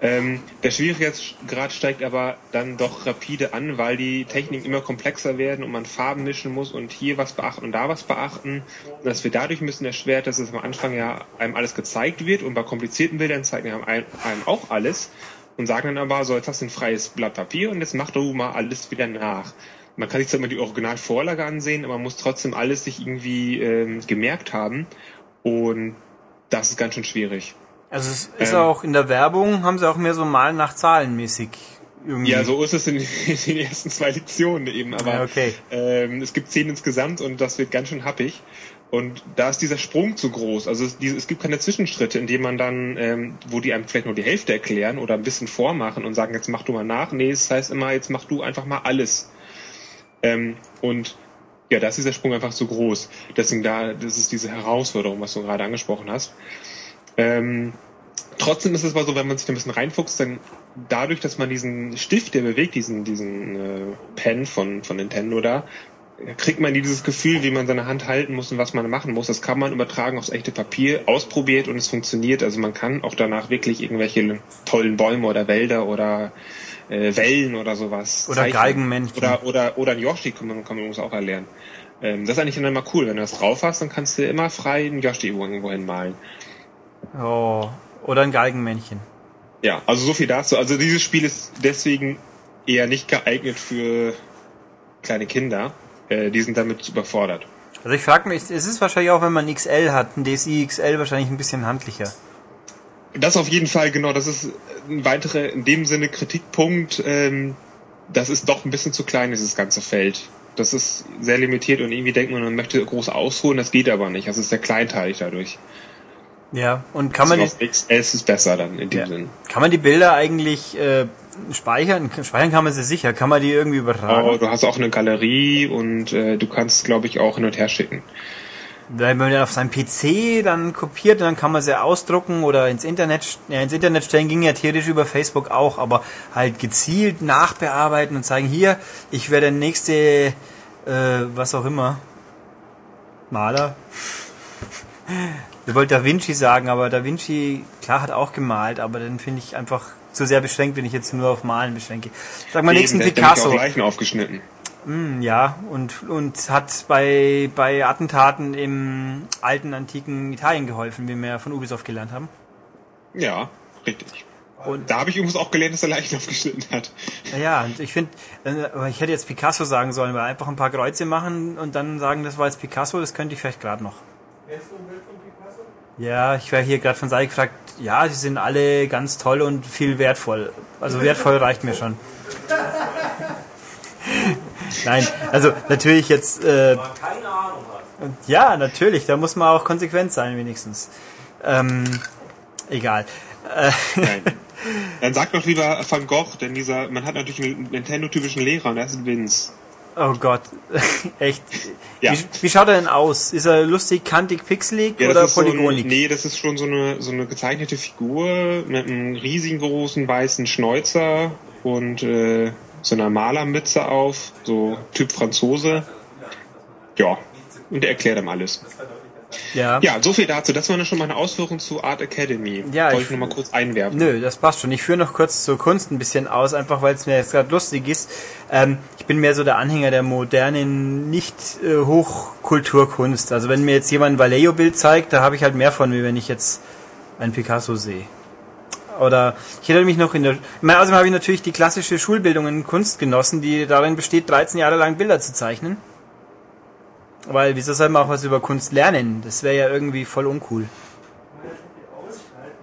Ähm, der Schwierigkeitsgrad steigt aber dann doch rapide an, weil die Techniken immer komplexer werden und man Farben mischen muss und hier was beachten und da was beachten. Und das wird dadurch bisschen erschwert, dass es am Anfang ja einem alles gezeigt wird und bei komplizierten Bildern zeigen einem, einem auch alles und sagen dann aber, so jetzt hast du ein freies Blatt Papier und jetzt mach du mal alles wieder nach. Man kann sich zwar immer die Originalvorlage ansehen, aber man muss trotzdem alles sich irgendwie ähm, gemerkt haben und das ist ganz schön schwierig. Also es ist Ähm. auch in der Werbung, haben sie auch mehr so Malen nach Zahlen mäßig irgendwie. Ja, so ist es in, in den ersten zwei Lektionen eben, aber Ja, okay. ähm, es gibt zehn insgesamt und das wird ganz schön happig. Und da ist dieser Sprung zu groß. Also es, es gibt keine Zwischenschritte, in denen man dann, ähm, wo die einem vielleicht nur die Hälfte erklären oder ein bisschen vormachen und sagen, jetzt mach du mal nach. Nee, es heißt immer, jetzt mach du einfach mal alles. Ähm, und ja, da ist dieser Sprung einfach zu groß. Deswegen da, das ist diese Herausforderung, was du gerade angesprochen hast. Ähm, trotzdem ist es aber so, wenn man sich da ein bisschen reinfuchst, dann dadurch, dass man diesen Stift, der bewegt, diesen, diesen äh, Pen von, von Nintendo da, kriegt man dieses Gefühl, wie man seine Hand halten muss und was man machen muss. Das kann man übertragen aufs echte Papier, ausprobiert und es funktioniert. Also man kann auch danach wirklich irgendwelche tollen Bäume oder Wälder oder äh, Wellen oder sowas. Oder zeichnen. Geigenmännchen. Oder, oder, oder ein Yoshi kann man, kann man übrigens auch erlernen. Ähm, das ist eigentlich dann immer cool. Wenn du das drauf hast, dann kannst du immer frei einen Yoshi irgendwo hinmalen. Oh, oder ein Geigenmännchen. Ja, also so viel dazu. Also dieses Spiel ist deswegen eher nicht geeignet für kleine Kinder. Äh, die sind damit überfordert. Also ich frage mich, es ist wahrscheinlich auch, wenn man XL hat, ein DSi XL wahrscheinlich ein bisschen handlicher. Das auf jeden Fall, genau, das ist ein weiterer, in dem Sinne Kritikpunkt, ähm, das ist doch ein bisschen zu klein, dieses ganze Feld. Das ist sehr limitiert und irgendwie denkt man, man möchte groß ausholen, das geht aber nicht. Das ist sehr kleinteilig dadurch. Ja, und kann man, also die, XL ist es besser dann in dem ja, Sinn. kann man die Bilder eigentlich äh, speichern? Speichern kann man sie sicher. Kann man die irgendwie übertragen? Oh, du hast auch eine Galerie und äh, du kannst, glaube ich, auch hin und her schicken. Wenn man auf seinem PC dann kopiert, dann kann man sie ausdrucken oder ins Internet, ja, ins Internet stellen ging ja theoretisch über Facebook auch, aber halt gezielt nachbearbeiten und sagen, hier, ich werde der nächste, äh, was auch immer, Maler. Ich wollte Da Vinci sagen, aber Da Vinci, klar, hat auch gemalt, aber den finde ich einfach zu sehr beschränkt, wenn ich jetzt nur auf Malen beschränke. Sag mal, nächsten hat nämlich Picasso. auch Leichen aufgeschnitten. Hm, Ja, und, und hat bei, bei Attentaten im alten, antiken Italien geholfen, wie wir ja von Ubisoft gelernt haben. Ja, richtig. Und Da habe ich übrigens auch gelernt, dass er Leichen aufgeschnitten hat. ja, und ich finde, aber ich hätte jetzt Picasso sagen sollen, weil einfach ein paar Kreuze machen und dann sagen, das war jetzt Picasso, das könnte ich vielleicht gerade noch. Ein Bild von Picasso? Ja, ich werde hier gerade von Sai gefragt, ja, die sind alle ganz toll und viel wertvoll. Also wertvoll reicht mir schon. Nein, also natürlich jetzt äh. Ja, natürlich, da muss man auch konsequent sein, wenigstens. Ähm, egal. Nein. Dann sag doch lieber Van Gogh, denn dieser, man hat natürlich einen Nintendo-typischen Lehrer und das ist Vince. Oh Gott, echt. Ja. Wie, wie schaut er denn aus? Ist er lustig, kantig, pixelig Ja, oder ist so ein, polygonig? nee, das ist schon so eine, so eine gezeichnete Figur mit einem riesigen großen weißen Schnäuzer und äh, so einer Malermütze auf, so Typ Franzose. Ja, und der erklärt ihm alles. Ja. Ja, so viel dazu. Das war schon mal eine Ausführung zu Art Academy. Ja, Wollte ich- ich nur mal kurz einwerfen. Nö, das passt schon. Ich führe noch kurz zur Kunst ein bisschen aus, einfach weil es mir jetzt gerade lustig ist. Ähm, ich bin mehr so der Anhänger der modernen, nicht äh, Hochkulturkunst. Also wenn mir jetzt jemand ein Vallejo-Bild zeigt, da habe ich halt mehr von, wie wenn ich jetzt ein Picasso sehe. Oder ich erinnere mich noch in der, außerdem habe ich natürlich die klassische Schulbildung in Kunst genossen, die darin besteht, 13 Jahre lang Bilder zu zeichnen. Weil, wieso soll man auch was über Kunst lernen? Das wäre ja irgendwie voll uncool.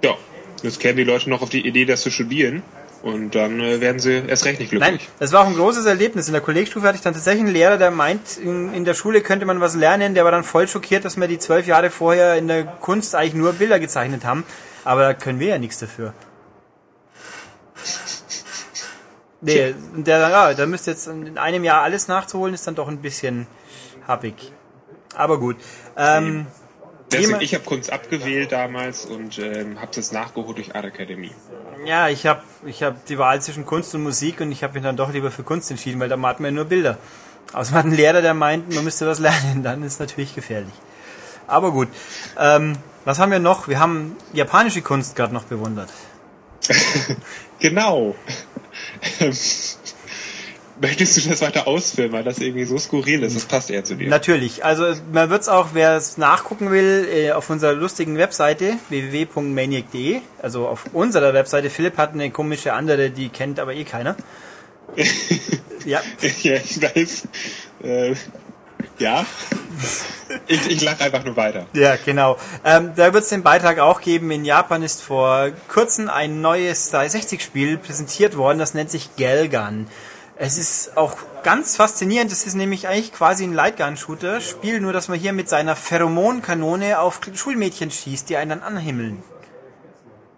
Ja, jetzt kämen die Leute noch auf die Idee, das zu studieren. Und dann äh, werden sie erst recht nicht glücklich. Nein, das war auch ein großes Erlebnis. In der Kollegstufe hatte ich dann tatsächlich einen Lehrer, der meint, in, in der Schule könnte man was lernen. Der war dann voll schockiert, dass wir die zwölf Jahre vorher in der Kunst eigentlich nur Bilder gezeichnet haben. Aber da können wir ja nichts dafür. Nee, der ja, da müsste jetzt in einem Jahr alles nachzuholen, ist dann doch ein bisschen happig. Aber gut. Ähm, Deswegen, Thema- ich habe Kunst abgewählt damals und ähm, habe das nachgeholt durch Art Academy. ja, ich habe ich hab die Wahl zwischen Kunst und Musik und ich habe mich dann doch lieber für Kunst entschieden, weil da hat man ja nur Bilder. Außerdem hat ein Lehrer, der meint, man müsste was lernen, dann ist natürlich gefährlich. Aber gut. Ähm, was haben wir noch? Wir haben japanische Kunst gerade noch bewundert. Genau. Möchtest du das weiter ausführen, weil das irgendwie so skurril ist? Das passt eher zu dir. Natürlich. Also man wird es auch, wer es nachgucken will, äh, auf unserer lustigen Webseite www.maniac.de, also auf unserer Webseite. Philipp hat eine komische andere, die kennt aber eh keiner. ja, ja, ich weiß. Äh, ja. Ich, ich lache einfach nur weiter. Ja, genau. Ähm, da wird es den Beitrag auch geben. In Japan ist vor kurzem ein neues 360-Spiel präsentiert worden, das nennt sich Gelgun. Es ist auch ganz faszinierend. Es ist nämlich eigentlich quasi ein Lightgun-Shooter-Spiel, nur dass man hier mit seiner Pheromonkanone auf Schulmädchen schießt, die einen dann anhimmeln.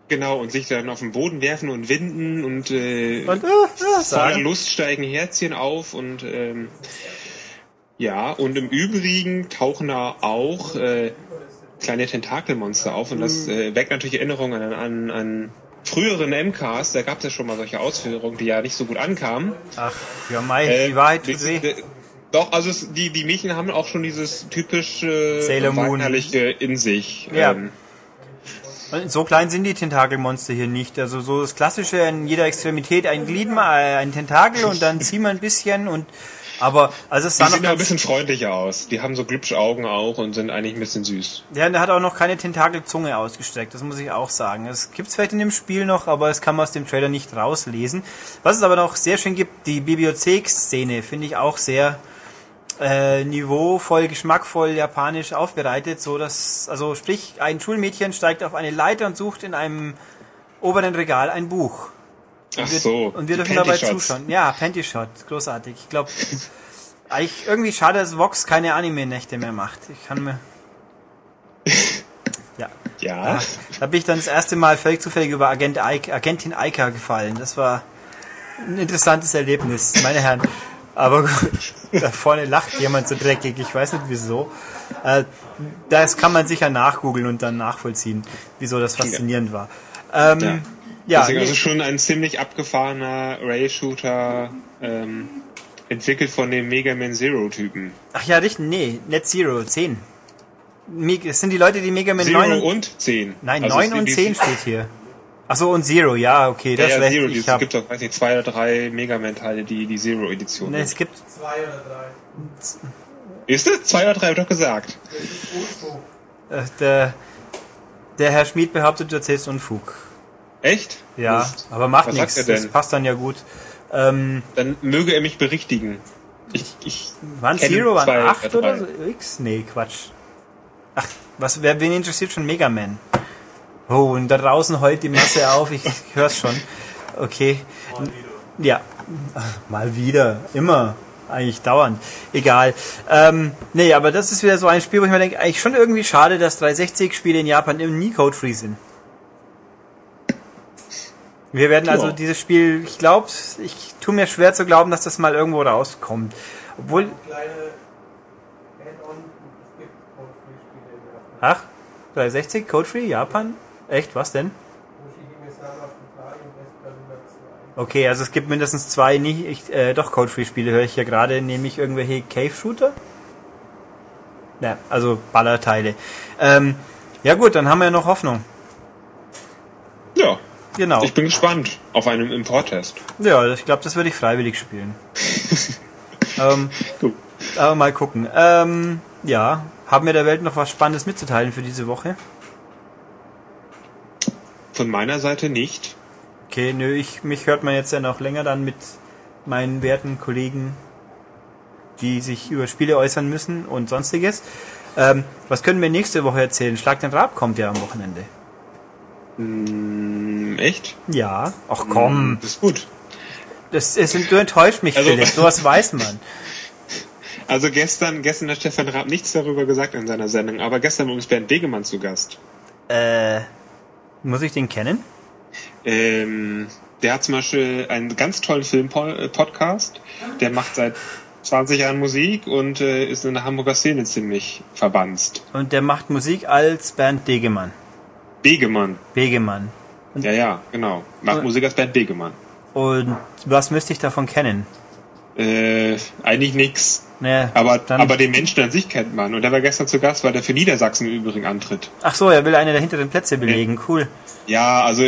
Genau, und sich dann auf den Boden werfen und winden und, äh, Und äh, äh, sagen. Lust steigen Herzchen auf und ähm, ja, und im Übrigen tauchen da auch äh, kleine Tentakelmonster auf und das äh, weckt natürlich Erinnerungen an, an, an früheren MCs, da gab es ja schon mal solche Ausführungen, die ja nicht so gut ankamen. Ach, ja, Mai, Äh, die Wahrheit tut weh. äh, Doch, also es, die, die Mädchen haben auch schon dieses typische weinerliche in sich. Ja. Ähm, So klein sind die Tentakelmonster hier nicht. Also so das klassische in jeder Extremität ein Glied, äh, ein Tentakel und dann ziehen wir ein bisschen und aber also es die sah noch sehen ein bisschen freundlicher aus. Die haben so Glubschaugen auch und sind eigentlich ein bisschen süß. Ja, und der hat auch noch keine Tentakelzunge ausgestreckt, das muss ich auch sagen. Es gibt's vielleicht in dem Spiel noch, aber es kann man aus dem Trailer nicht rauslesen. Was es aber noch sehr schön gibt, die Bibliotheksszene finde ich auch sehr äh, niveauvoll, geschmackvoll japanisch aufbereitet, so dass, also sprich, ein Schulmädchen steigt auf eine Leiter und sucht in einem oberen Regal ein Buch. Ach wir, so. und wir dürfen dabei zuschauen. Ja, Panty Shot, großartig. Ich glaube, eigentlich irgendwie schade, dass Vox keine Anime-Nächte mehr macht. Ich kann mir. Ja. Ja. Da bin ich dann das erste Mal völlig zufällig über Agent Eik, Agentin Eika gefallen. Das war ein interessantes Erlebnis, meine Herren. Aber gut, da vorne lacht jemand so dreckig, ich weiß nicht wieso. Äh, das kann man sicher nachgoogeln und dann nachvollziehen, wieso das faszinierend war. Ähm, Ja. ja, Deswegen also schon ein ziemlich abgefahrener Ray-Shooter, ähm, entwickelt von dem Mega Man Zero-Typen. ach ja, richtig, nee, Net Zero, 10. Me- Es sind die Leute, die Mega Man Zero 9 und, und 10. Nein, Also 9 es und gibt 10 die- steht hier. Ach so, und Zero, ja, okay, das Ja, ist ja. Zero, ich es gibt doch, weiß nicht, zwei oder drei Mega Man-Teile, die die Zero-Edition ne, sind. es gibt, Zwei oder drei. Ist es? Zwei oder drei, hab ich doch gesagt. äh, der, der Herr Schmid behauptet, du erzählst Unfug. Echt? Ja, Mist. aber macht nichts, das passt dann ja gut. Ähm, Dann möge er mich berichtigen. Ich, ich waren Zero, waren zwei 8 oder drei. so? X? Nee, Quatsch. Ach, was, wer, wen interessiert schon Mega Man? Oh, und da draußen heult die Masse auf, ich hör's schon. Okay. Ja, mal wieder, immer, eigentlich dauernd. Egal. Ähm, nee, aber das ist wieder so ein Spiel, wo ich mir denke, eigentlich schon irgendwie schade, dass 360-Spiele in Japan immer nie code-free sind. Wir werden also Ja. dieses Spiel, ich glaube, ich tue mir schwer zu glauben, dass das mal irgendwo rauskommt. Obwohl. Es ach, 360 code-free, Japan? Echt, was denn? Ushihime-sama Futari und Escalibur 2. Okay, also es gibt mindestens zwei nicht, ich, äh, doch Code-Free-Spiele, höre ich hier gerade, nämlich irgendwelche Cave-Shooter? Ja, also Ballerteile. Ähm, ja gut, dann haben wir ja noch Hoffnung. Ja, Genau. ich bin gespannt auf einen Import-Test. Ja, ich glaube, das würde ich freiwillig spielen. ähm, Gut. aber mal gucken. Ähm, ja, haben wir der Welt noch was Spannendes mitzuteilen für diese Woche? Von meiner Seite nicht. Okay, nö, ich, mich hört man jetzt ja noch länger dann mit meinen werten Kollegen, die sich über Spiele äußern müssen und sonstiges. Ähm, was können wir nächste Woche erzählen? Schlag den Rab kommt ja am Wochenende. Hm, echt? Ja. Ach komm, Das ist gut. das, es, du enttäuscht mich, Also- Philipp. Sowas weiß man. Also gestern, gestern hat Stefan Raab nichts darüber gesagt in seiner Sendung, aber gestern war uns Bernd Begemann zu Gast. Äh, muss ich den kennen? Ähm, der hat zum Beispiel einen ganz tollen Film-Podcast. Der macht seit 20 Jahren Musik und äh, ist in der Hamburger Szene ziemlich verbanzt. Und der macht Musik als Bernd Degemann. Begemann. Begemann. Ja, ja, genau. Macht Und- Musik als Bernd Begemann. Und was müsste ich davon kennen? Äh, eigentlich nix. Ne, Aber, aber den Menschen an sich kennt man. Und der war gestern zu Gast, weil der für Niedersachsen im Übrigen antritt. Ach so, er will eine der hinteren Plätze belegen. Cool. Ja, also,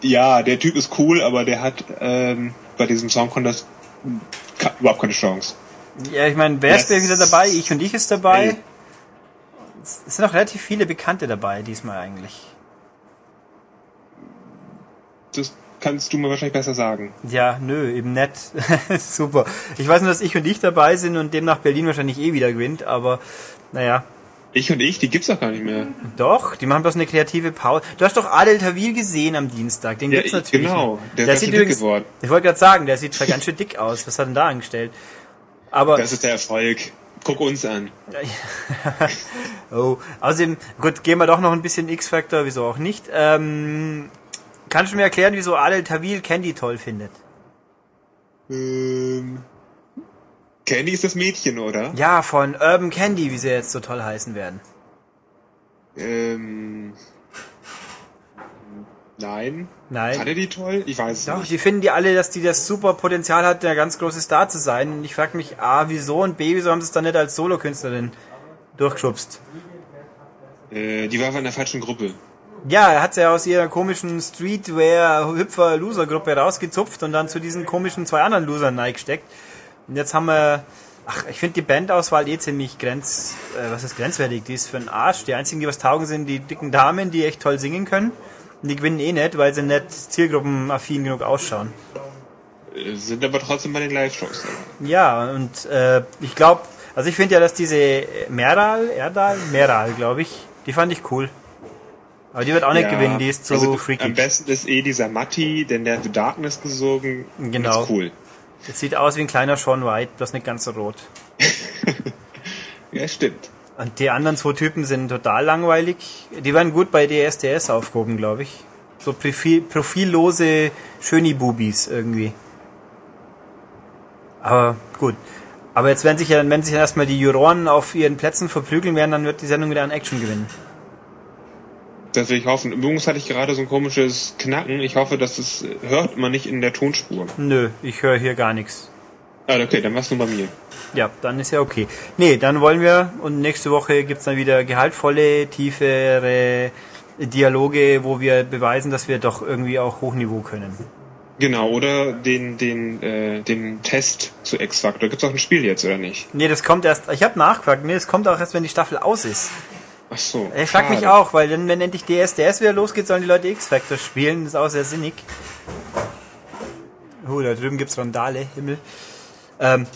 ja, der Typ ist cool, aber der hat ähm, bei diesem Song Contest überhaupt keine Chance. Ja, ich meine, wer ist Yes. wieder dabei? Ich und ich ist dabei. Ey. Es sind auch relativ viele Bekannte dabei diesmal eigentlich. Das kannst du mir wahrscheinlich besser sagen. Ja, nö, eben nett. Super. Ich weiß nur, dass ich und ich dabei sind und demnach Berlin wahrscheinlich eh wieder gewinnt, aber naja. Ich und ich, die gibt's doch gar nicht mehr. Doch, die machen bloß eine kreative Pause. Du hast doch Adel Tawil gesehen am Dienstag. Den Ja, gibt's ich- natürlich. genau. noch. Der ist ganz schön dick geworden. Ich wollte gerade sagen, der sieht zwar ganz schön dick aus. Was hat er denn da angestellt? Aber Das ist der Erfolg. Guck uns an. Oh, außerdem, gut, gehen wir doch noch ein bisschen X-Factor, wieso auch nicht. Ähm, kannst du mir erklären, wieso Adel Tawil Candy toll findet? Ähm, Candy ist das Mädchen, oder? Ja, von Urban Candy, wie sie jetzt so toll heißen werden. Ähm, nein. Nein. Fand er die toll? Ich weiß es Doch, nicht. die finden die alle, dass die das super Potenzial hat, der ganz große Star zu sein. Und ich frage mich, A, wieso und B, wieso haben sie es dann nicht als Solokünstlerin durchgeschubst? Äh, die war in der falschen Gruppe. Ja, er hat sie ja aus ihrer komischen Streetwear-Hüpfer-Loser-Gruppe rausgezupft und dann zu diesen komischen zwei anderen Losern reingesteckt. Und jetzt haben wir, ach, ich finde die Bandauswahl eh ziemlich grenz, äh, was ist grenzwertig, die ist für den Arsch. Die einzigen, die was taugen, sind die dicken Damen, die echt toll singen können. Und die gewinnen eh nicht, weil sie nicht zielgruppenaffin genug ausschauen. Sind aber trotzdem bei den Live-Shows. Ja, und äh, ich glaube, also ich finde ja, dass diese Meral, Erdal, Meral, glaube ich, die fand ich cool. Aber die wird auch nicht Ja, gewinnen, die ist zu also, freaky. Am besten ist eh dieser Matti, denn der hat The Darkness gesogen. Genau. Ist cool. Das sieht aus wie ein kleiner Sean White, bloß nicht ganz so rot. Ja, stimmt. Und die anderen zwei Typen sind total langweilig. Die werden gut bei DSDS aufgehoben, glaube ich. So Profil, profillose Schöni-Bubis irgendwie. Aber gut. Aber jetzt werden sich ja, wenn sich dann erstmal die Juroren auf ihren Plätzen verprügeln werden, dann wird die Sendung wieder an Action gewinnen. Das will ich hoffen. Übrigens hatte ich gerade so ein komisches Knacken. Ich hoffe, dass es hört man nicht in der Tonspur. Nö, ich höre hier gar nichts. Ah, okay, dann war's nur bei mir. Ja, dann ist ja okay. Nee, dann wollen wir, und nächste Woche gibt's dann wieder gehaltvolle, tiefere Dialoge, wo wir beweisen, dass wir doch irgendwie auch Hochniveau können. Genau, oder den, den, äh, den Test zu X-Factor. Gibt's auch ein Spiel jetzt, oder nicht? Nee, das kommt erst, ich habe nachgefragt, nee, das kommt auch erst, wenn die Staffel aus ist. Ach so. Ich frag mich schade. auch, weil dann, wenn endlich DSDS wieder losgeht, sollen die Leute X-Factor spielen, das ist auch sehr sinnig. Oh, da drüben gibt's Randale, Himmel. Ähm,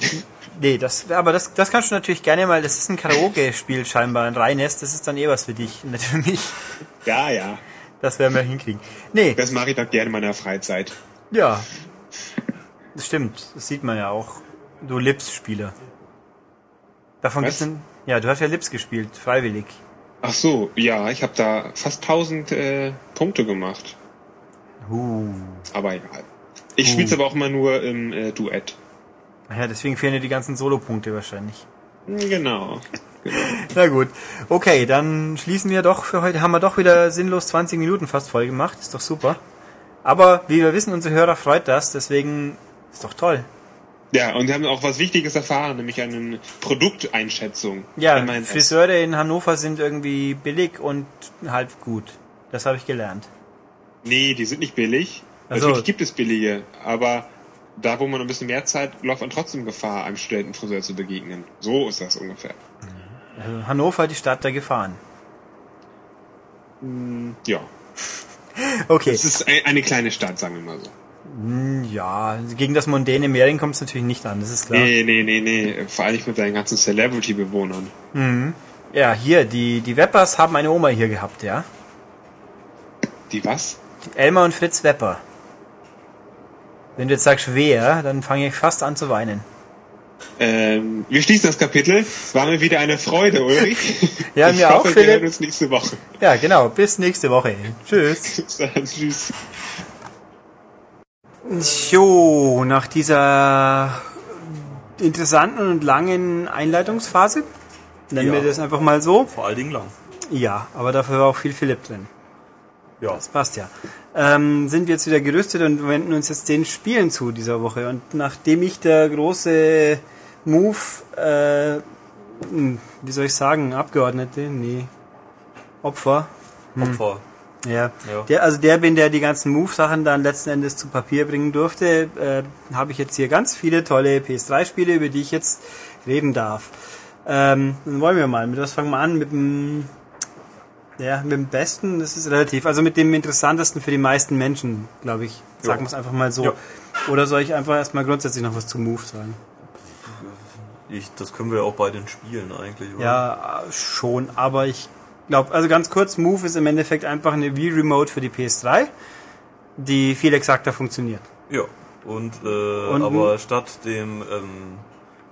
nee, das, aber das, das kannst du natürlich gerne mal, das ist ein Karaoke-Spiel scheinbar, ein reines, das ist dann eh was für dich, nicht für mich. Ja, ja. Das werden wir hinkriegen. Nee, Das mache ich doch gerne in meiner Freizeit. ja. Das stimmt, das sieht man ja auch. Du Lips-Spieler. Davon Was? gibt's ein, ja, du hast ja Lips gespielt, freiwillig. Ach so, ja, ich habe da fast 1000 äh, Punkte gemacht. Uh. Aber egal. Ich Uh. spiel's aber auch immer nur im äh, Duett. Ja, deswegen fehlen dir die ganzen Solo-Punkte wahrscheinlich. Genau. Na gut. Okay, dann schließen wir doch für heute. Haben wir doch wieder sinnlos 20 Minuten fast voll gemacht. Ist doch super. Aber wie wir wissen, unsere Hörer freut das. Deswegen ist doch toll. Ja, und wir haben auch was Wichtiges erfahren, nämlich eine Produkteinschätzung. Ja, Friseure in Hannover sind irgendwie billig und halb gut. Das habe ich gelernt. Nee, die sind nicht billig. Ach so. Natürlich gibt es billige, aber da, wo man ein bisschen mehr Zeit, läuft man trotzdem Gefahr, einem Studentenfriseur zu begegnen. So ist das ungefähr. Also Hannover, die Stadt der Gefahren. Ja. Okay. Es ist ein- eine kleine Stadt, sagen wir mal so. Ja, gegen das mondäne Mering kommt es natürlich nicht an, das ist klar. Nee, nee, nee, nee. Vor allem nicht mit seinen ganzen Celebrity-Bewohnern. Ja, hier, die, die Weppers haben eine Oma hier gehabt, ja. Die was? Elmar und Fritz Wepper. Wenn du jetzt sagst wer, dann fange ich fast an zu weinen. Ähm, wir schließen das Kapitel. Es war mir wieder eine Freude, Ulrich. Ja, ich mir hoffe, auch, wir Philipp. hören uns nächste Woche. Ja, genau. Bis nächste Woche. Tschüss. Bis dann, Tschüss. So, nach dieser interessanten und langen Einleitungsphase, nennen Ja. wir das einfach mal so. Vor allen Dingen lang. Ja, aber dafür war auch viel Philipp drin. Ja. Das passt ja. Ähm, sind wir jetzt wieder gerüstet und wenden uns jetzt den Spielen zu dieser Woche. Und nachdem ich der große Move, äh, hm, wie soll ich sagen, Abgeordnete, nee, Opfer, Opfer. Ja, Ja. Der, also der bin, der die ganzen Move-Sachen dann letzten Endes zu Papier bringen durfte, äh, habe ich jetzt hier ganz viele tolle PS3-Spiele, über die ich jetzt reden darf. Ähm, dann wollen wir mal. Mit was fangen wir an? Mit dem, ja, mit dem Besten, das ist relativ. Also mit dem Interessantesten für die meisten Menschen, glaube ich. Sagen wir es einfach mal so. Ja. Oder soll ich einfach erstmal grundsätzlich noch was zu Move sagen? Ich, das können wir auch bei den Spielen eigentlich, oder? Ja, äh, schon, aber ich glaube, also ganz kurz, Move ist im Endeffekt einfach eine Wii Remote für die PS3, die viel exakter funktioniert. Ja. Und, äh, Und- aber statt dem ähm,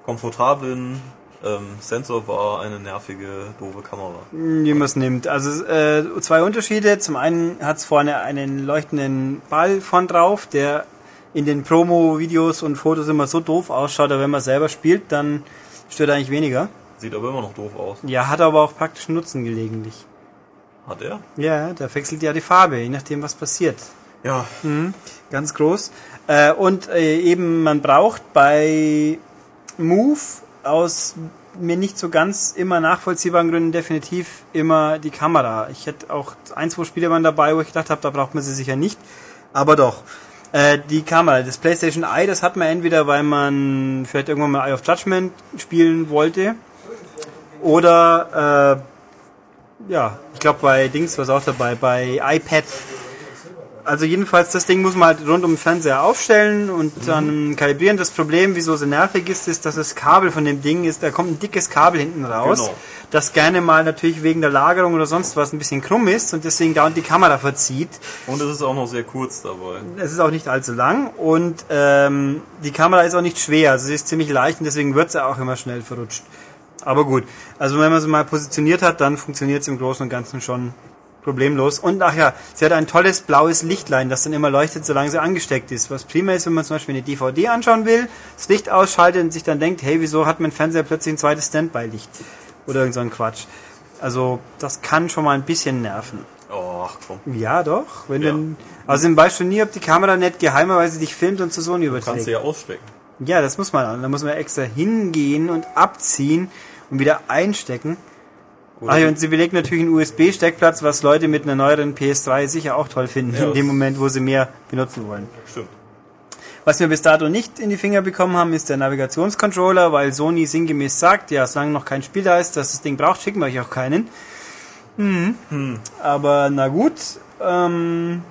komfortablen ähm, Sensor war eine nervige, doofe Kamera. Wie man es nimmt. Also äh, zwei Unterschiede. Zum einen hat es vorne einen leuchtenden Ball von drauf, der in den Promo-Videos und Fotos immer so doof ausschaut, aber wenn man selber spielt, dann stört er eigentlich weniger. Sieht aber immer noch doof aus. Ja, hat aber auch praktischen Nutzen gelegentlich. Hat er? Ja, da wechselt ja die Farbe, je nachdem was passiert. Ja. Ganz groß. Äh, und äh, eben, man braucht bei Move aus mir nicht so ganz immer nachvollziehbaren Gründen definitiv immer die Kamera. Ich hätte auch ein, zwei Spiele waren dabei, wo ich gedacht habe, da braucht man sie sicher nicht. Aber doch. Äh, die Kamera, das PlayStation Eye, das hat man entweder, weil man vielleicht irgendwann mal Eye of Judgment spielen wollte. Oder äh, ja, ich glaube bei Dings war es auch dabei, bei iPad also jedenfalls, das Ding muss man halt rund um den Fernseher aufstellen und dann kalibrieren. Das Problem, wieso so nervig ist, ist, dass das Kabel von dem Ding ist, da kommt ein dickes Kabel hinten raus, Genau. das gerne mal natürlich wegen der Lagerung oder sonst was ein bisschen krumm ist und deswegen dauernd die Kamera verzieht. Und es ist auch noch sehr kurz dabei. Es ist auch nicht allzu lang und ähm, die Kamera ist auch nicht schwer, also sie ist ziemlich leicht und deswegen wird sie auch immer schnell verrutscht. Aber gut, also wenn man sie mal positioniert hat, dann funktioniert es im Großen und Ganzen schon problemlos. Und ach ja, sie hat ein tolles blaues Lichtlein, das dann immer leuchtet, solange sie angesteckt ist. Was prima ist, wenn man zum Beispiel eine DVD anschauen will, das Licht ausschaltet und sich dann denkt, hey, wieso hat mein Fernseher plötzlich ein zweites Standby-Licht? Oder irgend so ein Quatsch. Also das kann schon mal ein bisschen nerven. Ach komm. Ja, doch. Wenn Ja. denn, also weißt du nie, ob die Kamera nicht geheimerweise dich filmt und zu Sony Kannst du überträgt. ja ausstecken. Ja, das muss man. Da muss man extra hingehen und abziehen und wieder einstecken. Oder Ach ja, und sie belegt natürlich einen USB-Steckplatz, was Leute mit einer neueren PS3 sicher auch toll finden, Ja, in dem das- Moment, wo sie mehr benutzen wollen. Stimmt. Was wir bis dato nicht in die Finger bekommen haben, ist der Navigationscontroller, weil Sony sinngemäß sagt, ja, solange noch kein Spiel da ist, das das Ding braucht, schicken wir euch auch keinen. Hm. Aber na gut. Ähm,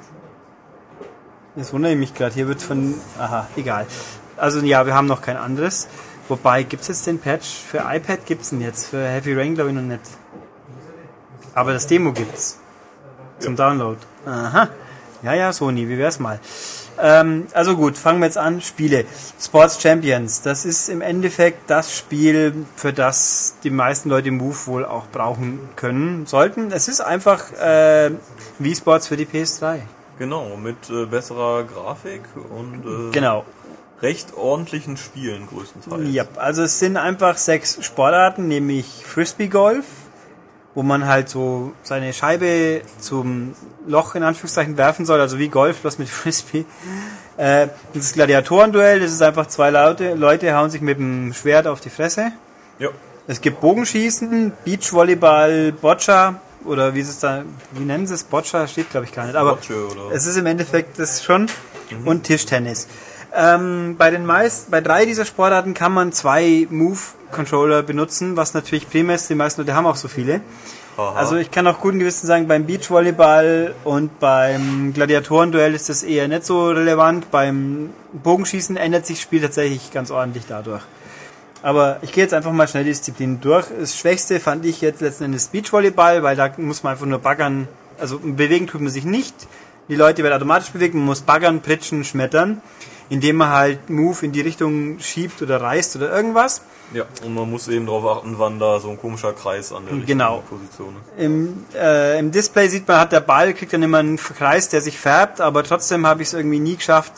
jetzt wundere ich mich gerade. Hier wird von... Aha, egal. Also ja, wir haben noch kein anderes. Wobei, gibt's jetzt den Patch? Für iPad gibt's ihn jetzt. Für Heavy Rain glaube ich noch nicht. Aber das Demo gibt's. Zum Download. Aha. Ja, ja, Sony, wie wär's mal? Ähm, also gut, fangen wir jetzt an. Spiele. Sports Champions. Das ist im Endeffekt das Spiel, für das die meisten Leute Move wohl auch brauchen können, sollten. Es ist einfach äh, Wii Sports für die PS3. Genau, mit äh, besserer Grafik und äh, Genau. Recht ordentlichen Spielen größtenteils. Ja, also es sind einfach sechs Sportarten, nämlich Frisbee Golf, wo man halt so seine Scheibe zum Loch in Anführungszeichen werfen soll, also wie Golf, bloß mit Frisbee. Äh, das ist Gladiatorenduell, das ist einfach zwei Leute, Leute hauen sich mit dem Schwert auf die Fresse. Ja. Es gibt Bogenschießen, Beachvolleyball, Boccia oder wie ist es da, wie nennen sie es? Boccia steht glaube ich gar nicht, aber es ist im Endeffekt das schon und Tischtennis. Ähm, bei den meisten, bei drei dieser Sportarten kann man zwei Move Controller benutzen, was natürlich prima ist. Die meisten Leute haben auch so viele. Haha. Also ich kann auch guten Gewissen sagen, beim Beachvolleyball und beim Gladiatorenduell ist das eher nicht so relevant. Beim Bogenschießen ändert sich das Spiel tatsächlich ganz ordentlich dadurch. Aber ich gehe jetzt einfach mal schnell die Disziplinen durch. Das Schwächste fand ich jetzt letzten Endes Beachvolleyball, weil da muss man einfach nur baggern. Also bewegen tut man sich nicht. Die Leute werden automatisch bewegt. Man muss baggern, pritschen, schmettern, indem man halt Move in die Richtung schiebt oder reißt oder irgendwas. Ja, und man muss eben darauf achten, wann da so ein komischer Kreis an der richtigen Genau. Position ist. Im, äh, Im Display sieht man, hat der Ball, kriegt dann immer einen Kreis, der sich färbt, aber trotzdem habe ich es irgendwie nie geschafft,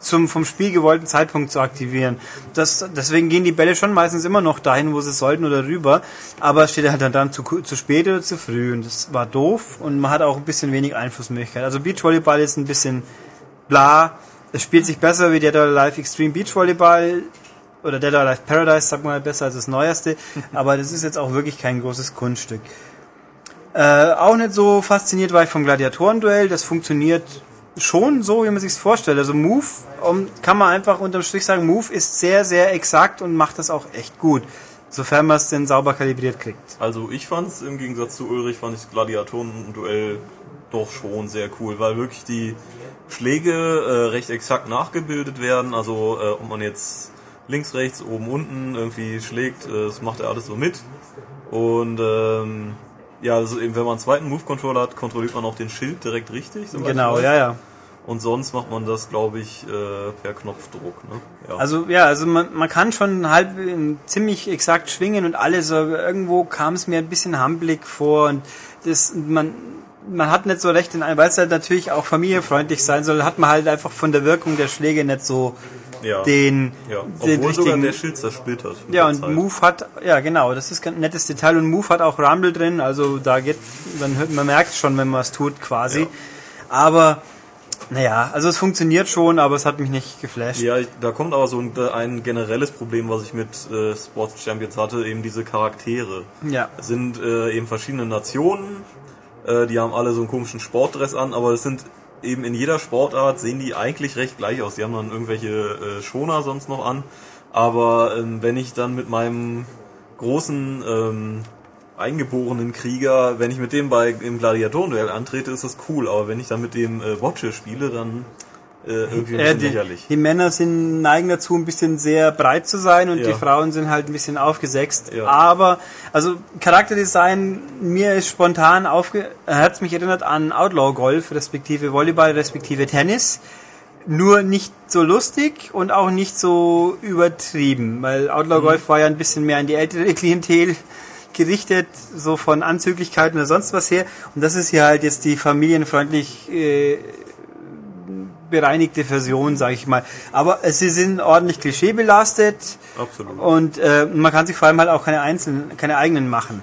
zum vom Spiel gewollten Zeitpunkt zu aktivieren. Das, deswegen gehen die Bälle schon meistens immer noch dahin, wo sie sollten oder rüber, aber es steht halt dann, dann zu, zu spät oder zu früh und das war doof und man hat auch ein bisschen wenig Einflussmöglichkeit. Also Beachvolleyball ist ein bisschen bla, es spielt sich besser wie Dead or Alive Extreme Beachvolleyball oder Dead or Alive Paradise, sag mal besser als das neueste, aber das ist jetzt auch wirklich kein großes Kunststück. Äh, auch nicht so fasziniert war ich vom Gladiatorenduell. Das funktioniert schon so, wie man sich's vorstellt. Also Move um, kann man einfach unterm Strich sagen, Move ist sehr, sehr exakt und macht das auch echt gut. Sofern man es denn sauber kalibriert kriegt. Also ich fand's im Gegensatz zu Ulrich, fand ich das Gladiatoren-Duell doch schon sehr cool, weil wirklich die Schläge äh, recht exakt nachgebildet werden. Also äh, ob man jetzt links, rechts, oben, unten irgendwie schlägt, äh, das macht er alles so mit. Und ähm, ja, also eben, wenn man einen zweiten Move-Controller hat, kontrolliert man auch den Schild direkt richtig. ich Genau, ja, ja. Und sonst macht man das, glaube ich, äh, per Knopfdruck. Ne? Ja. Also ja, also man, man kann schon halb äh, ziemlich exakt schwingen und alles, aber irgendwo kam es mir ein bisschen hampelig vor und das man man hat nicht so recht in weil es halt natürlich auch familienfreundlich sein soll, hat man halt einfach von der Wirkung der Schläge nicht so ja. den, ja. den Obwohl sogar richtigen der Schild zersplittert. mit ja und Zeit. Move hat ja genau, das ist ein nettes Detail und Move hat auch Rumble drin, also da geht man man merkt schon, wenn man es tut quasi. Ja. Aber naja, also es funktioniert schon, aber es hat mich nicht geflasht. Ja, da kommt aber so ein, ein generelles Problem, was ich mit äh, Sports Champions hatte, eben diese Charaktere. Ja. Es sind äh, eben verschiedene Nationen, äh, die haben alle so einen komischen Sportdress an, aber es sind eben in jeder Sportart sehen die eigentlich recht gleich aus. Die haben dann irgendwelche äh, Schoner sonst noch an, aber ähm, wenn ich dann mit meinem großen ähm, eingeborenen Krieger, wenn ich mit dem bei im Gladiatorenduell antrete, ist das cool, aber wenn ich dann mit dem äh, Watcher spiele, dann äh, irgendwie ein Äh, bisschen die, lächerlich. die Männer sind neigen dazu, ein bisschen sehr breit zu sein und Ja. die Frauen sind halt ein bisschen aufgesetzt. Ja. Aber, also Charakterdesign, mir ist spontan aufge... hat mich erinnert an Outlaw Golf, respektive Volleyball, respektive Tennis. Nur nicht so lustig und auch nicht so übertrieben, weil Mhm. Outlaw Golf war ja ein bisschen mehr an die ältere Klientel gerichtet, so von Anzüglichkeiten oder sonst was her. Und das ist hier halt jetzt die familienfreundlich äh, bereinigte Version, sage ich mal. Aber äh, sie sind ordentlich klischeebelastet Absolut. und äh, man kann sich vor allem halt auch keine einzelnen, keine eigenen machen.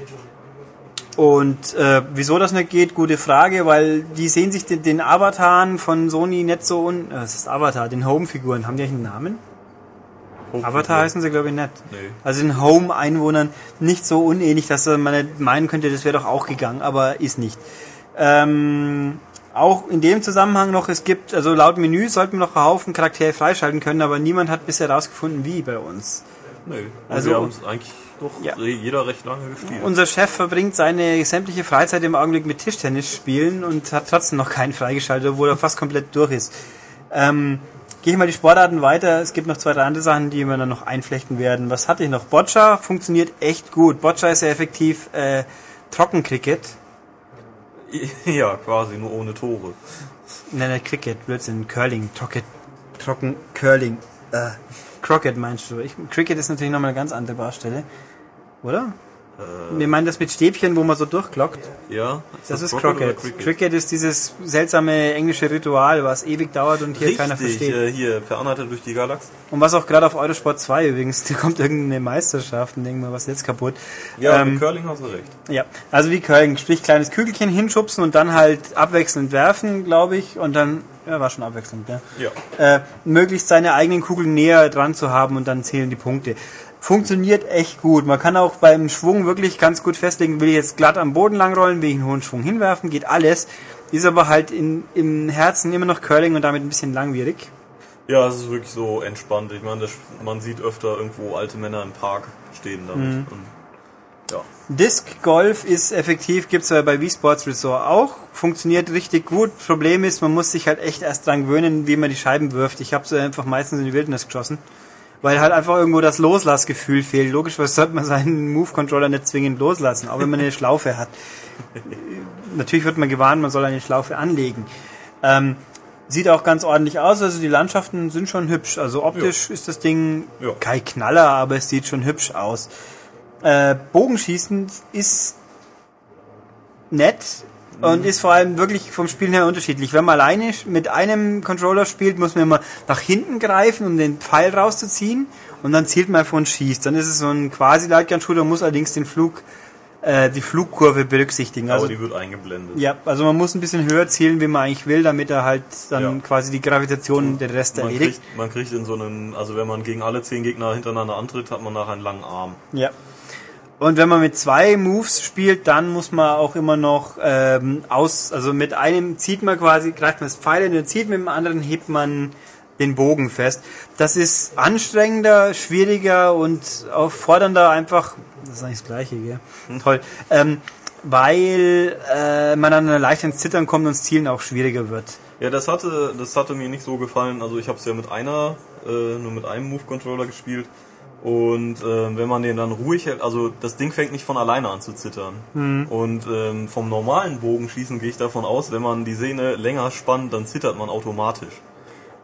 Und äh, wieso das nicht geht, gute Frage, weil die sehen sich den, den Avataren von Sony nicht so un... Äh, was ist Avatar? Den Home-Figuren. Haben die eigentlich einen Namen? Avatar heißen sie, glaube ich, nicht. Nee. Also den Home-Einwohnern nicht so unähnlich, dass man nicht meinen könnte, das wäre doch auch gegangen, aber ist nicht. Ähm, auch in dem Zusammenhang noch, es gibt, also laut Menü sollten wir noch einen Haufen Charaktere freischalten können, aber niemand hat bisher herausgefunden, wie bei uns. Nee. Also- Also wir haben es eigentlich doch Ja. jeder recht lange gespielt. Unser Chef verbringt seine sämtliche Freizeit im Augenblick mit Tischtennis spielen und hat trotzdem noch keinen freigeschaltet, obwohl er fast komplett durch ist. Ähm, Gehe ich mal die Sportarten weiter. Es gibt noch zwei, drei andere Sachen, die wir dann noch einflechten werden. Was hatte ich noch? Boccia funktioniert echt gut. Boccia ist sehr effektiv. Äh, Trockencricket. ja, quasi nur ohne Tore. Nein, nein, Cricket, Blödsinn. Curling, Trocket, Trocken, Curling. Äh, Crockett meinst du? Ich, Cricket ist natürlich nochmal eine ganz andere Baustelle. Oder? Wir meinen das mit Stäbchen, wo man so durchklockt. Ja, Das ist Crockett oder Crockett. Cricket ist dieses seltsame englische Ritual, was ewig dauert und hier keiner Richtig, versteht. äh, hier, per Anhalter durch die Galax. Und was auch gerade auf Eurosport 2 übrigens, da kommt irgendeine Meisterschaft und denken wir, was ist jetzt kaputt. Ja, Ähm, mit Curling hast du recht. Ja, also wie Curling, sprich kleines Kügelchen hinschubsen und dann halt abwechselnd werfen, glaube ich, und dann, ja, war schon abwechselnd, ja. Ja. Äh, möglichst seine eigenen Kugeln näher dran zu haben und dann zählen die Punkte. Funktioniert echt gut. Man kann auch beim Schwung wirklich ganz gut festlegen, will ich jetzt glatt am Boden langrollen, will ich einen hohen Schwung hinwerfen, geht alles. Ist aber halt in, im Herzen immer noch Curling und damit ein bisschen langwierig. Ja, es ist wirklich so entspannt. Ich meine, das, man sieht öfter irgendwo alte Männer im Park stehen damit. Mhm. Und Ja. Disc Golf ist effektiv, gibt's ja bei Wii Sports Resort auch, funktioniert richtig gut. Problem ist, man muss sich halt echt erst dran gewöhnen, wie man die Scheiben wirft. Ich habe so einfach meistens in die Wildnis geschossen, weil halt einfach irgendwo das Loslassgefühl fehlt. Logisch, was sollte man seinen Move-Controller nicht zwingend loslassen, auch wenn man eine Schlaufe hat. Natürlich wird man gewarnt, man soll eine Schlaufe anlegen. Ähm, sieht auch ganz ordentlich aus, also die Landschaften sind schon hübsch. Also optisch ist das Ding Ja. kein Knaller, aber es sieht schon hübsch aus. Äh, Bogenschießen ist nett und ist vor allem wirklich vom Spielen her unterschiedlich. Wenn man alleine mit einem Controller spielt, muss man immer nach hinten greifen, um den Pfeil rauszuziehen und dann zielt man einfach und schießt. Dann ist es so ein quasi Lightgun-Shooter, muss allerdings den Flug, äh, die Flugkurve berücksichtigen. Aber Also die wird eingeblendet. ja, also man muss ein bisschen höher zielen, wie man eigentlich will, damit er halt dann Ja. quasi die Gravitation den Rest Man erledigt. kriegt, man kriegt in so einen, also wenn man gegen alle zehn Gegner hintereinander antritt, hat man nachher einen langen Arm. Ja. Und wenn man mit zwei Moves spielt, dann muss man auch immer noch ähm, aus, also mit einem zieht man quasi, greift man das Pfeil in und zieht, mit dem anderen hebt man den Bogen fest. Das ist anstrengender, schwieriger und auch fordernder einfach, das ist eigentlich das Gleiche, gell? Toll. Ähm, weil äh, man dann leicht ins Zittern kommt und das Zielen auch schwieriger wird. Ja, das hatte, das hatte mir nicht so gefallen. Also ich habe es ja mit einer, äh, nur mit einem Move-Controller gespielt. Und äh, wenn man den dann ruhig hält, also das Ding fängt nicht von alleine an zu zittern. Und ähm, vom normalen Bogenschießen gehe ich davon aus, wenn man die Sehne länger spannt, dann zittert man automatisch.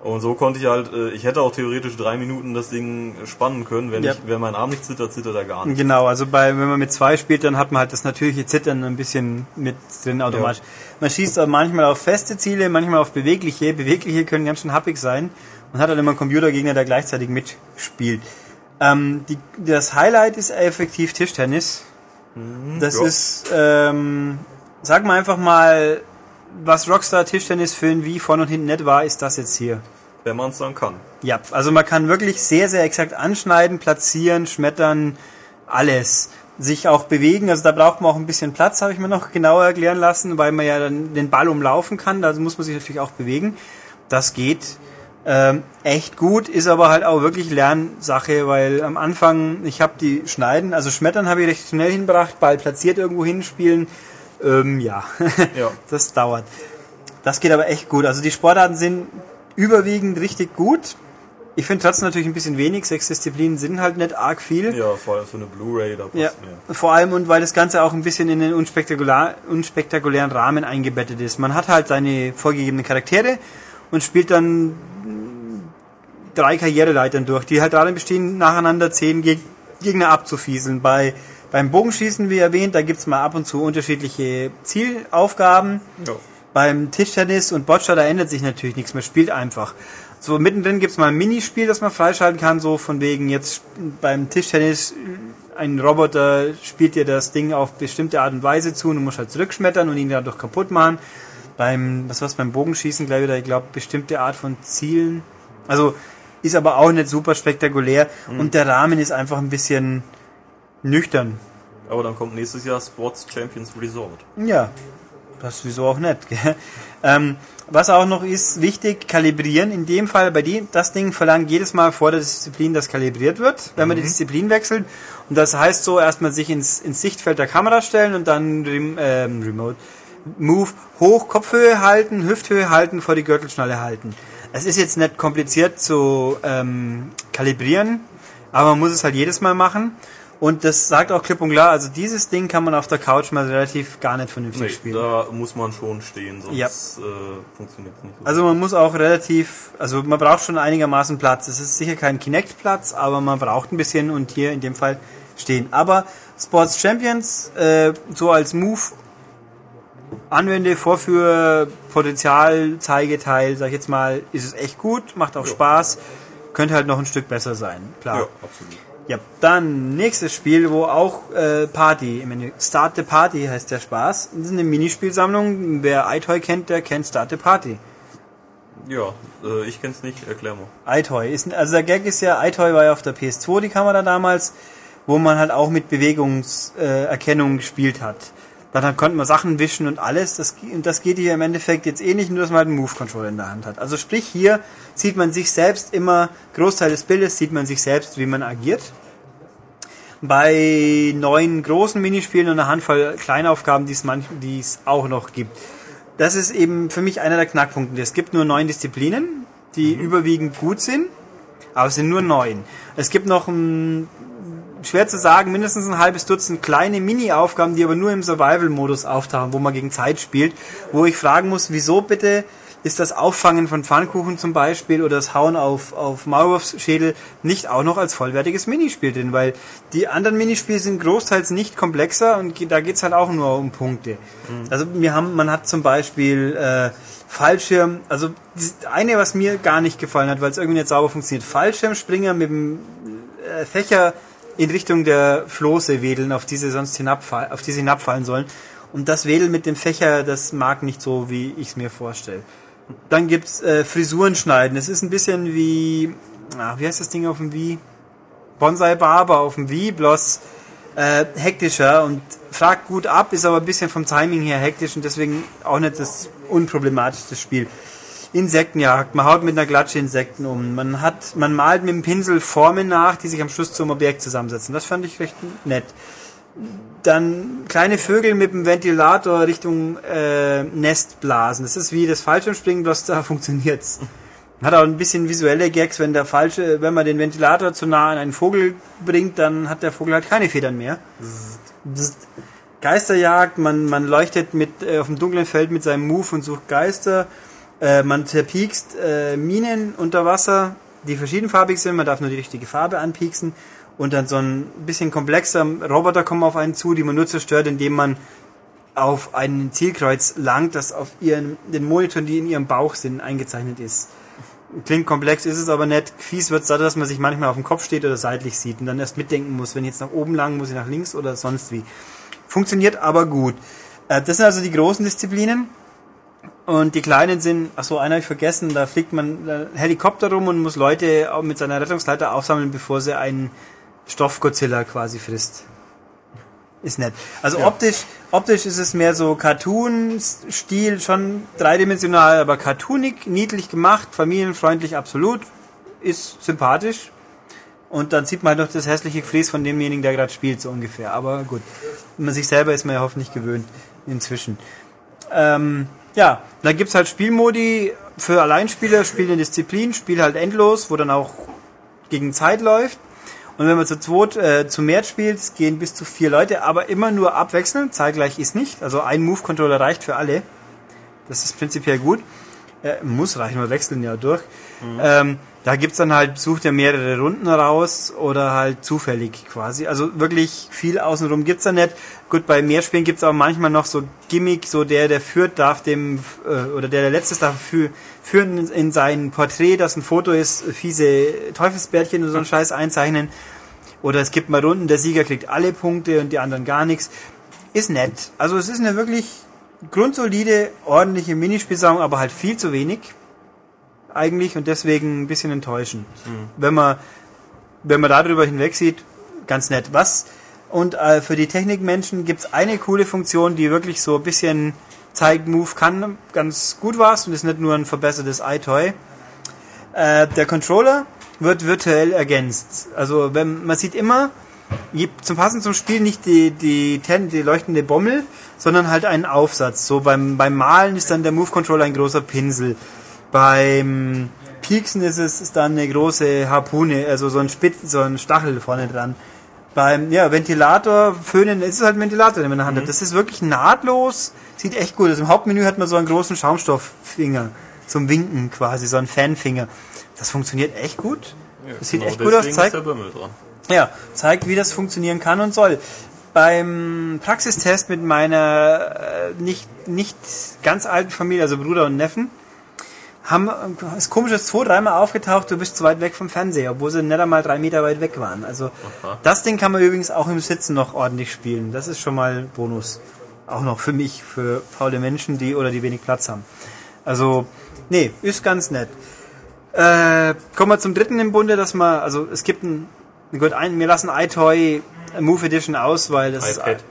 Und so konnte ich halt, äh, ich hätte auch theoretisch drei Minuten das Ding spannen können. Wenn Ja. ich, wenn mein Arm nicht zittert, zittert er gar nicht. Genau, also bei, wenn man mit zwei spielt, dann hat man halt das natürliche Zittern ein bisschen mit drin automatisch. Man schießt manchmal auf feste Ziele, manchmal auf bewegliche. Bewegliche können ganz schön happig sein. Man hat halt immer einen Computergegner, der gleichzeitig mitspielt. Ähm, die, das Highlight ist effektiv Tischtennis. Das ja. ist, ähm, sag mal einfach mal, was Rockstar Tischtennis für ein wie vorne und hinten nett war, ist das jetzt hier. Wenn man es dann kann. Ja, also man kann wirklich sehr, sehr exakt anschneiden, platzieren, schmettern, alles. Sich auch bewegen, also da braucht man auch ein bisschen Platz, habe ich mir noch genauer erklären lassen, weil man ja dann den Ball umlaufen kann, da muss man sich natürlich auch bewegen. Das geht ähm, echt gut, ist aber halt auch wirklich Lernsache, weil am Anfang, ich habe die Schneiden, also Schmettern habe ich recht schnell hinbracht, Ball platziert irgendwo hinspielen, ähm, ja, Ja. das dauert. Das geht aber echt gut. Also die Sportarten sind überwiegend richtig gut. Ich finde trotzdem natürlich ein bisschen wenig. Sechs Disziplinen sind halt nicht arg viel. Ja, vor allem für eine Blu-ray, da passt Ja, mehr. vor allem und weil das Ganze auch ein bisschen in den unspektakulär, unspektakulären Rahmen eingebettet ist. Man hat halt seine vorgegebenen Charaktere und spielt dann drei Karriereleitern durch, die halt darin bestehen, nacheinander zehn Geg Gegner abzufieseln. Bei, beim Bogenschießen, wie erwähnt, da gibt's mal ab und zu unterschiedliche Zielaufgaben. Ja. Beim Tischtennis und Boccia, da ändert sich natürlich nichts, man spielt einfach. So mittendrin gibt's mal ein Minispiel, das man freischalten kann, so von wegen jetzt beim Tischtennis ein Roboter spielt dir das Ding auf bestimmte Art und Weise zu und du musst halt zurückschmettern und ihn dadurch kaputt machen. Beim, was war's, beim Bogenschießen gleich wieder, ich glaube, bestimmte Art von Zielen. Also ist aber auch nicht super spektakulär und der Rahmen ist einfach ein bisschen nüchtern. Aber dann kommt nächstes Jahr Sports Champions Resort. Ja, das ist wieso auch nicht. Gell? Ähm, was auch noch ist, wichtig, kalibrieren. In dem Fall, bei dem, das Ding verlangt jedes Mal vor der Disziplin, dass kalibriert wird, wenn man die Disziplin wechselt. Und das heißt so, erstmal sich ins, ins Sichtfeld der Kamera stellen und dann rem, ähm, Remote Move hoch, Kopfhöhe halten, Hüfthöhe halten, vor die Gürtelschnalle halten. Es ist jetzt nicht kompliziert zu ähm, kalibrieren, aber man muss es halt jedes Mal machen. Und das sagt auch klipp und klar, also dieses Ding kann man auf der Couch mal relativ gar nicht vernünftig Nee, spielen. da muss man schon stehen, sonst Ja. äh, funktioniert es nicht so. Also man muss auch relativ, also man braucht schon einigermaßen Platz. Es ist sicher kein Kinect-Platz, aber man braucht ein bisschen und hier in dem Fall stehen. Aber Sports Champions, äh, so als Move, Anwende, Vorführ, Potenzial, Zeigeteil, sag ich jetzt mal, ist es echt gut, macht auch Spaß, könnte halt noch ein Stück besser sein, klar. ja, absolut. Ja, dann nächstes Spiel, wo auch äh, Party im Menü. Start the Party heißt der Spaß. Das ist eine Minispielsammlung. Wer iToy kennt, der kennt Start the Party. Ja, äh, ich kenn's nicht, erklär mal. iToy ist, also der Gag ist ja, iToy war ja auf der PS2 die Kamera damals, wo man halt auch mit Bewegungserkennung äh, gespielt hat. Dann hat- konnte man Sachen wischen und alles. Das, und das geht hier im Endeffekt jetzt ähnlich, nur dass man halt einen Move-Controller in der Hand hat. Also sprich, hier sieht man sich selbst immer, Großteil des Bildes sieht man sich selbst, wie man agiert. bei neun großen Minispielen und einer Handvoll Kleinaufgaben, die es manch, die es auch noch gibt. Das ist eben für mich einer der Knackpunkte. Es gibt nur neun Disziplinen, die überwiegend gut sind, aber es sind nur neun. Es gibt noch ein, schwer zu sagen, mindestens ein halbes Dutzend kleine Mini-Aufgaben, die aber nur im Survival-Modus auftauchen, wo man gegen Zeit spielt, wo ich fragen muss, wieso bitte? Ist das Auffangen von Pfannkuchen zum Beispiel oder das Hauen auf, auf Maulwurfsschädel nicht auch noch als vollwertiges Minispiel drin, weil die anderen Minispiele sind großteils nicht komplexer und da geht's halt auch nur um Punkte. Also wir haben, man hat zum Beispiel äh, Fallschirm, also das eine, was mir gar nicht gefallen hat, weil es irgendwie nicht sauber funktioniert, Fallschirmspringer mit dem äh, Fächer in Richtung der Floße wedeln, auf diese sonst hinabfall, auf die sie hinabfallen sollen. Und das Wedeln mit dem Fächer, das mag nicht so, wie ich es mir vorstelle. Dann gibt's äh, Frisuren schneiden. Es ist ein bisschen wie, ach, wie heißt das Ding auf dem Wii? Bonsai Barber auf dem Wii, bloß äh, hektischer und fragt gut ab, ist aber ein bisschen vom Timing her hektisch und deswegen auch nicht das unproblematischste Spiel. Insektenjagd, man haut mit einer Glatsche Insekten um, man hat, man malt mit dem Pinsel Formen nach, die sich am Schluss zum Objekt zusammensetzen. Das fand ich recht nett. Dann kleine Vögel mit dem Ventilator Richtung äh, Nest blasen. Das ist wie das Fallschirmspringen, bloß da funktioniert's. Hat auch ein bisschen visuelle Gags, wenn der falsche, wenn man den Ventilator zu nah an einen Vogel bringt, dann hat der Vogel halt keine Federn mehr. Geisterjagd, man, man leuchtet mit äh, auf dem dunklen Feld mit seinem Move und sucht Geister. Äh, man zerpiekst äh, Minen unter Wasser, die verschiedenfarbig sind, man darf nur die richtige Farbe anpieksen. Und dann so ein bisschen komplexer Roboter kommen auf einen zu, die man nur zerstört, indem man auf ein Zielkreuz langt, das auf ihren, den Monitoren, die in ihrem Bauch sind, eingezeichnet ist. Klingt komplex, ist es aber nicht. Fies wird's dadurch, dass man sich manchmal auf dem Kopf steht oder seitlich sieht und dann erst mitdenken muss, wenn ich jetzt nach oben lang, muss ich nach links oder sonst wie. Funktioniert aber gut. Äh, Das sind also die großen Disziplinen. Und die kleinen sind, ach so, einer habe ich vergessen, da fliegt man Helikopter rum und muss Leute mit seiner Rettungsleiter aufsammeln, bevor sie einen Stoff-Godzilla quasi frisst. Ist nett. Also optisch, optisch ist es mehr so Cartoon-Stil, schon dreidimensional, aber cartoonig, niedlich gemacht, familienfreundlich absolut, ist sympathisch. Und dann sieht man halt noch das hässliche Gefräß von demjenigen, der gerade spielt, so ungefähr. Aber gut, man sich selber ist man ja hoffentlich gewöhnt inzwischen. Ähm, ja, dann gibt's halt Spielmodi für Alleinspieler, Spiel in Disziplin, Spiel halt endlos, wo dann auch gegen Zeit läuft. Und wenn man zu zweit äh, zu mehr spielt, gehen bis zu vier Leute, aber immer nur abwechselnd, zeitgleich ist nicht. Also ein Move-Controller reicht für alle. Das ist prinzipiell gut. Äh, muss reichen, wir wechseln ja durch. Ähm, da gibt's dann halt, sucht er mehrere Runden raus oder halt zufällig quasi. Also wirklich viel außenrum gibt's da nicht. Gut, bei mehr Spielen gibt's auch manchmal noch so Gimmick, so der, der führt, darf dem, äh, oder der, der letztes darf für, führen in, in sein Porträt, das ein Foto ist, fiese Teufelsbärtchen oder so einen Scheiß einzeichnen. Oder es gibt mal Runden, der Sieger kriegt alle Punkte und die anderen gar nichts. Ist nett. Also es ist eine wirklich grundsolide, ordentliche Minispielsammlung, aber halt viel zu wenig eigentlich und deswegen ein bisschen enttäuschend. Wenn man wenn man darüber hinweg sieht, ganz nett. Was und äh, für die Technikmenschen gibt's eine coole Funktion, die wirklich so ein bisschen zeigt, Move kann ganz gut was und ist nicht nur ein verbessertes iToy. Äh, der Controller wird virtuell ergänzt. Also wenn man sieht immer zum Passen zum Spiel nicht die die, ten, die leuchtende Bommel, sondern halt einen Aufsatz. So beim beim Malen ist dann der Move Controller ein großer Pinsel. Beim Pieksen ist es ist dann eine große Harpune, also so ein Spitz, so ein Stachel vorne dran. Beim ja, Ventilator, Föhnen, ist es halt ein Ventilator, den man in der Hand hat. Das ist wirklich nahtlos, sieht echt gut aus. Im Hauptmenü hat man so einen großen Schaumstofffinger zum Winken quasi, so einen Fanfinger. Das funktioniert echt gut. Das sieht echt gut aus, zeigt ja, zeigt, wie das funktionieren kann und soll. Beim Praxistest mit meiner äh, nicht, nicht ganz alten Familie, also Bruder und Neffen, haben, ist komisch, ist zwei, dreimal aufgetaucht, du bist zu weit weg vom Fernseher, obwohl sie nicht einmal drei Meter weit weg waren. Also, Aha. das Ding kann man übrigens auch im Sitzen noch ordentlich spielen. Das ist schon mal Bonus. Auch noch für mich, für faule Menschen, die oder die wenig Platz haben. Also, nee, ist ganz nett. Äh, kommen wir zum dritten im Bunde, dass man, also es gibt ein, gut, ein, wir lassen iToy Move Edition aus, weil das iPad. ist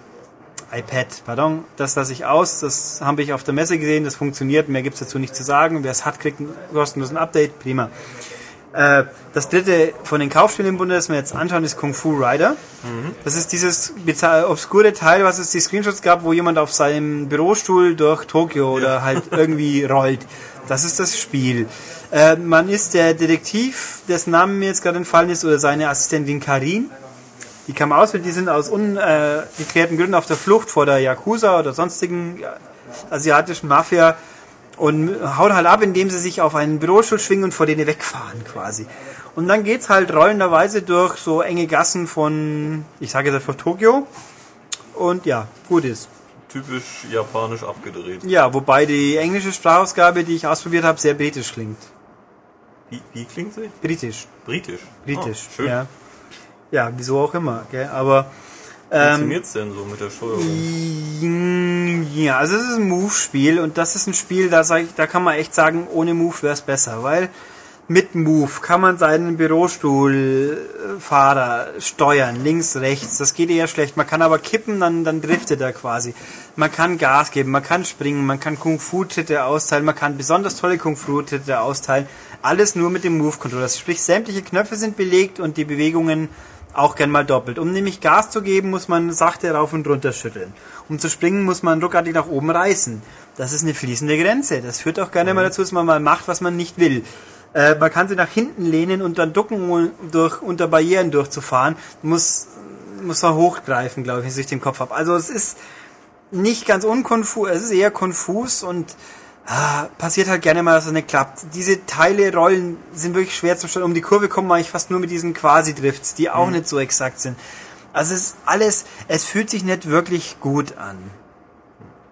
iPad, pardon, das lasse ich aus, das habe ich auf der Messe gesehen, das funktioniert, mehr gibt's dazu nicht zu sagen. Wer es hat, kriegt ein kostenloses Update, prima. Äh, das dritte von den Kaufspielen im Bunde, das wir jetzt anschauen, ist Kung Fu Rider. Das ist dieses obskure Teil, was es die Screenshots gab, wo jemand auf seinem Bürostuhl durch Tokio oder halt irgendwie rollt. Das ist das Spiel. Äh, man ist der Detektiv, dessen Name mir jetzt gerade entfallen ist, oder seine Assistentin Karin. Die kam aus, die sind aus ungeklärten Gründen auf der Flucht vor der Yakuza oder sonstigen äh, asiatischen Mafia und hauen halt ab, indem sie sich auf einen Bürostuhl schwingen und vor denen wegfahren quasi. Und dann geht's halt rollenderweise durch so enge Gassen von, ich sage jetzt einfach Tokio. Und ja, gut ist. Typisch japanisch abgedreht. Ja, wobei die englische Sprachausgabe, die ich ausprobiert habe, sehr britisch klingt. Wie, wie klingt sie? Britisch. Britisch. Britisch. Ah, schön. Ja. Ja, wieso auch immer. Gell? Aber ähm, Funktioniert's denn so mit der Steuerung? Ja, also es ist ein Move-Spiel und das ist ein Spiel, da, sag ich, da kann man echt sagen, ohne Move wäre es besser, weil mit Move kann man seinen Bürostuhlfahrer steuern, links, rechts. Das geht eher schlecht. Man kann aber kippen, dann, dann driftet er quasi. Man kann Gas geben, man kann springen, man kann Kung-Fu-Tritte austeilen, man kann besonders tolle Kung-Fu-Tritte austeilen. Alles nur mit dem Move-Controller. Sprich, sämtliche Knöpfe sind belegt und die Bewegungen auch gern mal doppelt. Um nämlich Gas zu geben, muss man sachte rauf und runter schütteln. Um zu springen, muss man ruckartig nach oben reißen. Das ist eine fließende Grenze. Das führt auch gerne mal dazu, dass man mal macht, was man nicht will. Äh, man kann sie nach hinten lehnen und dann ducken, um durch, unter Barrieren durchzufahren. Muss, muss man hochgreifen, glaube ich, wenn ich den Kopf habe. Also es ist nicht ganz unkonfus, es ist eher konfus und ah, passiert halt gerne mal, dass es nicht klappt. Diese Teile, Rollen sind wirklich schwer zu stellen. Um die Kurve kommt man eigentlich fast nur mit diesen Quasi-Drifts, die auch nicht so exakt sind. Also es ist alles, es fühlt sich nicht wirklich gut an.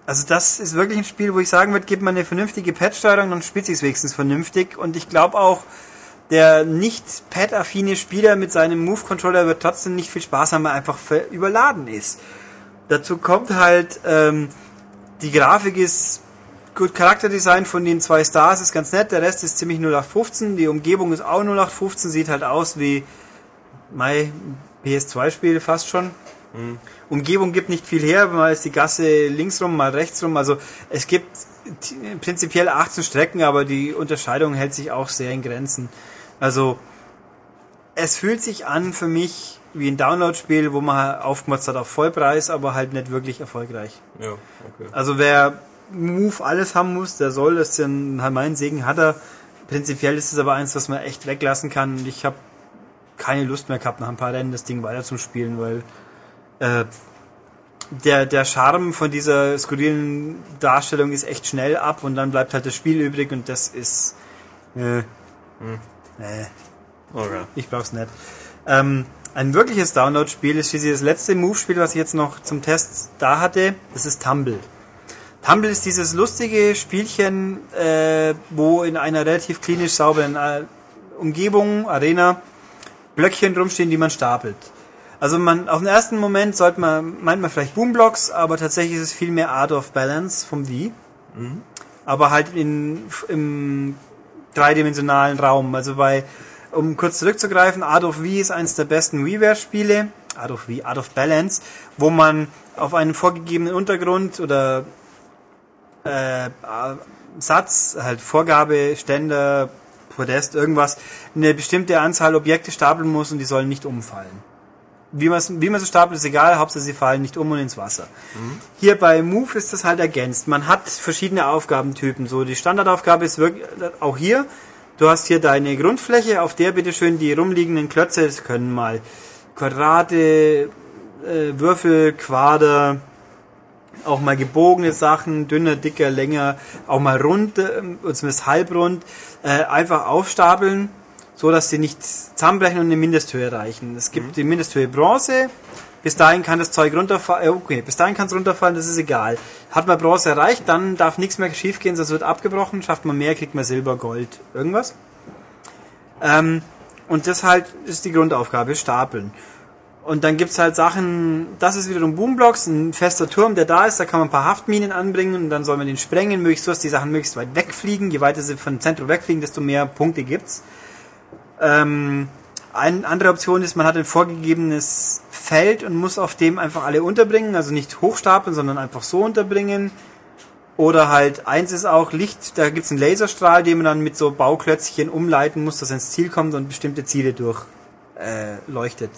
Also das ist wirklich ein Spiel, wo ich sagen würde, gibt man eine vernünftige Pad-Steuerung, dann spielt sich wenigstens vernünftig. Und ich glaube auch, der nicht Pad-affine Spieler mit seinem Move-Controller wird trotzdem nicht viel Spaß haben, weil er einfach überladen ist. Dazu kommt halt, ähm, die Grafik ist gut, Charakterdesign von den zwei Stars ist ganz nett, der Rest ist ziemlich 0815, die Umgebung ist auch 0815, sieht halt aus wie mein PS2-Spiel fast schon. Umgebung gibt nicht viel her, mal ist die Gasse links rum, mal rechts rum. Also es gibt prinzipiell 18 Strecken, aber die Unterscheidung hält sich auch sehr in Grenzen. Also es fühlt sich an für mich wie ein Download-Spiel, wo man aufgemotzt hat auf Vollpreis, aber halt nicht wirklich erfolgreich. Ja, okay. Also wer Move alles haben muss, der soll, das ist ja ein, mein Segen hat er. Prinzipiell ist es aber eins, was man echt weglassen kann. Und ich habe keine Lust mehr gehabt, nach ein paar Rennen das Ding weiter zu spielen, weil äh, der, der Charme von dieser skurrilen Darstellung ist echt schnell ab und dann bleibt halt das Spiel übrig und das ist. Äh, nee, okay. ich brauch's nicht. Ähm, ein wirkliches Download-Spiel ist schließlich das letzte Move-Spiel, was ich jetzt noch zum Test da hatte. Das ist Tumble. Tumble ist dieses lustige Spielchen, äh, wo in einer relativ klinisch sauberen äh, Umgebung, Arena, Blöckchen rumstehen, die man stapelt. Also man, auf den ersten Moment sollte man, meint man vielleicht Boomblocks, aber tatsächlich ist es viel mehr Art of Balance vom Wii. Aber halt in, im dreidimensionalen Raum. Also bei, um kurz zurückzugreifen, Art of Wii ist eines der besten WiiWare-Spiele. Art of Wii, Art of Balance, wo man auf einen vorgegebenen Untergrund oder äh, Satz, halt Vorgabe, Ständer, Podest, irgendwas, eine bestimmte Anzahl Objekte stapeln muss und die sollen nicht umfallen. Wie man wie man sie stapelt, ist egal, Hauptsache sie fallen nicht um und ins Wasser. Hier bei Move ist das halt ergänzt. Man hat verschiedene Aufgabentypen. So, die Standardaufgabe ist wirklich, auch hier, du hast hier deine Grundfläche, auf der bitteschön die rumliegenden Klötze, das können mal Quadrate, äh, Würfel, Quader, auch mal gebogene Sachen, dünner, dicker, länger, auch mal rund, äh, oder zumindest halbrund, äh, einfach aufstapeln, so dass sie nicht zusammenbrechen und eine Mindesthöhe erreichen. Es gibt die Mindesthöhe Bronze, bis dahin kann das Zeug runterfallen, äh, okay, bis dahin kann es runterfallen, das ist egal. Hat man Bronze erreicht, dann darf nichts mehr schief gehen, sonst wird abgebrochen, schafft man mehr, kriegt man Silber, Gold, irgendwas. Ähm, und das halt ist die Grundaufgabe, stapeln. Und dann gibt's halt Sachen, das ist wiederum Boomblocks, ein fester Turm, der da ist, da kann man ein paar Haftminen anbringen und dann soll man den sprengen, möglichst so, dass die Sachen möglichst weit wegfliegen. Je weiter sie vom Zentrum wegfliegen, desto mehr Punkte gibt's. Ähm, eine andere Option ist, man hat ein vorgegebenes Feld und muss auf dem einfach alle unterbringen, also nicht hochstapeln, sondern einfach so unterbringen. Oder halt, eins ist auch Licht, da gibt's einen Laserstrahl, den man dann mit so Bauklötzchen umleiten muss, dass er ins Ziel kommt und bestimmte Ziele durch äh, leuchtet.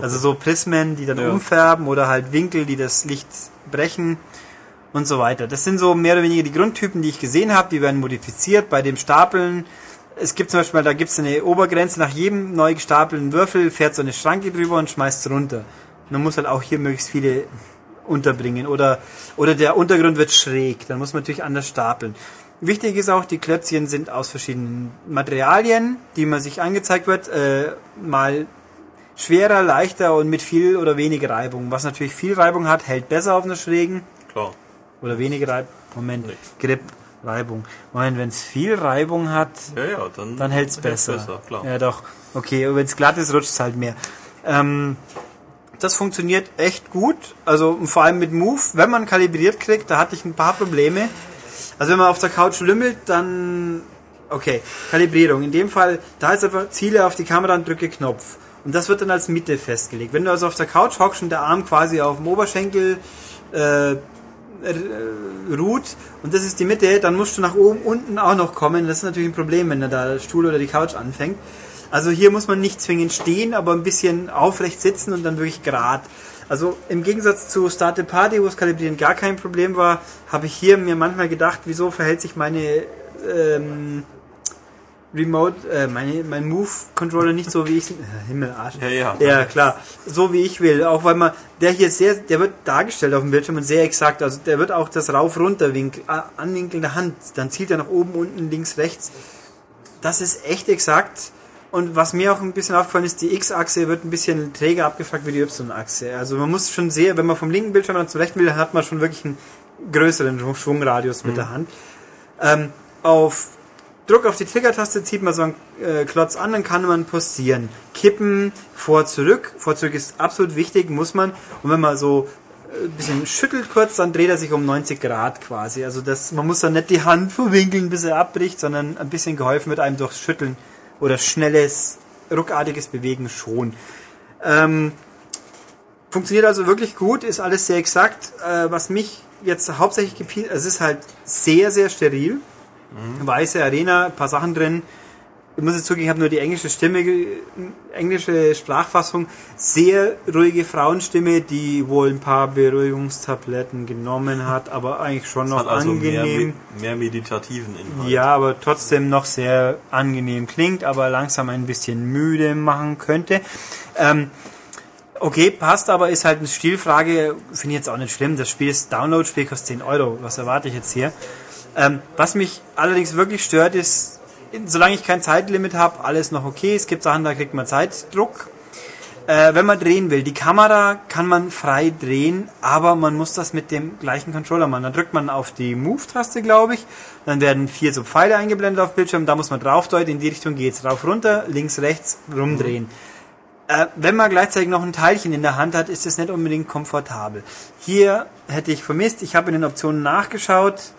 Also so Prismen, die dann Ja. umfärben oder halt Winkel, die das Licht brechen und so weiter. Das sind so mehr oder weniger die Grundtypen, die ich gesehen habe. Die werden modifiziert bei dem Stapeln. Es gibt zum Beispiel, da gibt es eine Obergrenze, nach jedem neu gestapelten Würfel fährt so eine Schranke drüber und schmeißt runter. Man muss halt auch hier möglichst viele unterbringen. Oder, oder der Untergrund wird schräg, dann muss man natürlich anders stapeln. Wichtig ist auch, die Klötzchen sind aus verschiedenen Materialien, die man sich angezeigt wird, äh, mal schwerer, leichter und mit viel oder wenig Reibung. Was natürlich viel Reibung hat, hält besser auf einer schrägen Klar. oder weniger Reibung. Moment, Nee. Grip, Reibung. Moment, wenn es viel Reibung hat, Ja, ja, dann, dann hält's hält's besser. klar. Ja, doch. Okay, wenn es glatt ist, rutscht es halt mehr. Ähm, das funktioniert echt gut. Also vor allem mit Move, wenn man kalibriert kriegt, da hatte ich ein paar Probleme. Also wenn man auf der Couch lümmelt, dann okay, Kalibrierung. In dem Fall, da ist einfach Ziele auf die Kamera und drücke Knopf. Und das wird dann als Mitte festgelegt. Wenn du also auf der Couch hockst und der Arm quasi auf dem Oberschenkel äh, äh, ruht und das ist die Mitte, dann musst du nach oben, unten auch noch kommen. Das ist natürlich ein Problem, wenn da der Stuhl oder die Couch anfängt. Also hier muss man nicht zwingend stehen, aber ein bisschen aufrecht sitzen und dann wirklich gerade. Also im Gegensatz zu Start the Party, wo das Kalibrieren gar kein Problem war, habe ich hier mir manchmal gedacht, wieso verhält sich meine ähm, Remote, äh, meine, mein Move-Controller nicht so wie ich, äh, Himmel, Arsch. Ja, ja. Ja, klar. So wie ich will. Auch weil man, der hier sehr, der wird dargestellt auf dem Bildschirm und sehr exakt. Also der wird auch das Rauf-Runter-Winkel, Anwinkeln der Hand. Dann zielt er nach oben, unten, links, rechts. Das ist echt exakt. Und was mir auch ein bisschen aufgefallen ist, die X-Achse wird ein bisschen träger abgefragt wie die Y-Achse. Also man muss schon sehr, wenn man vom linken Bildschirm dann zum rechten will, dann hat man schon wirklich einen größeren Schwungradius mit der Hand. Ähm, auf Druck auf die Trigger-Taste zieht man so einen äh, Klotz an, dann kann man postieren. Kippen, vor, zurück. Vor, zurück ist absolut wichtig, muss man. Und wenn man so äh, ein bisschen schüttelt kurz, dann dreht er sich um 90 Grad quasi. Also das, man muss dann nicht die Hand verwinkeln, bis er abbricht, sondern ein bisschen geholfen wird einem durch Schütteln oder schnelles, ruckartiges Bewegen schon. Ähm, funktioniert also wirklich gut, ist alles sehr exakt. Äh, was mich jetzt hauptsächlich gepielt, es ist halt sehr, sehr steril. Weiße Arena, ein paar Sachen drin. Ich muss jetzt zugeben, ich habe nur die englische Stimme, englische Sprachfassung. Sehr ruhige Frauenstimme, die wohl ein paar Beruhigungstabletten genommen hat, aber eigentlich schon Das noch also mehr, angenehm. me- mehr meditativen Inhalt. Ja, aber trotzdem noch sehr angenehm klingt, aber langsam ein bisschen müde machen könnte. Ähm, okay, passt, aber ist halt eine Stilfrage, finde ich jetzt auch nicht schlimm. Das Spiel ist Download-Spiel, kostet 10 Euro. Was erwarte ich jetzt hier? Ähm, was mich allerdings wirklich stört, ist, solange ich kein Zeitlimit habe, alles noch okay. Es gibt Sachen, da kriegt man Zeitdruck. Äh, wenn man drehen will, die Kamera kann man frei drehen, aber man muss das mit dem gleichen Controller machen. Dann drückt man auf die Move-Taste, glaube ich. Dann werden vier so Pfeile eingeblendet auf Bildschirm. Da muss man draufdeuten. In die Richtung geht's. Rauf, runter, links, rechts, rumdrehen. Äh, wenn man gleichzeitig noch ein Teilchen in der Hand hat, ist es nicht unbedingt komfortabel. Hier hätte ich vermisst. Ich habe in den Optionen nachgeschaut.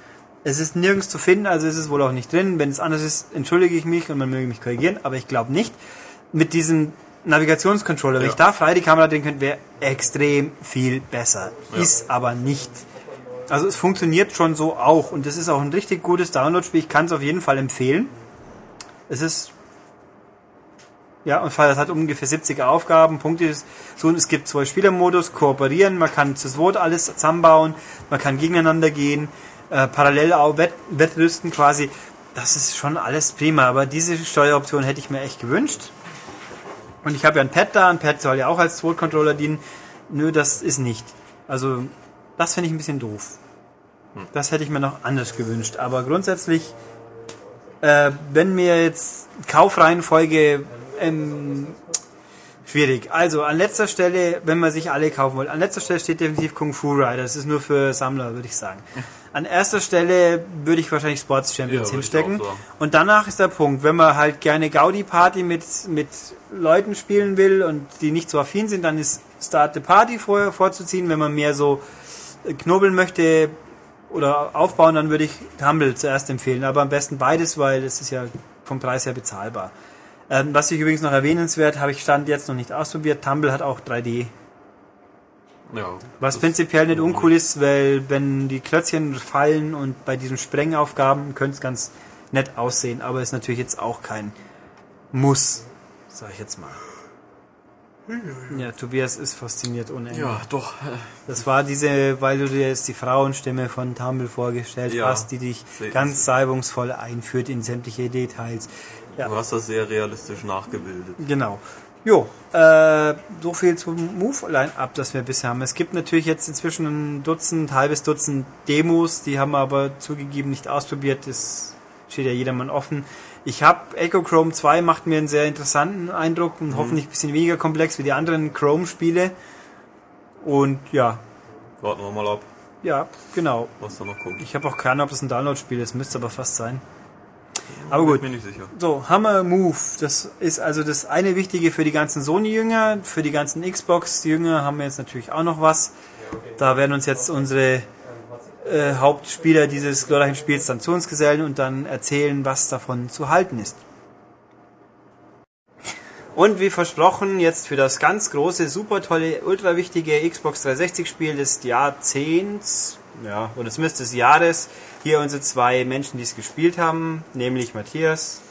Es ist nirgends zu finden, also ist es wohl auch nicht drin. Wenn es anders ist, entschuldige ich mich und man möge mich korrigieren, aber ich glaube nicht. Mit diesem Navigationscontroller, wenn Ja. ich da frei die Kamera drehen könnte, wäre extrem viel besser. Ja. Ist aber nicht. Also es funktioniert schon so auch und es ist auch ein richtig gutes Download-Spiel. Ich kann es auf jeden Fall empfehlen. Es ist ja, und es hat ungefähr 70 Aufgaben. Punkt ist so, es gibt zwei Spielermodus, kooperieren, man kann zu zweit alles zusammenbauen, man kann gegeneinander gehen, äh, parallel auch wett, wettrüsten quasi. Das ist schon alles prima, aber diese Steueroption hätte ich mir echt gewünscht. Und ich habe ja ein Pad da, ein Pad soll ja auch als Zweit-Controller dienen. Nö, das ist nicht. Also, das finde ich ein bisschen doof. Das hätte ich mir noch anders gewünscht. Aber grundsätzlich, äh, wenn mir jetzt Kaufreihenfolge ähm, schwierig. Also an letzter Stelle, wenn man sich alle kaufen will, an letzter Stelle steht definitiv Kung Fu Rider. Das ist nur für Sammler, würde ich sagen. An erster Stelle würde ich wahrscheinlich Sports Champions Ja, hinstecken. sagen. Und danach ist der Punkt, wenn man halt gerne Gaudi Party mit, mit Leuten spielen will und die nicht so affin sind, dann ist Start the Party vorher vorzuziehen. Wenn man mehr so äh, knobeln möchte oder aufbauen, dann würde ich Tumble zuerst empfehlen. Aber am besten beides, weil das ist ja vom Preis her bezahlbar. Ähm, was ich übrigens noch erwähnenswert, habe ich Stand jetzt noch nicht ausprobiert. Tumble hat auch 3D Ja. Was prinzipiell nicht uncool ist, weil wenn die Klötzchen fallen und bei diesen Sprengaufgaben könnte es ganz nett aussehen, aber ist natürlich jetzt auch kein Muss, sag ich jetzt mal. Ja, Tobias ist fasziniert ohne Ende. Ja, doch. Das war diese, weil du dir jetzt die Frauenstimme von Tumble vorgestellt Ja, hast, die dich ganz salbungsvoll einführt in sämtliche Details. Ja. Du hast das sehr realistisch nachgebildet. Genau. Jo, äh, so viel zum Move-Line-Up, das wir bisher haben. Es gibt natürlich jetzt inzwischen ein Dutzend, halbes Dutzend Demos, die haben wir aber zugegeben nicht ausprobiert. Das steht ja jedermann offen. Ich habe Echo Chrome 2 macht mir einen sehr interessanten Eindruck und hoffentlich ein bisschen weniger komplex wie die anderen Chrome-Spiele. Und ja, Warten wir mal ab, ja, genau. was da noch kommt. Ich habe auch keine Ahnung, ob das ein Download-Spiel ist, müsste aber fast sein. Aber gut. Bin mir nicht sicher. So, Hammer Move. Das ist also das eine Wichtige für die ganzen Sony-Jünger. Für die ganzen Xbox-Jünger haben wir jetzt natürlich auch noch was. Da werden uns jetzt unsere äh, Hauptspieler dieses glorreichen Spiels dann zu uns gesellen und dann erzählen, was davon zu halten ist. Und wie versprochen, jetzt für das ganz große, super tolle, ultra wichtige Xbox 360 Spiel des Jahrzehnts, ja, oder zumindest des Jahres, hier unsere zwei Menschen, die es gespielt haben, nämlich Matthias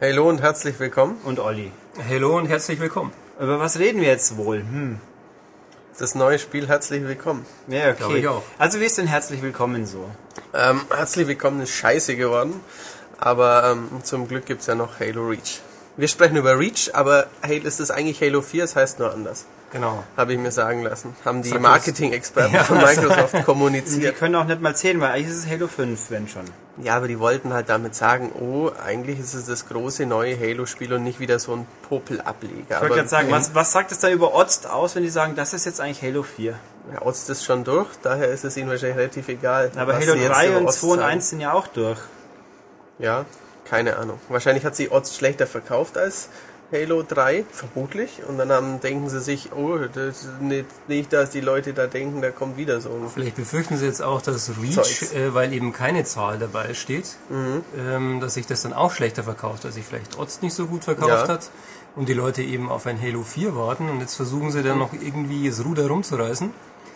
Hallo und herzlich willkommen. und Olli. Hallo und herzlich willkommen. Über was reden wir jetzt wohl? Hm. Das neue Spiel Herzlich willkommen. Ja, Glaube okay. ich auch. Also wie ist denn herzlich willkommen so? Ähm, herzlich willkommen ist scheiße geworden, aber ähm, zum Glück gibt's ja noch Halo Reach. Wir sprechen über Reach, aber Halo ist es eigentlich Halo 4, es heißt nur anders. Genau. Habe ich mir sagen lassen. Haben die. Marketing-Experten Ja. von Microsoft Die kommuniziert. können auch nicht mal zählen, weil eigentlich ist es Halo 5, wenn schon. Ja, aber die wollten halt damit sagen, oh, eigentlich ist es das große neue Halo-Spiel und nicht wieder so ein Popel-Ableger. Ich wollte gerade sagen, was, was sagt es da über Otzt aus, wenn die sagen, das ist jetzt eigentlich Halo 4? ja, Ost ist schon durch, daher ist es ihnen wahrscheinlich relativ egal. Aber Halo sie jetzt 3 über und Ost 2 und sagen. 1 sind ja auch durch. Ja, keine Ahnung. Wahrscheinlich hat sie Odds schlechter verkauft als Halo 3, vermutlich. Und dann haben, denken sie sich, oh, das ist nicht, nicht, dass die Leute da denken, da kommt wieder so ein... Vielleicht befürchten Sie jetzt auch, dass Reach, äh, weil eben keine Zahl dabei steht, ähm, dass sich das dann auch schlechter verkauft, dass sich vielleicht Odds nicht so gut verkauft Ja. hat. Und die Leute eben auf ein Halo 4 warten und jetzt versuchen sie dann noch irgendwie das Ruder rumzureißen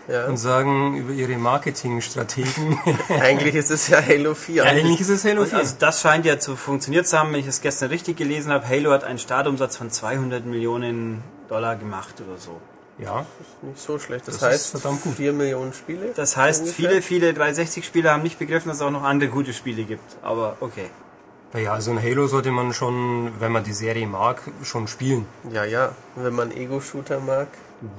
Ja. und sagen über ihre Marketingstrategen, Eigentlich ist es ja Halo 4. eigentlich ist es Halo Und 4. also das scheint ja zu funktioniert zu haben, wenn ich es gestern richtig gelesen habe. Halo hat einen Startumsatz von 200 Millionen Dollar gemacht oder so. ja, Nicht so schlecht. Das, Das ist heißt, verdammt gut. 4 Millionen Spiele. Das heißt, ungefähr. viele, viele 360-Spieler haben nicht begriffen, dass es auch noch andere gute Spiele gibt. Aber okay. naja, also ein Halo sollte man schon, wenn man die Serie mag, schon spielen. Ja, ja. Wenn man Ego-Shooter mag.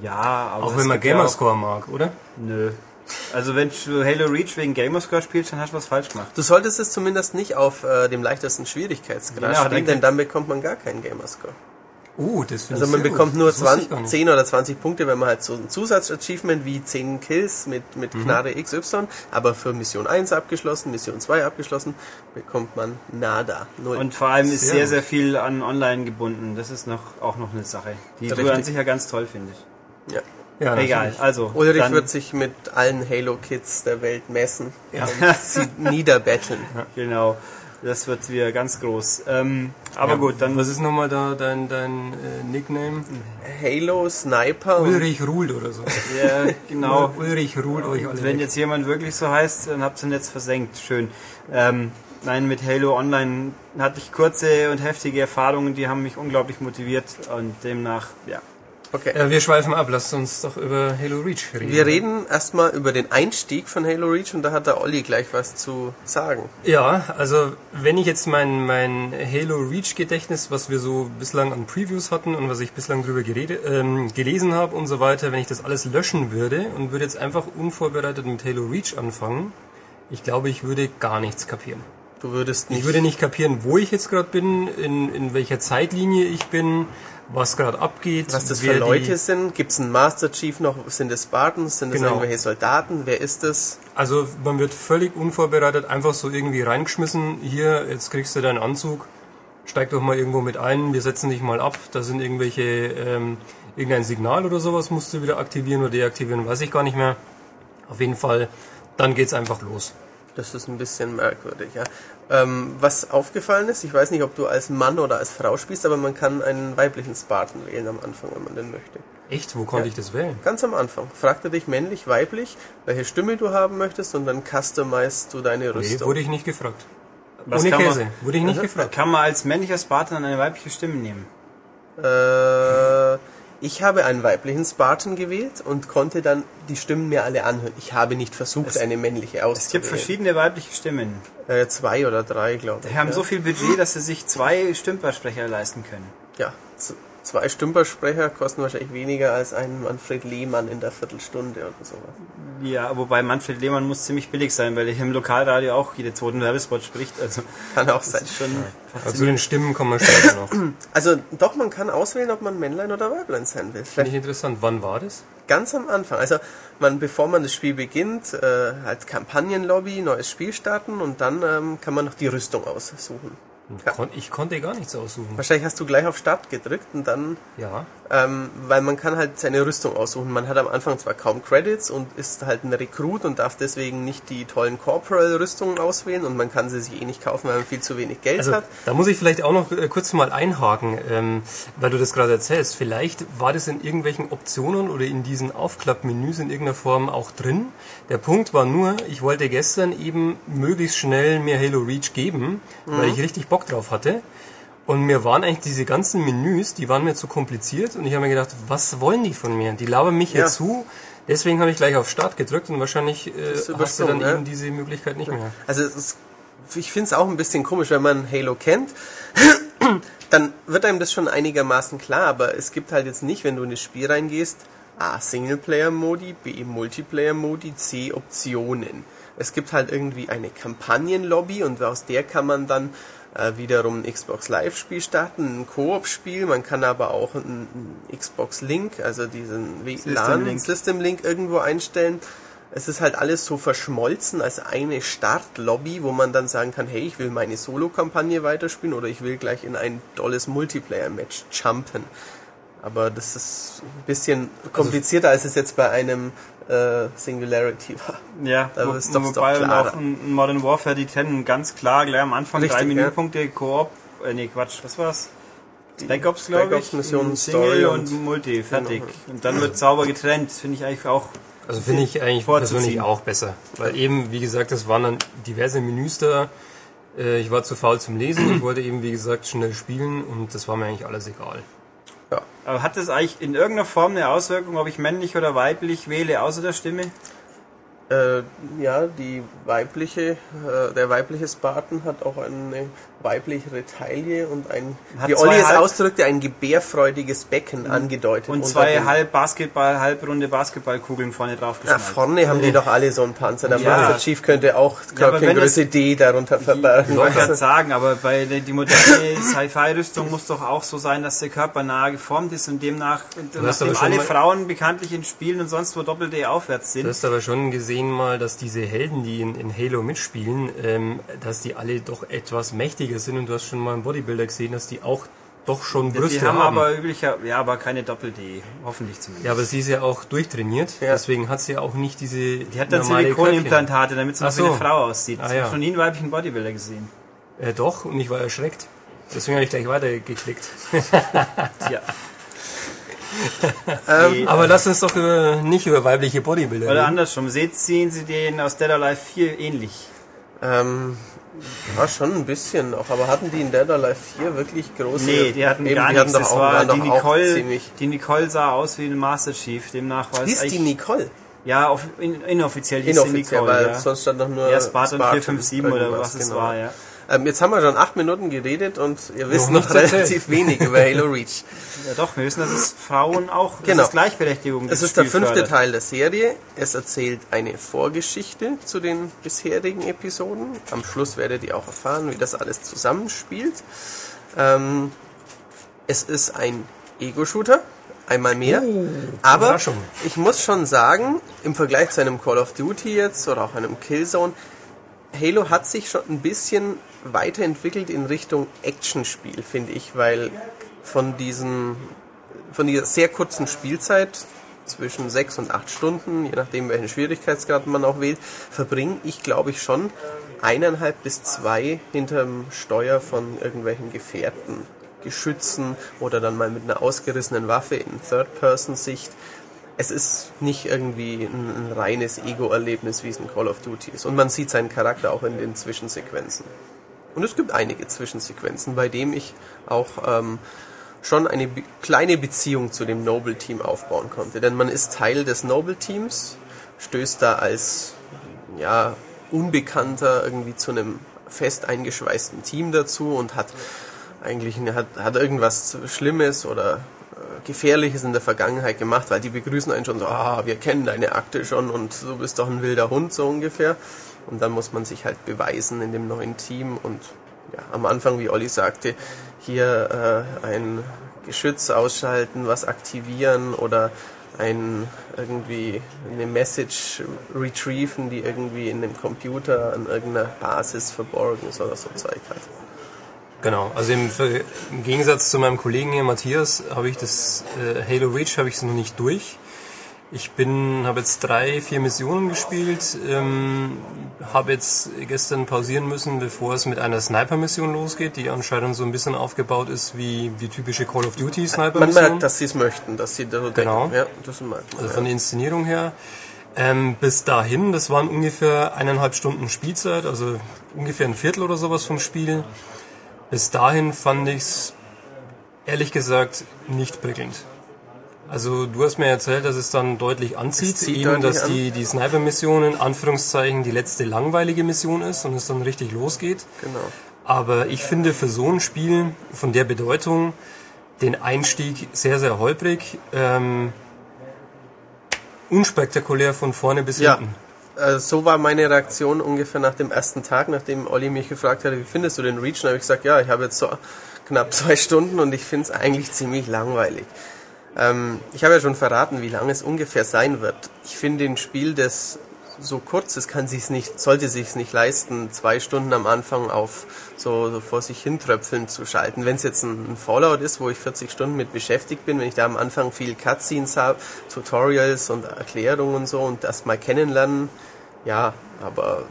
Ja, aber Auch wenn man gibt ja Gamerscore mag, oder? Nö. Also wenn du Halo Reach wegen Gamerscore spielst, dann hast du was falsch gemacht. Du solltest es zumindest nicht auf äh, dem leichtesten Schwierigkeitsgrad Genau, spielen, denn dann bekommt man gar keinen Gamerscore. Oh, das finde Also ich man sehr bekommt gut. nur Das wusste ich 20, gar nicht. 10 oder 20 Punkte, wenn man halt so ein Zusatzachievement wie 10 Kills mit, mit Mhm. Knarre XY, aber für Mission 1 abgeschlossen, Mission 2 abgeschlossen, bekommt man nada. Null. Und vor allem ist Sehr sehr, gut. sehr viel an Online gebunden. Das ist noch auch noch eine Sache, die du Richtig. an sich ja ganz toll findest. Ja. Ja, Egal, also. Ulrich dann, wird sich mit allen Halo-Kids der Welt messen Ja. und sie niederbetteln. Genau. Das wird wieder ganz groß. Ähm, aber Ja, gut, dann Was ist nochmal da dein, dein äh, Nickname? Halo, Sniper Ulrich Ruhl oder so. ja, genau. Ulrich Ruhl euch alle. Wenn jetzt jemand wirklich so heißt, dann habt ihr ihn jetzt versenkt. Schön. Ähm, nein, mit Halo Online hatte ich kurze und heftige Erfahrungen, die haben mich unglaublich motiviert und demnach, ja. Okay. Ja, wir schweifen ab, lasst uns doch über Halo Reach reden. Wir reden erstmal über den Einstieg von Halo Reach und da hat der Olli gleich was zu sagen. Ja, also wenn ich jetzt mein, mein Halo Reach Gedächtnis, was wir so bislang an Previews hatten und was ich bislang drüber ähm, gelesen habe und so weiter, wenn ich das alles löschen würde und würde jetzt einfach unvorbereitet mit Halo Reach anfangen, ich glaube, ich würde gar nichts kapieren. Du würdest nicht Ich würde nicht kapieren, wo ich jetzt gerade bin, in, in welcher Zeitlinie ich bin, was gerade abgeht. was das für die- Leute sind. Gibt es einen Master Chief noch? Sind es Spartans? Sind es Genau. irgendwelche Soldaten? Wer ist das? Also man wird völlig unvorbereitet einfach so irgendwie reingeschmissen. Hier, jetzt kriegst du deinen Anzug, steig doch mal irgendwo mit ein, wir setzen dich mal ab. Da sind irgendwelche, ähm, irgendein Signal oder sowas musst du wieder aktivieren oder deaktivieren, weiß ich gar nicht mehr. Auf jeden Fall, dann geht's einfach los. Das ist ein bisschen merkwürdig, ja. Ähm, was aufgefallen ist, ich weiß nicht, ob du als Mann oder als Frau spielst, aber man kann einen weiblichen Spartan wählen am Anfang, wenn man den möchte. Echt? Wo konnte Ja. ich das wählen? Ganz am Anfang. Fragte dich männlich, weiblich, welche Stimme du haben möchtest und dann customizest du deine Nee, Rüstung. wurde ich nicht gefragt. Was Ohne kann man- Käse. Wurde ich nicht gefragt. Kann man als männlicher Spartan eine weibliche Stimme nehmen? Äh, ich habe einen weiblichen Spartan gewählt und konnte dann die Stimmen mir alle anhören. Ich habe nicht versucht, Es- eine männliche Es auszuwählen. gibt verschiedene weibliche Stimmen. Äh, zwei oder drei, glaube ich. Die haben ja. so viel Budget, dass sie sich zwei Stümpersprecher leisten können. Ja, zwei Stümpersprecher kosten wahrscheinlich weniger als ein Manfred Lehmann in der Viertelstunde oder sowas. Ja, wobei Manfred Lehmann muss ziemlich billig sein, weil er hier im Lokalradio auch jede zweiten Werbespot spricht. Also Kann auch das sein. ist schon Also zu den Stimmen kommen wir später noch. Also doch, man kann auswählen, ob man Männlein oder Weiblein sein will. Finde ich interessant. Wann war das? Ganz am Anfang. Also man, bevor man das Spiel beginnt, äh, halt Kampagnenlobby, neues Spiel starten und dann ähm, kann man noch die Rüstung aussuchen. Ja. Ich konnte gar nichts aussuchen. Wahrscheinlich hast du gleich auf Start gedrückt und dann, Ja. ähm, weil man kann halt seine Rüstung aussuchen. Man hat am Anfang zwar kaum Credits und ist halt ein Rekrut und darf deswegen nicht die tollen Corporal-Rüstungen auswählen und man kann sie sich eh nicht kaufen, weil man viel zu wenig Geld Also hat. da muss ich vielleicht auch noch äh, kurz mal einhaken, ähm, weil du das gerade erzählst. Vielleicht war das in irgendwelchen Optionen oder in diesen Aufklappmenüs in irgendeiner Form auch drin. Der Punkt war nur, ich wollte gestern eben möglichst schnell mir Halo Reach geben, weil ich richtig Bock drauf hatte. Und mir waren eigentlich diese ganzen Menüs, die waren mir zu kompliziert und ich habe mir gedacht, was wollen die von mir? Die labern mich Ja. hier zu. Deswegen habe ich gleich auf Start gedrückt und wahrscheinlich äh, hast du dann ja. eben diese Möglichkeit nicht mehr. Also ist, ich finde es auch ein bisschen komisch, wenn man Halo kennt, dann wird einem das schon einigermaßen klar, aber es gibt halt jetzt nicht, wenn du in das Spiel reingehst, A, Singleplayer-Modi, B, Multiplayer-Modi, C, Optionen. Es gibt halt irgendwie eine Kampagnenlobby und aus der kann man dann äh, wiederum ein Xbox Live-Spiel starten, ein Koop-Spiel, man kann aber auch ein, ein Xbox Link, also diesen System LAN Link. System Link irgendwo einstellen. Es ist halt alles so verschmolzen als eine Startlobby, wo man dann sagen kann, hey, ich will meine Solo-Kampagne weiterspielen oder ich will gleich in ein tolles Multiplayer-Match jumpen. Aber das ist ein bisschen komplizierter, als es jetzt bei einem äh, Singularity war. Ja, Da wo, ist doch- wobei doch auch ein ein Modern Warfare, die trennen ganz klar gleich am Anfang Richtig, drei ja. Menüpunkte, Koop, äh, nee, Quatsch, was war's? Black Ops, glaube Black ich. Ops Mission, Single Story und, und- Multi, fertig. Genau. Und dann wird sauber getrennt, finde ich eigentlich auch. Also finde ich eigentlich persönlich auch besser. Weil eben, wie gesagt, es waren dann diverse Menüs da. Äh, Ich war zu faul zum Lesen. Ich wollte eben, wie gesagt, schnell spielen und das war mir eigentlich alles egal. Ja. Aber hat das eigentlich in irgendeiner Form eine Auswirkung, ob ich männlich oder weiblich wähle, außer der Stimme? Äh, ja, die weibliche, äh, der weibliche Spartan hat auch eine weibliche Taille und ein, Hat wie zwei Olli es ausdrückte, ein gebärfreudiges Becken angedeutet. Und zwei halb Basketball, halbrunde Basketballkugeln vorne drauf Na, vorne haben die doch alle so einen Panzer. Der Ja. Master Chief könnte auch Ja, wenn Körpergröße D darunter Ich verbergen. wollte gerade sagen, aber bei der, die moderne Sci-Fi-Rüstung muss doch auch so sein, dass der Körper nah geformt ist und demnach, nachdem alle Frauen bekanntlich in Spielen und sonst wo Doppel-D aufwärts Du sind. hast aber schon gesehen mal, dass diese Helden, die in, in Halo mitspielen, ähm, dass die alle doch etwas mächtiger sind und du hast schon mal einen Bodybuilder gesehen, dass die auch doch schon Brüste die haben, haben. aber üblicher, ja, aber keine Doppel-D. Hoffentlich zumindest. ja, aber sie ist ja auch durchtrainiert, Ja. deswegen hat sie ja auch nicht diese die hat dann Silikonimplantate, damit sie noch Ach wie eine so. Frau aussieht. Ah, ich ja. habe noch nie einen weiblichen Bodybuilder gesehen. Äh, doch, und ich war erschreckt. Deswegen habe ich gleich weitergeklickt. Ja. Ähm, Aber lass uns doch über, nicht über weibliche Bodybuilder Oder reden. andersrum, seht, sehen Sie den aus Dead Alive 4 ähnlich? Ähm, ja, schon ein bisschen noch. Aber hatten die in Dead or Alive 4 wirklich große... Nee, die hatten Eben, gar die nichts. Das auch, war die Nicole, die Nicole sah aus wie ein Master Chief, demnach war es Hieß die Nicole? Ja, auf, in, inoffiziell hieß sie Inoffiziell, Nicole, weil ja. sonst stand doch nur ja, Spartan 457 oder was es genau. war, ja. Ähm, jetzt haben wir schon acht Minuten geredet und ihr wisst Noch noch, relativ wenig über Halo Reach. Ja doch, wir wissen, dass es Frauen auch, Genau. das ist Gleichberechtigung. Es ist der Spiel fünfte fördert. Teil der Serie. Es erzählt eine Vorgeschichte zu den bisherigen Episoden. Am Schluss werdet ihr auch erfahren, wie das alles zusammenspielt. Ähm, es ist ein Ego-Shooter, einmal mehr. Aber Überraschung. ich muss schon sagen, im Vergleich zu einem Call of Duty jetzt oder auch einem Killzone, Halo hat sich schon ein bisschen weiterentwickelt in Richtung Actionspiel, finde ich, weil von diesen von dieser sehr kurzen Spielzeit zwischen sechs und acht Stunden, je nachdem welchen Schwierigkeitsgrad man auch wählt, verbringe ich glaube ich schon eineinhalb bis zwei hinterm Steuer von irgendwelchen Gefährten Geschützen oder dann mal mit einer ausgerissenen Waffe in Third-Person-Sicht. Es ist nicht irgendwie ein, ein reines Ego-Erlebnis, wie es in Call of Duty ist. Und man sieht seinen Charakter auch in den Zwischensequenzen. Und es gibt einige Zwischensequenzen, bei denen ich auch ähm, schon eine be kleine Beziehung zu dem Noble-Team aufbauen konnte. Denn man ist Teil des Noble-Teams, stößt da als ja, Unbekannter irgendwie zu einem fest eingeschweißten Team dazu und hat eigentlich hat, hat irgendwas Schlimmes oder äh, Gefährliches in der Vergangenheit gemacht, weil die begrüßen einen schon so, ah, wir kennen deine Akte schon und du bist doch ein wilder Hund, so ungefähr. Und dann muss man sich halt beweisen in dem neuen Team und ja, am Anfang, wie Olli sagte, hier äh, ein Geschütz ausschalten, was aktivieren oder ein irgendwie eine Message retrieven, die irgendwie in dem Computer an irgendeiner Basis verborgen ist oder so Zeug hat. Genau, also im, im Gegensatz zu meinem Kollegen hier Matthias habe ich das äh, Halo Reach habe ich es noch nicht durch. Ich bin, habe jetzt drei, vier Missionen gespielt, ähm, habe jetzt gestern pausieren müssen, bevor es mit einer Sniper-Mission losgeht, die anscheinend so ein bisschen aufgebaut ist wie die typische Call of Duty Sniper-Mission. Man merkt, dass sie es möchten, dass sie da Genau. denken. Ja, das merkt man, Also von der Inszenierung her. Ähm, bis dahin, das waren ungefähr eineinhalb Stunden Spielzeit, also ungefähr ein Viertel oder sowas vom Spiel. Bis dahin fand ich's ehrlich gesagt nicht prickelnd. Also du hast mir erzählt, dass es dann deutlich anzieht, eben deutlich dass an. die, die Sniper-Mission in Anführungszeichen die letzte langweilige Mission ist und es dann richtig losgeht. Genau. Aber ich finde für so ein Spiel von der Bedeutung den Einstieg sehr, sehr holprig, ähm, unspektakulär von vorne bis Ja, hinten. äh, so war meine Reaktion ungefähr nach dem ersten Tag, nachdem Olli mich gefragt hatte, wie findest du den Reach? Und habe ich gesagt, ja, ich habe jetzt so knapp zwei Stunden und ich finde es eigentlich ziemlich langweilig. Ähm, ich habe ja schon verraten, wie lang es ungefähr sein wird. Ich finde ein Spiel, das so kurz ist, kann sich's nicht, sollte sich's nicht leisten, zwei Stunden am Anfang auf so, so vor sich hintröpfeln zu schalten. Wenn es jetzt ein, ein Fallout ist, wo ich 40 Stunden mit beschäftigt bin, wenn ich da am Anfang viel Cutscenes habe, Tutorials und Erklärungen und so und das mal kennenlernen, ja, aber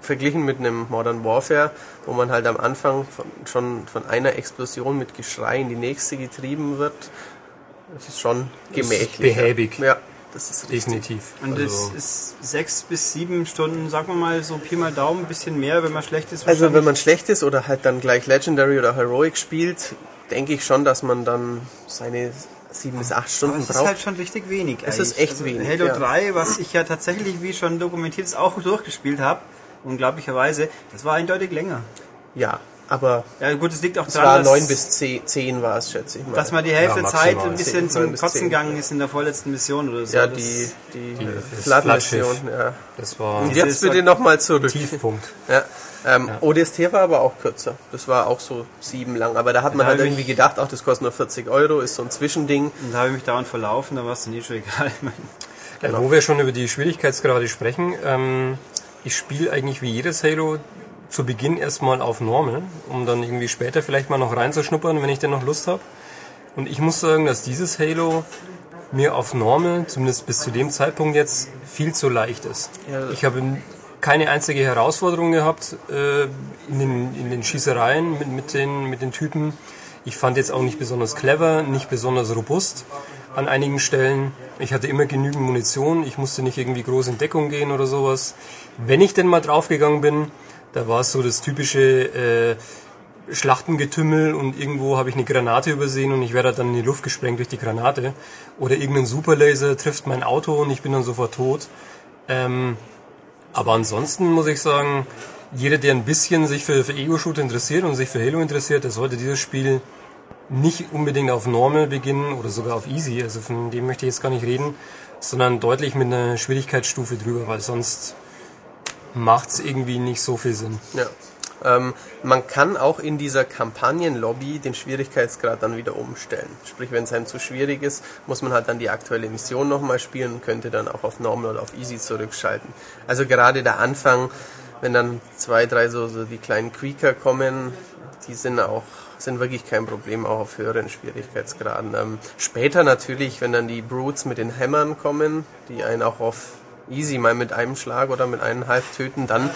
verglichen mit einem Modern Warfare, wo man halt am Anfang von, schon von einer Explosion mit Geschrei in die nächste getrieben wird, das ist schon Das ist gemächlich. behäbig. Ja, das ist richtig. Definitiv. Und also, es ist sechs bis sieben Stunden, sagen wir mal so Pi mal Daumen, ein bisschen mehr, wenn man schlecht ist. Also wenn man schlecht ist oder halt dann gleich Legendary oder Heroic spielt, denke ich schon, dass man dann seine sieben bis acht Stunden es ist braucht. halt schon richtig wenig. Es ist echt wenig, Halo ja. 3, was ich ja tatsächlich, wie schon dokumentiert ist, auch durchgespielt habe, unglaublicherweise, das war eindeutig länger. ja, aber Ja gut, es liegt auch es daran, war dass, neun bis zehn, zehn war es, schätze ich mal. dass man die Hälfte Ja, der Zeit ein bisschen zum Kotzen gegangen ist in der vorletzten Mission oder so. ja, die, die, Die- Flaggschiff. ja. das war Und jetzt bitte nochmal zurück. Tiefpunkt. Ja. Ähm, ODST war aber auch kürzer. Das war auch so sieben lang. Aber da hat man da halt irgendwie gedacht, ach, das kostet nur 40 Euro, ist so ein Zwischending. Und da habe ich mich dauernd verlaufen, da war es dann eh schon egal. Äh, wo wir schon über die Schwierigkeitsgrade sprechen, ähm, ich spiele eigentlich wie jedes Halo zu Beginn erstmal auf Normal, um dann irgendwie später vielleicht mal noch reinzuschnuppern, wenn ich denn noch Lust habe. Und ich muss sagen, dass dieses Halo mir auf Normal, zumindest bis zu dem Zeitpunkt jetzt, viel zu leicht ist. Ja. Ich habe keine einzige Herausforderung gehabt äh, in, den, in den Schießereien mit, mit, den, mit den Typen. Ich fand jetzt auch nicht besonders clever, nicht besonders robust an einigen Stellen. Ich hatte immer genügend Munition, ich musste nicht irgendwie groß in Deckung gehen oder sowas. Wenn ich denn mal draufgegangen bin, da war es so das typische äh, Schlachtengetümmel und irgendwo habe ich eine Granate übersehen und ich werde dann in die Luft gesprengt durch die Granate. Oder irgendein Superlaser trifft mein Auto und ich bin dann sofort tot. Ähm, aber ansonsten muss ich sagen, jeder, der ein bisschen sich für, für Ego-Shoot interessiert und sich für Halo interessiert, der sollte dieses Spiel nicht unbedingt auf Normal beginnen oder sogar auf Easy, also von dem möchte ich jetzt gar nicht reden, sondern deutlich mit einer Schwierigkeitsstufe drüber, weil sonst macht's irgendwie nicht so viel Sinn. Ja. Ähm, man kann auch in dieser Kampagnenlobby den Schwierigkeitsgrad dann wieder umstellen. Sprich, wenn es einem zu schwierig ist, muss man halt dann die aktuelle Mission nochmal spielen und könnte dann auch auf Normal oder auf Easy zurückschalten. Also gerade der Anfang, wenn dann zwei, drei so, so die kleinen Creaker kommen, die sind auch sind wirklich kein Problem, auch auf höheren Schwierigkeitsgraden. Ähm, später natürlich, wenn dann die Brutes mit den Hämmern kommen, die einen auch auf Easy mal mit einem Schlag oder mit einem Halb töten, dann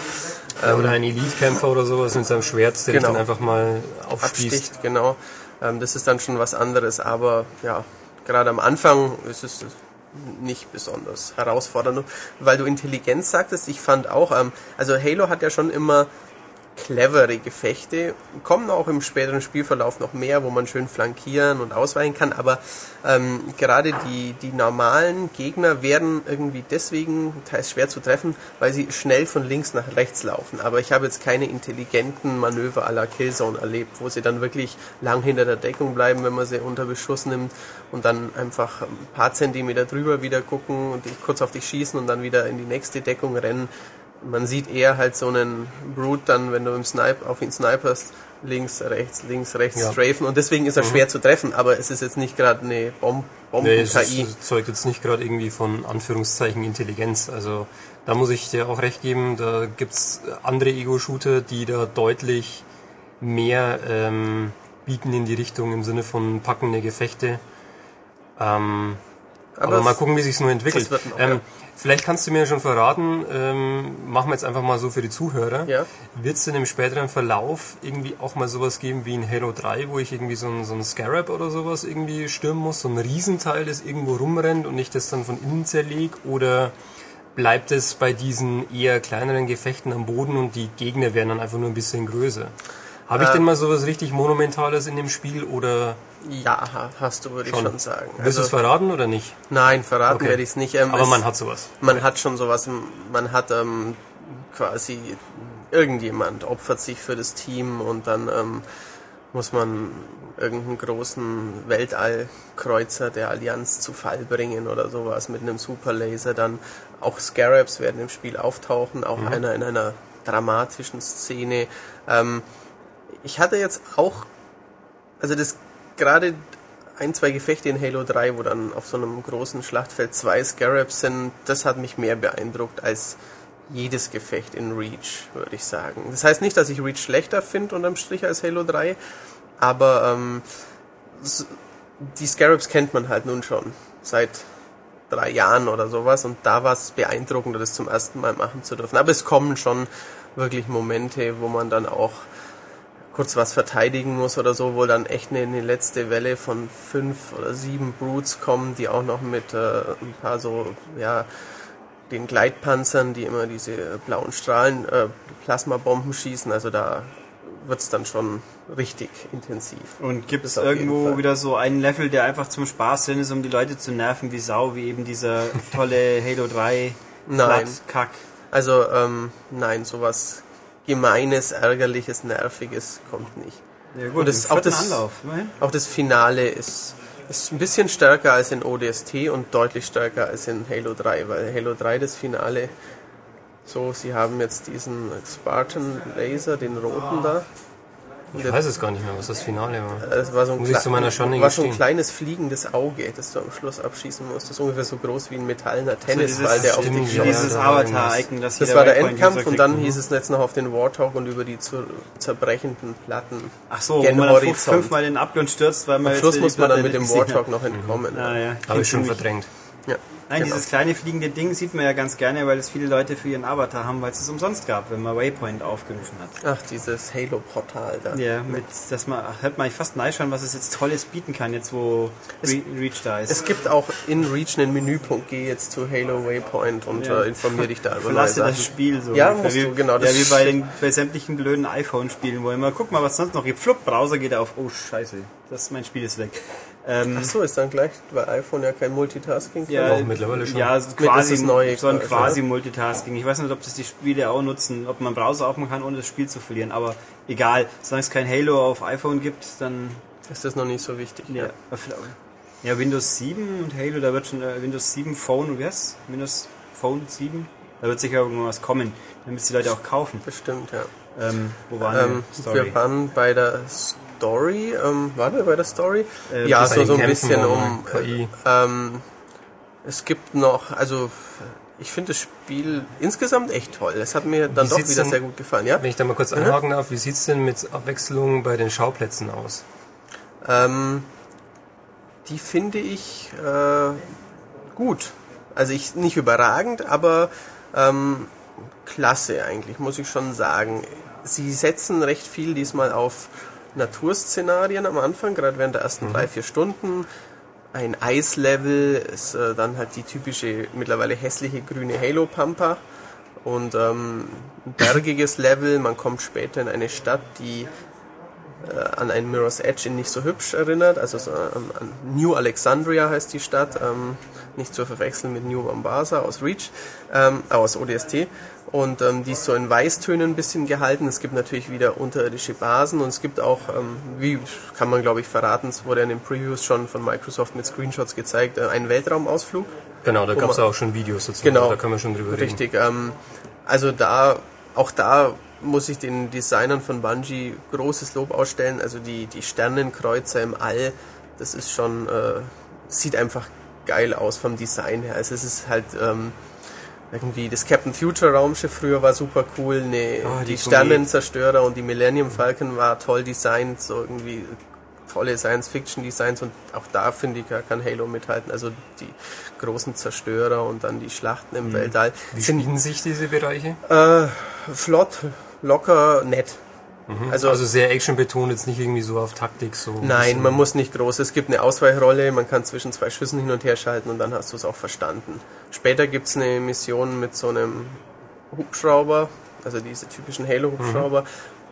oder ein Elite-Kämpfer oder sowas mit seinem Schwert, der Genau. dann einfach mal aufspießt. absticht, genau. Ähm, das ist dann schon was anderes, aber ja, gerade am Anfang ist es nicht besonders herausfordernd. Weil du Intelligenz sagtest, ich fand auch, ähm, also Halo hat ja schon immer clevere Gefechte, kommen auch im späteren Spielverlauf noch mehr, wo man schön flankieren und ausweichen kann, aber ähm, gerade die, die normalen Gegner werden irgendwie deswegen teils schwer zu treffen, weil sie schnell von links nach rechts laufen. Aber ich habe jetzt keine intelligenten Manöver à la Killzone erlebt, wo sie dann wirklich lang hinter der Deckung bleiben, wenn man sie unter Beschuss nimmt und dann einfach ein paar Zentimeter drüber wieder gucken und kurz auf dich schießen und dann wieder in die nächste Deckung rennen man sieht eher halt so einen Brute dann, wenn du im Snipe, auf ihn sniperst, links, rechts, links, rechts Ja. strafen und deswegen ist er Mhm. schwer zu treffen, aber es ist jetzt nicht gerade eine Bom Nee, es Bomben-KI. ist- zeugt jetzt nicht gerade irgendwie von Anführungszeichen Intelligenz. Also da muss ich dir auch recht geben, da gibt's andere Ego-Shooter, die da deutlich mehr ähm, bieten in die Richtung im Sinne von packende Gefechte. Ähm, aber, Aber mal es- gucken, wie sich's nur entwickelt. noch, ähm, ja. Vielleicht kannst du mir schon verraten, ähm, machen wir jetzt einfach mal so für die Zuhörer. Ja. Wird es denn im späteren Verlauf irgendwie auch mal sowas geben wie in Halo 3, wo ich irgendwie so ein, so ein Scarab oder sowas irgendwie stürmen muss? So ein Riesenteil, das irgendwo rumrennt und ich das dann von innen zerleg? Oder bleibt es bei diesen eher kleineren Gefechten am Boden und die Gegner werden dann einfach nur ein bisschen größer? Habe ich denn mal sowas richtig Monumentales in dem Spiel oder Ja, ha- hast du, würde ich schon sagen. Willst du es verraten oder nicht? Nein, verraten Okay. werde ich es nicht. Ähm, Aber es, man hat sowas. Man hat schon sowas, man hat ähm, quasi irgendjemand opfert sich für das Team und dann ähm, muss man irgendeinen großen Weltallkreuzer der Allianz zu Fall bringen oder sowas mit einem Superlaser. Dann auch Scarabs werden im Spiel auftauchen, auch Mhm. einer in einer dramatischen Szene. Ähm, ich hatte jetzt auch, also das gerade ein, zwei Gefechte in Halo 3, wo dann auf so einem großen Schlachtfeld zwei Scarabs sind, das hat mich mehr beeindruckt als jedes Gefecht in Reach, würde ich sagen. Das heißt nicht, dass ich Reach schlechter finde unterm Strich als Halo 3, aber ähm, die Scarabs kennt man halt nun schon seit drei Jahren oder sowas und da war es beeindruckender, das zum ersten Mal machen zu dürfen. Aber es kommen schon wirklich Momente, wo man dann auch kurz was verteidigen muss oder so, wo dann echt eine, letzte Welle von fünf oder sieben Brutes kommen, die auch noch mit äh, ein paar so, ja, den Gleitpanzern, die immer diese blauen Strahlen, äh, Plasmabomben schießen, also da wird's dann schon richtig intensiv. Und gibt es irgendwo wieder so einen Level, der einfach zum Spaß drin ist, um die Leute zu nerven wie Sau, wie eben dieser tolle Halo 3 Nein. Kack? Also, ähm, nein, sowas Gemeines, Ärgerliches, Nerviges kommt nicht. Ja gut, Und das, auch, das, Anlauf, auch das Finale ist, ist ein bisschen stärker als in ODST und deutlich stärker als in Halo 3, weil Halo 3 das Finale so, sie haben jetzt diesen Spartan Laser, den roten da. Ich der- weiß es gar nicht mehr, was das Finale war. es war so ein, Muss ich zu war so ein kleines fliegendes Auge, das du am Schluss abschießen musst. Das ist ungefähr so groß wie ein metallener So Tennisball, der auf dich schaut. dieses Avatar-Icon, das Das war der Endkampf und dann Mhm. hieß es jetzt noch auf den Warthog und über die zu zerbrechenden Platten. Ach so, wo gen man fünf- Horizont. fünfmal in den Abgrund stürzt, weil man Am Schluss muss man dann mit dem Warthog noch entkommen. Ja, ja. Habe ich schon verdrängt. Nein, genau. dieses kleine fliegende Ding sieht man ja ganz gerne, weil es viele Leute für ihren Avatar haben, weil es es umsonst gab, wenn man Waypoint aufgerufen hat. Ach, dieses Halo-Portal da. Ja, mit, dass man, hätte man fast neischern, was es jetzt Tolles bieten kann, jetzt wo Es- Re Reach da ist. Es gibt auch in Reach einen Menüpunkt. Geh jetzt zu Halo Waypoint und Ja. äh, informier dich da über Verlasse das. Spiel so. Ja, musst du, genau, Ja, das wie bei den bei sämtlichen blöden iPhone-Spielen, wo immer, guck mal, was sonst noch gibt. Flupp, Browser geht auf. Oh, scheiße. Das, mein Spiel ist weg. Ähm, Ach so, ist dann gleich, weil iPhone ja kein Multitasking ja, Auch mittlerweile schon. Ja, quasi, neue so ein quasi, quasi Multitasking. Ich weiß nicht, ob das die Spiele auch nutzen, ob man Browser aufmachen kann, ohne das Spiel zu verlieren. Aber egal, solange es kein Halo auf iPhone gibt, dann ist das noch nicht so wichtig. ja, ja Windows 7 und Halo, da wird schon äh, Windows 7 Phone, wie heißt Windows Phone 7? Da wird sicher irgendwas kommen, damit die Leute auch kaufen. Bestimmt, ja. Ähm, wo waren Ähm, wir? Wir waren bei der Story. Ähm, waren wir bei der Story? Äh, ja, so, so ein bisschen um. KI. Ähm, es gibt noch, also ich finde das Spiel insgesamt echt toll. Es hat mir dann Wie doch wieder denn- sehr gut gefallen, ja. Wenn ich da mal kurz Mhm. anhaken darf, wie sieht's denn mit Abwechslung bei den Schauplätzen aus? Ähm, die finde ich äh, gut. Also ich nicht überragend, aber ähm, klasse eigentlich, muss ich schon sagen. Sie setzen recht viel diesmal auf Naturszenarien am Anfang, gerade während der ersten drei, vier Stunden. Ein Eislevel ist äh, dann halt die typische, mittlerweile hässliche grüne Halo-Pampa. Und ähm, ein bergiges Level, man kommt später in eine Stadt, die äh, an ein Mirror's Edge in nicht so hübsch erinnert. Also so, ähm, an New Alexandria heißt die Stadt, ähm, nicht zu verwechseln mit New Mombasa aus Reach, ähm, äh, aus ODST. Und ähm, die ist so in Weißtönen ein bisschen gehalten. Es gibt natürlich wieder unterirdische Basen und es gibt auch, ähm, wie kann man glaube ich verraten, es wurde in den Previews schon von Microsoft mit Screenshots gezeigt, äh, einen Weltraumausflug. Genau, da gab es auch schon Videos dazu. Genau. Da können wir schon drüber reden. Richtig. Ähm, also da, auch da muss ich den Designern von Bungie großes Lob ausstellen. Also die, die Sternenkreuzer im All, das ist schon, äh, sieht einfach geil aus vom Design her. Also es ist halt ähm, irgendwie das Captain Future Raumschiff früher war super cool. Nee, Oh, die die Sternenzerstörer und die Millennium Falcon war toll designt, so irgendwie tolle Science-Fiction-Designs und auch da finde ich, kann Halo mithalten. Also die großen Zerstörer und dann die Schlachten im Weltall Wie sind sich diese Bereiche? äh, flott, locker, nett. Also, Also sehr actionbetont, jetzt nicht irgendwie so auf Taktik so. ein nein, man muss nicht groß. Es gibt eine Ausweichrolle, man kann zwischen zwei Schüssen hin und her schalten und dann hast du es auch verstanden. Später gibt's eine Mission mit so einem Hubschrauber, also diese typischen Halo-Hubschrauber,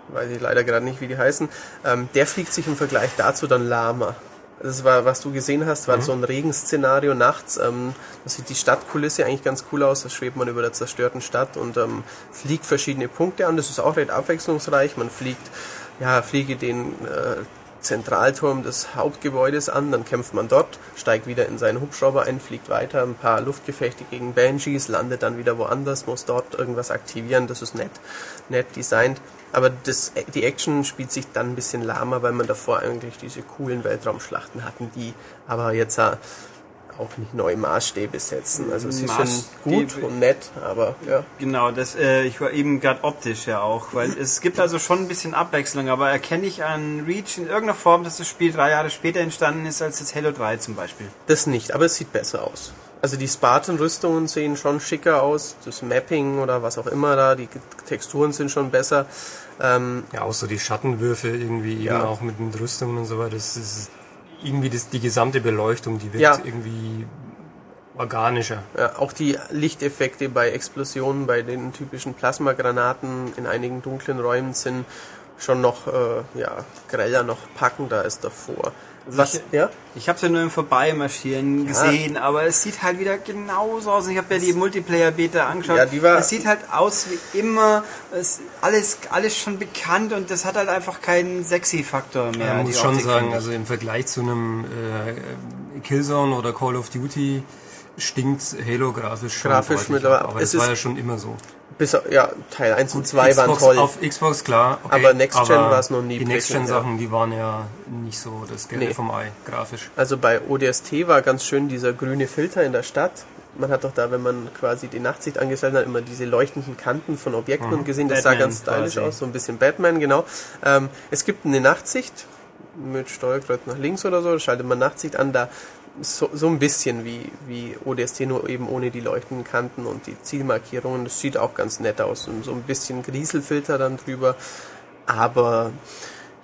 weiß ich leider gerade nicht, wie die heißen. Ähm, der fliegt sich im Vergleich dazu dann lahmer. Das war, was du gesehen hast, war so ein Regenszenario nachts. Ähm, da sieht die Stadtkulisse eigentlich ganz cool aus. Da schwebt man über der zerstörten Stadt und ähm, fliegt verschiedene Punkte an. Das ist auch recht abwechslungsreich. Man fliegt, ja, fliege den äh, Zentralturm des Hauptgebäudes an, dann kämpft man dort, steigt wieder in seinen Hubschrauber ein, fliegt weiter, ein paar Luftgefechte gegen Banshees, landet dann wieder woanders, muss dort irgendwas aktivieren. Das ist nett, nett designt. Aber das, die Action spielt sich dann ein bisschen lahmer, weil man davor eigentlich diese coolen Weltraumschlachten hatten, die aber jetzt auch nicht neue Maßstäbe setzen. Also sie sind gut und nett, aber ja. Genau, das, äh, ich war eben gerade optisch ja auch, weil es gibt also schon ein bisschen Abwechslung, aber erkenne ich an Reach in irgendeiner Form, dass das Spiel drei Jahre später entstanden ist als das Halo 3 zum Beispiel. Das nicht, aber es sieht besser aus. Also die Spartan-Rüstungen sehen schon schicker aus, das Mapping oder was auch immer da, die Texturen sind schon besser. Ähm, Ja, auch so die Schattenwürfe irgendwie Ja. eben auch mit den Rüstungen und so weiter. Das ist irgendwie das, die gesamte Beleuchtung, die wirkt Ja. irgendwie organischer. ja, auch die Lichteffekte bei Explosionen, bei den typischen Plasmagranaten in einigen dunklen Räumen sind schon noch äh, ja, greller, noch packender als davor. Was, ich- ja? Ich habe es ja nur im Vorbeimarschieren gesehen, aber es sieht halt wieder genauso aus. Ich habe ja die Multiplayer-Beta angeschaut. Ja, die war- es sieht halt aus wie immer. Es, alles, alles schon bekannt und das hat halt einfach keinen Sexy-Faktor mehr. Man die muss schon sagen, also im Vergleich zu einem äh, Killzone oder Call of Duty stinkt Halo grafisch schon Grafisch mittlerweile- ab, aber es das war ist- ja schon immer so. Bis, ja, Teil 1 und 2 waren toll. Auf Xbox klar, okay, Aber Next Gen aber war's noch nie Die Next Gen prickelnd, ja. Sachen, die waren ja nicht so das Gelbe Nee. vom Ei, grafisch. Also bei ODST war ganz schön dieser grüne Filter in der Stadt. Man hat doch da, wenn man quasi die Nachtsicht angestellt hat, immer diese leuchtenden Kanten von Objekten und gesehen. Das sah Batman ganz stylisch quasi. aus, so ein bisschen Batman, genau. Ähm, es gibt eine Nachtsicht mit Steuerkreuz nach links oder so, da schaltet man Nachtsicht an, da so, so ein bisschen wie, wie ODST, nur eben ohne die leuchtenden Kanten und die Zielmarkierungen. Das sieht auch ganz nett aus und so ein bisschen Grieselfilter dann drüber. Aber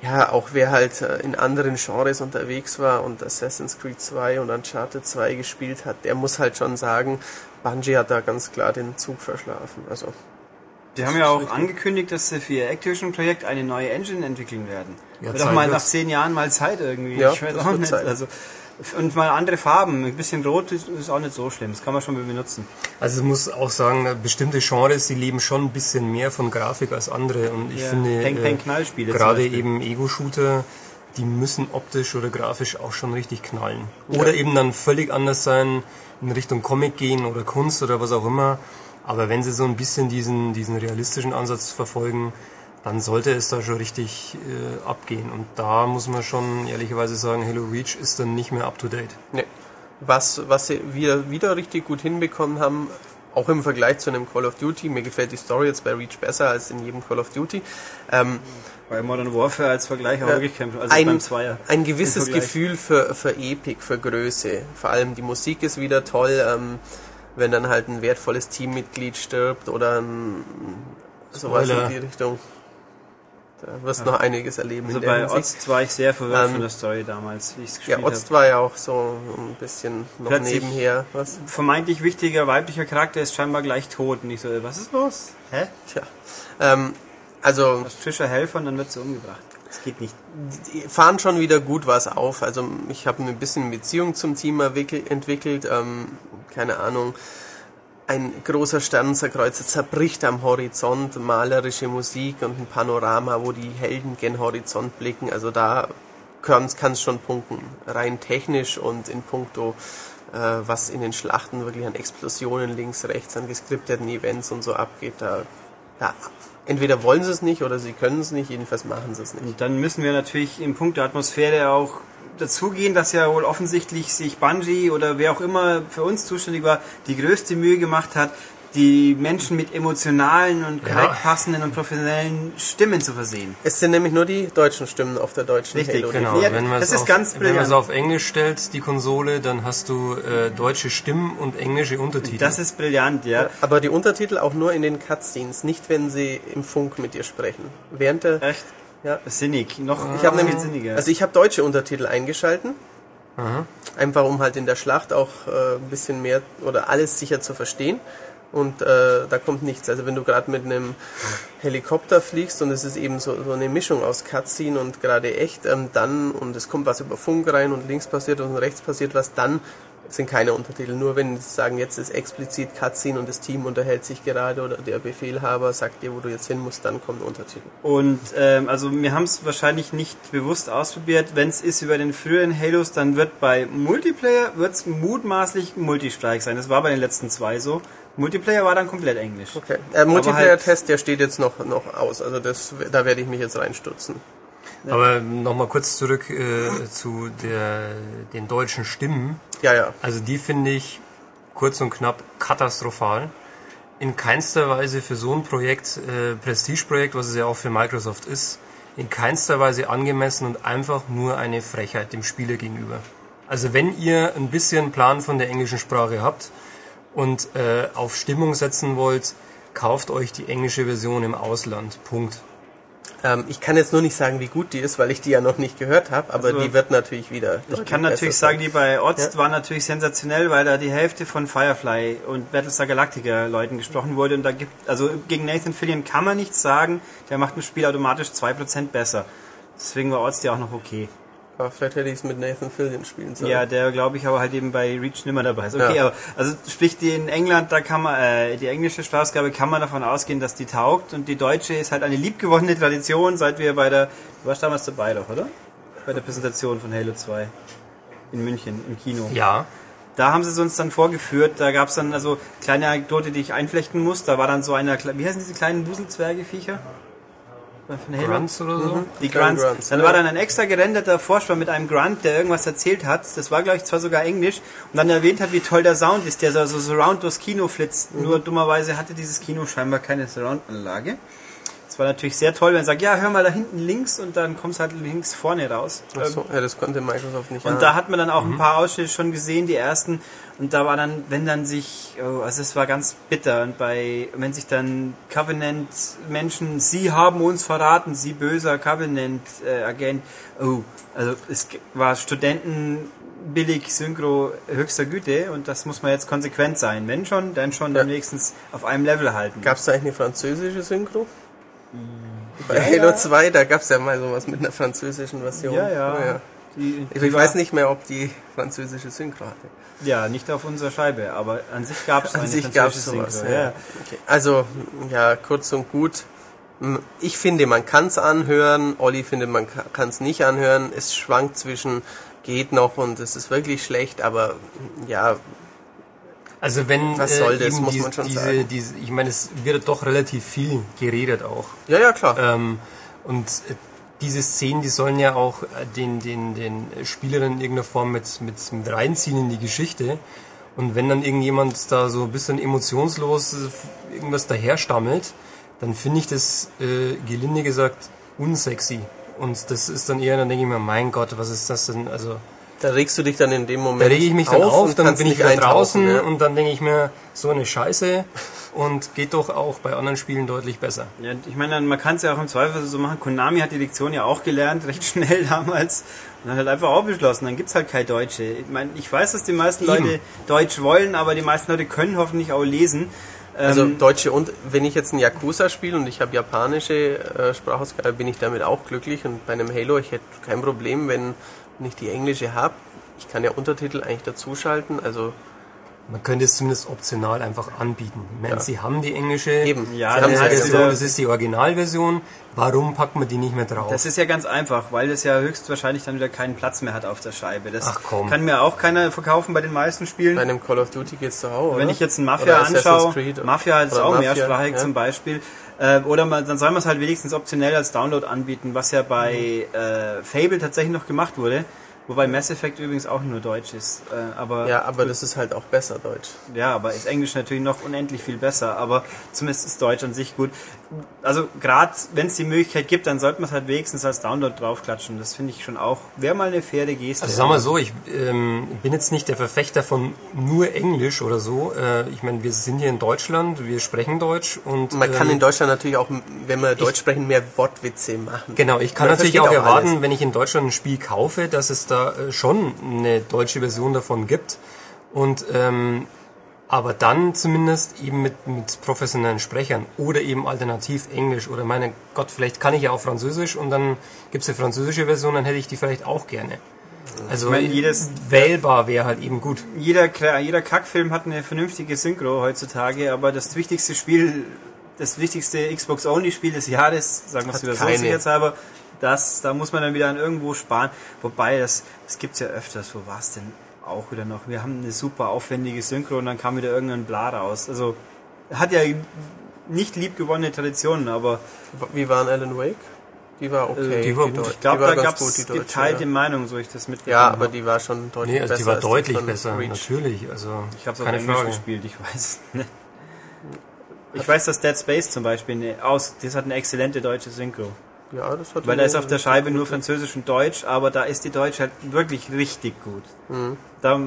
ja, auch wer halt äh, in anderen Genres unterwegs war und Assassin's Creed 2 und Uncharted 2 gespielt hat, der muss halt schon sagen, Bungie hat da ganz klar den Zug verschlafen. Also Die haben ja auch angekündigt, dass sie für ihr Activision-Projekt eine neue Engine entwickeln werden. Ja, Wird auch Zeit mal nach zehn Jahren mal Zeit irgendwie. Ja, ich weiß auch nicht. Zeit. Also, und mal andere Farben. Ein bisschen rot ist, ist auch nicht so schlimm. Das kann man schon benutzen. Also ich muss auch sagen, bestimmte Genres, die leben schon ein bisschen mehr von Grafik als andere und ich Ja, finde Peng, äh, Peng, Knallspiele zum gerade eben Ego-Shooter, die müssen optisch oder grafisch auch schon richtig knallen. Oder eben dann völlig anders sein, in Richtung Comic gehen oder Kunst oder was auch immer. Aber wenn sie so ein bisschen diesen, diesen realistischen Ansatz verfolgen, dann sollte es da schon richtig äh, abgehen. Und da muss man schon ehrlicherweise sagen, Halo Reach ist dann nicht mehr up to date. ne. was, was sie wieder, wieder richtig gut hinbekommen haben, auch im Vergleich zu einem Call of Duty, mir gefällt die Story jetzt bei Reach besser als in jedem Call of Duty, ähm, Bei Modern Warfare als Vergleich auch Ja, wirklich kämpfen. Also ein, beim Zweier. ein gewisses. Gefühl für, für Epik, für Größe. Vor allem die Musik ist wieder toll, ähm, wenn dann halt ein wertvolles Teammitglied stirbt oder ein, sowas Spoiler. in die Richtung. Da wirst noch einiges erleben. Also bei Hinsicht. Ozt war ich sehr verwirrt Ähm, von der Story damals, wie ich es Ja, gespielt habe. war ja auch so ein bisschen noch Plötzlich- nebenher. Was? Vermeintlich wichtiger weiblicher Charakter ist scheinbar gleich tot. Und ich so, was ist los? Hä? Tja. Ähm, also Das Helfer und dann wird sie umgebracht. Das geht nicht. die fahren schon wieder gut was auf. Also ich habe ein bisschen Beziehung zum Team entwickelt. Ähm, keine Ahnung. Ein großer Sternenzerkreuzer zerbricht am Horizont, malerische Musik und ein Panorama, wo die Helden gen Horizont blicken. Also da kann es schon punkten. Rein technisch und in puncto, äh, was in den Schlachten wirklich an Explosionen links, rechts, an geskripteten Events und so abgeht. Da, ja, entweder wollen sie es nicht oder sie können es nicht, jedenfalls machen sie es nicht. Und dann müssen wir natürlich im Punkt der Atmosphäre auch dazugehen, dass ja wohl offensichtlich sich Bungie oder wer auch immer für uns zuständig war, die größte Mühe gemacht hat, die Menschen mit emotionalen und Ja. korrekt passenden und professionellen Stimmen zu versehen. Es sind nämlich nur die deutschen Stimmen auf der deutschen Richtig, Halo. Genau, Ja, wenn man das es ist auf, ganz wenn man es brillant. auf Englisch stellt, die Konsole, dann hast du äh, deutsche Stimmen und englische Untertitel. Das ist brillant, ja. Aber die Untertitel auch nur in den Cutscenes, nicht wenn sie im Funk mit dir sprechen. Während der, Echt? Ja. Sinnig. Noch Ich habe nämlich, sinniger. also ich habe deutsche Untertitel eingeschalten, Aha. einfach um halt in der Schlacht auch äh, ein bisschen mehr oder alles sicher zu verstehen. Und äh, da kommt nichts. Also wenn du gerade mit einem Helikopter fliegst und es ist eben so, so eine Mischung aus Cutscene und gerade echt, ähm, dann und es kommt was über Funk rein und links passiert und rechts passiert was, dann sind keine Untertitel. Nur wenn sie sagen, jetzt ist explizit Cutscene und das Team unterhält sich gerade oder der Befehlhaber sagt dir, wo du jetzt hin musst, dann kommen Untertitel. Und ähm, also wir haben es wahrscheinlich nicht bewusst ausprobiert. Wenn es ist über den früheren Halos, dann wird bei Multiplayer wird's mutmaßlich Multistrike sein. Das war bei den letzten zwei so. Multiplayer war dann komplett Englisch. Okay. Äh, halt- Multiplayer-Test, der steht jetzt noch, noch aus. Also das, da werde ich mich jetzt reinstürzen. Aber nochmal kurz zurück äh, zu der, den deutschen Stimmen. Ja, ja. Also die finde ich kurz und knapp katastrophal. In keinster Weise für so ein Projekt, äh, Prestigeprojekt, was es ja auch für Microsoft ist, in keinster Weise angemessen und einfach nur eine Frechheit dem Spieler gegenüber. Also wenn ihr ein bisschen Plan von der englischen Sprache habt und äh, auf Stimmung setzen wollt, kauft euch die englische Version im Ausland. Punkt. Ähm, ich kann jetzt nur nicht sagen, wie gut die ist, weil ich die ja noch nicht gehört habe, aber Also, die wird natürlich wieder. Ich kann natürlich sagen, sein. die bei Ozt war natürlich sensationell, weil da die Hälfte von Firefly und Battlestar Galactica Leuten gesprochen wurde und da gibt also gegen Nathan Fillion kann man nichts sagen, der macht ein Spiel automatisch 2% besser. Deswegen war Ozt ja auch noch okay. Aber vielleicht hätte ich es mit Nathan Fillion spielen sollen. Ja, der glaube ich aber halt eben bei Reach nimmer dabei ist. Okay, Ja. aber also sprich die in England, da kann man äh, die englische Sprachausgabe kann man davon ausgehen, dass die taugt und die deutsche ist halt eine liebgewonnene Tradition, seit wir bei der du warst damals dabei doch, oder? Bei der Präsentation von Halo 2 in München im Kino. Ja, Da haben sie es uns dann vorgeführt, da gab es dann also kleine Anekdote, die ich einflechten muss. Da war dann so einer, wie heißen diese kleinen Wuselzwergefiecher? Von Halo? Grunts oder so. Die Kleine Grunts. Grunts, Dann war dann ein extra gerenderter Vorspann mit einem Grunt, der irgendwas erzählt hat. Das war, glaube ich, zwar sogar Englisch. Und dann erwähnt hat, wie toll der Sound ist, der so, so surround durchs Kino flitzt. Mhm. Nur dummerweise hatte dieses Kino scheinbar keine Surround-Anlage. Das war natürlich sehr toll, wenn er sagt, ja, hör mal da hinten links und dann kommst halt links vorne raus. Ach so, ja, das konnte Microsoft nicht. Und ahnen. da hat man dann auch ein paar Ausschnitte schon gesehen, die ersten. Und da war dann, wenn dann sich, oh, also es war ganz bitter. Und bei, wenn sich dann Covenant-Menschen, sie haben uns verraten, sie böser Covenant-Agent, oh, also es war Studenten billig Synchro höchster Güte und das muss man jetzt konsequent sein. Wenn schon, dann schon Ja. wenigstens auf einem Level halten. Gab es da eigentlich eine französische Synchro? Bei Ja, Halo ja. 2, da gab es ja mal sowas mit einer französischen Version. ja, ja. Oh, ja. Die, Ich, die ich war- weiß nicht mehr, ob die französische Synchro hatte. Ja, nicht auf unserer Scheibe, aber an sich gab es eine sich gab es französische sowas. Synchro, Ja. Okay. Also, ja, kurz und gut. Ich finde, man kann es anhören. Olli findet, man kann es nicht anhören. Es schwankt zwischen geht noch und es ist wirklich schlecht, aber ja, Also wenn Was soll äh, das, eben muss diese, man schon diese, sagen. diese, ich meine, es wird doch relativ viel geredet auch. ja, ja, klar. Ähm, und äh, diese Szenen, die sollen ja auch äh, den, den, den Spielern in irgendeiner Form mit, mit, mit reinziehen in die Geschichte. Und wenn dann irgendjemand da so ein bisschen emotionslos irgendwas daherstammelt, dann finde ich das, äh, gelinde gesagt, unsexy. Und das ist dann eher, dann denke ich mir, mein Gott, was ist das denn? Also, Da regst du dich dann in dem Da Moment rege ich mich dann auf, und dann bin ich wieder draußen ja. und dann denke ich mir, so eine Scheiße und geht doch auch bei anderen Spielen deutlich besser. Ja, ich meine, man kann es ja auch im Zweifel so machen. Konami hat die Lektion ja auch gelernt, recht schnell damals. Und hat halt einfach auch beschlossen, dann gibt's halt kein Deutsche. Ich meine, ich weiß, dass die meisten Eben. Leute Deutsch wollen, aber die meisten Leute können hoffentlich auch lesen. Also Ähm, deutsche und wenn ich jetzt ein Yakuza spiele und ich habe japanische äh, Sprachausgabe, bin ich damit auch glücklich und bei einem Halo, ich hätte kein Problem, wenn ich die englische habe. Ich kann ja Untertitel eigentlich dazuschalten, also Man könnte es zumindest optional einfach anbieten. Ich meine, Ja. sie haben die englische eben. Ja, heißt ja es Version, gesagt. das ist die Originalversion. Warum packt man die nicht mehr drauf? Das ist ja ganz einfach, weil es ja höchstwahrscheinlich dann wieder keinen Platz mehr hat auf der Scheibe. Das Ach komm. kann mir auch keiner verkaufen bei den meisten Spielen. Bei einem Call of Duty geht's doch auch, Wenn oder? ich jetzt ein Mafia Oder anschaue, Creed Mafia hat es oder auch Mafia, mehrsprachig ja. zum Beispiel. Äh, oder man, dann soll man es halt wenigstens optionell als Download anbieten, was ja bei äh, Fable tatsächlich noch gemacht wurde. Wobei Mass Effect übrigens auch nur Deutsch ist. Äh, aber Ja, aber das ist halt auch besser Deutsch. ja, aber ist Englisch natürlich noch unendlich viel besser, aber zumindest ist Deutsch an sich gut. Also gerade wenn es die Möglichkeit gibt, dann sollte man es halt wenigstens als Download draufklatschen. Das finde ich schon auch, wäre mal eine faire Geste. Also sagen wir so, ich ähm, bin jetzt nicht der Verfechter von nur Englisch oder so. Äh, ich meine, wir sind hier in Deutschland, wir sprechen Deutsch und Man kann ähm, in Deutschland natürlich auch, wenn wir Deutsch sprechen, mehr Wortwitze machen. Genau, ich kann Man natürlich versteht auch erwarten, alles. wenn ich in Deutschland ein Spiel kaufe, dass es da äh, schon eine deutsche Version davon gibt. Und ähm, aber dann zumindest eben mit, mit professionellen Sprechern oder eben alternativ Englisch oder meine Gott, vielleicht kann ich ja auch Französisch und dann gibt's eine französische Version, dann hätte ich die vielleicht auch gerne. Also Ich meine, jedes- wählbar wäre halt eben gut. jeder, jeder Kackfilm hat eine vernünftige Synchro heutzutage, aber das wichtigste Spiel, das wichtigste Xbox-Only-Spiel des Jahres, sagen wir es wieder so sicherheitshalber, das, da muss man dann wieder an irgendwo sparen. Wobei, das, das gibt's ja öfters. Wo war's denn auch wieder noch? Wir haben eine super aufwendige Synchro und dann kam wieder irgendein Bla raus. Also, hat ja nicht liebgewonnene Traditionen, aber Wie war Alan Wake? Die war okay. Äh, die war gut. Ich glaube, die war da die deutsche, geteilte ja. Meinungen, so ich das mitbekommen Ja, aber habe. die war schon deutlich Nee, also besser. die war als deutlich von besser, Reach. natürlich. Also Ich habe es auf Englisch Frage. gespielt, ich weiß. nicht. Ich weiß, dass Dead Space zum Beispiel eine, aus, das hat eine exzellente deutsche Synchro. Ja, das hat Weil da ist auf der Scheibe nur Französisch und Deutsch, aber da ist die Deutsch halt wirklich richtig gut. Mhm. Da,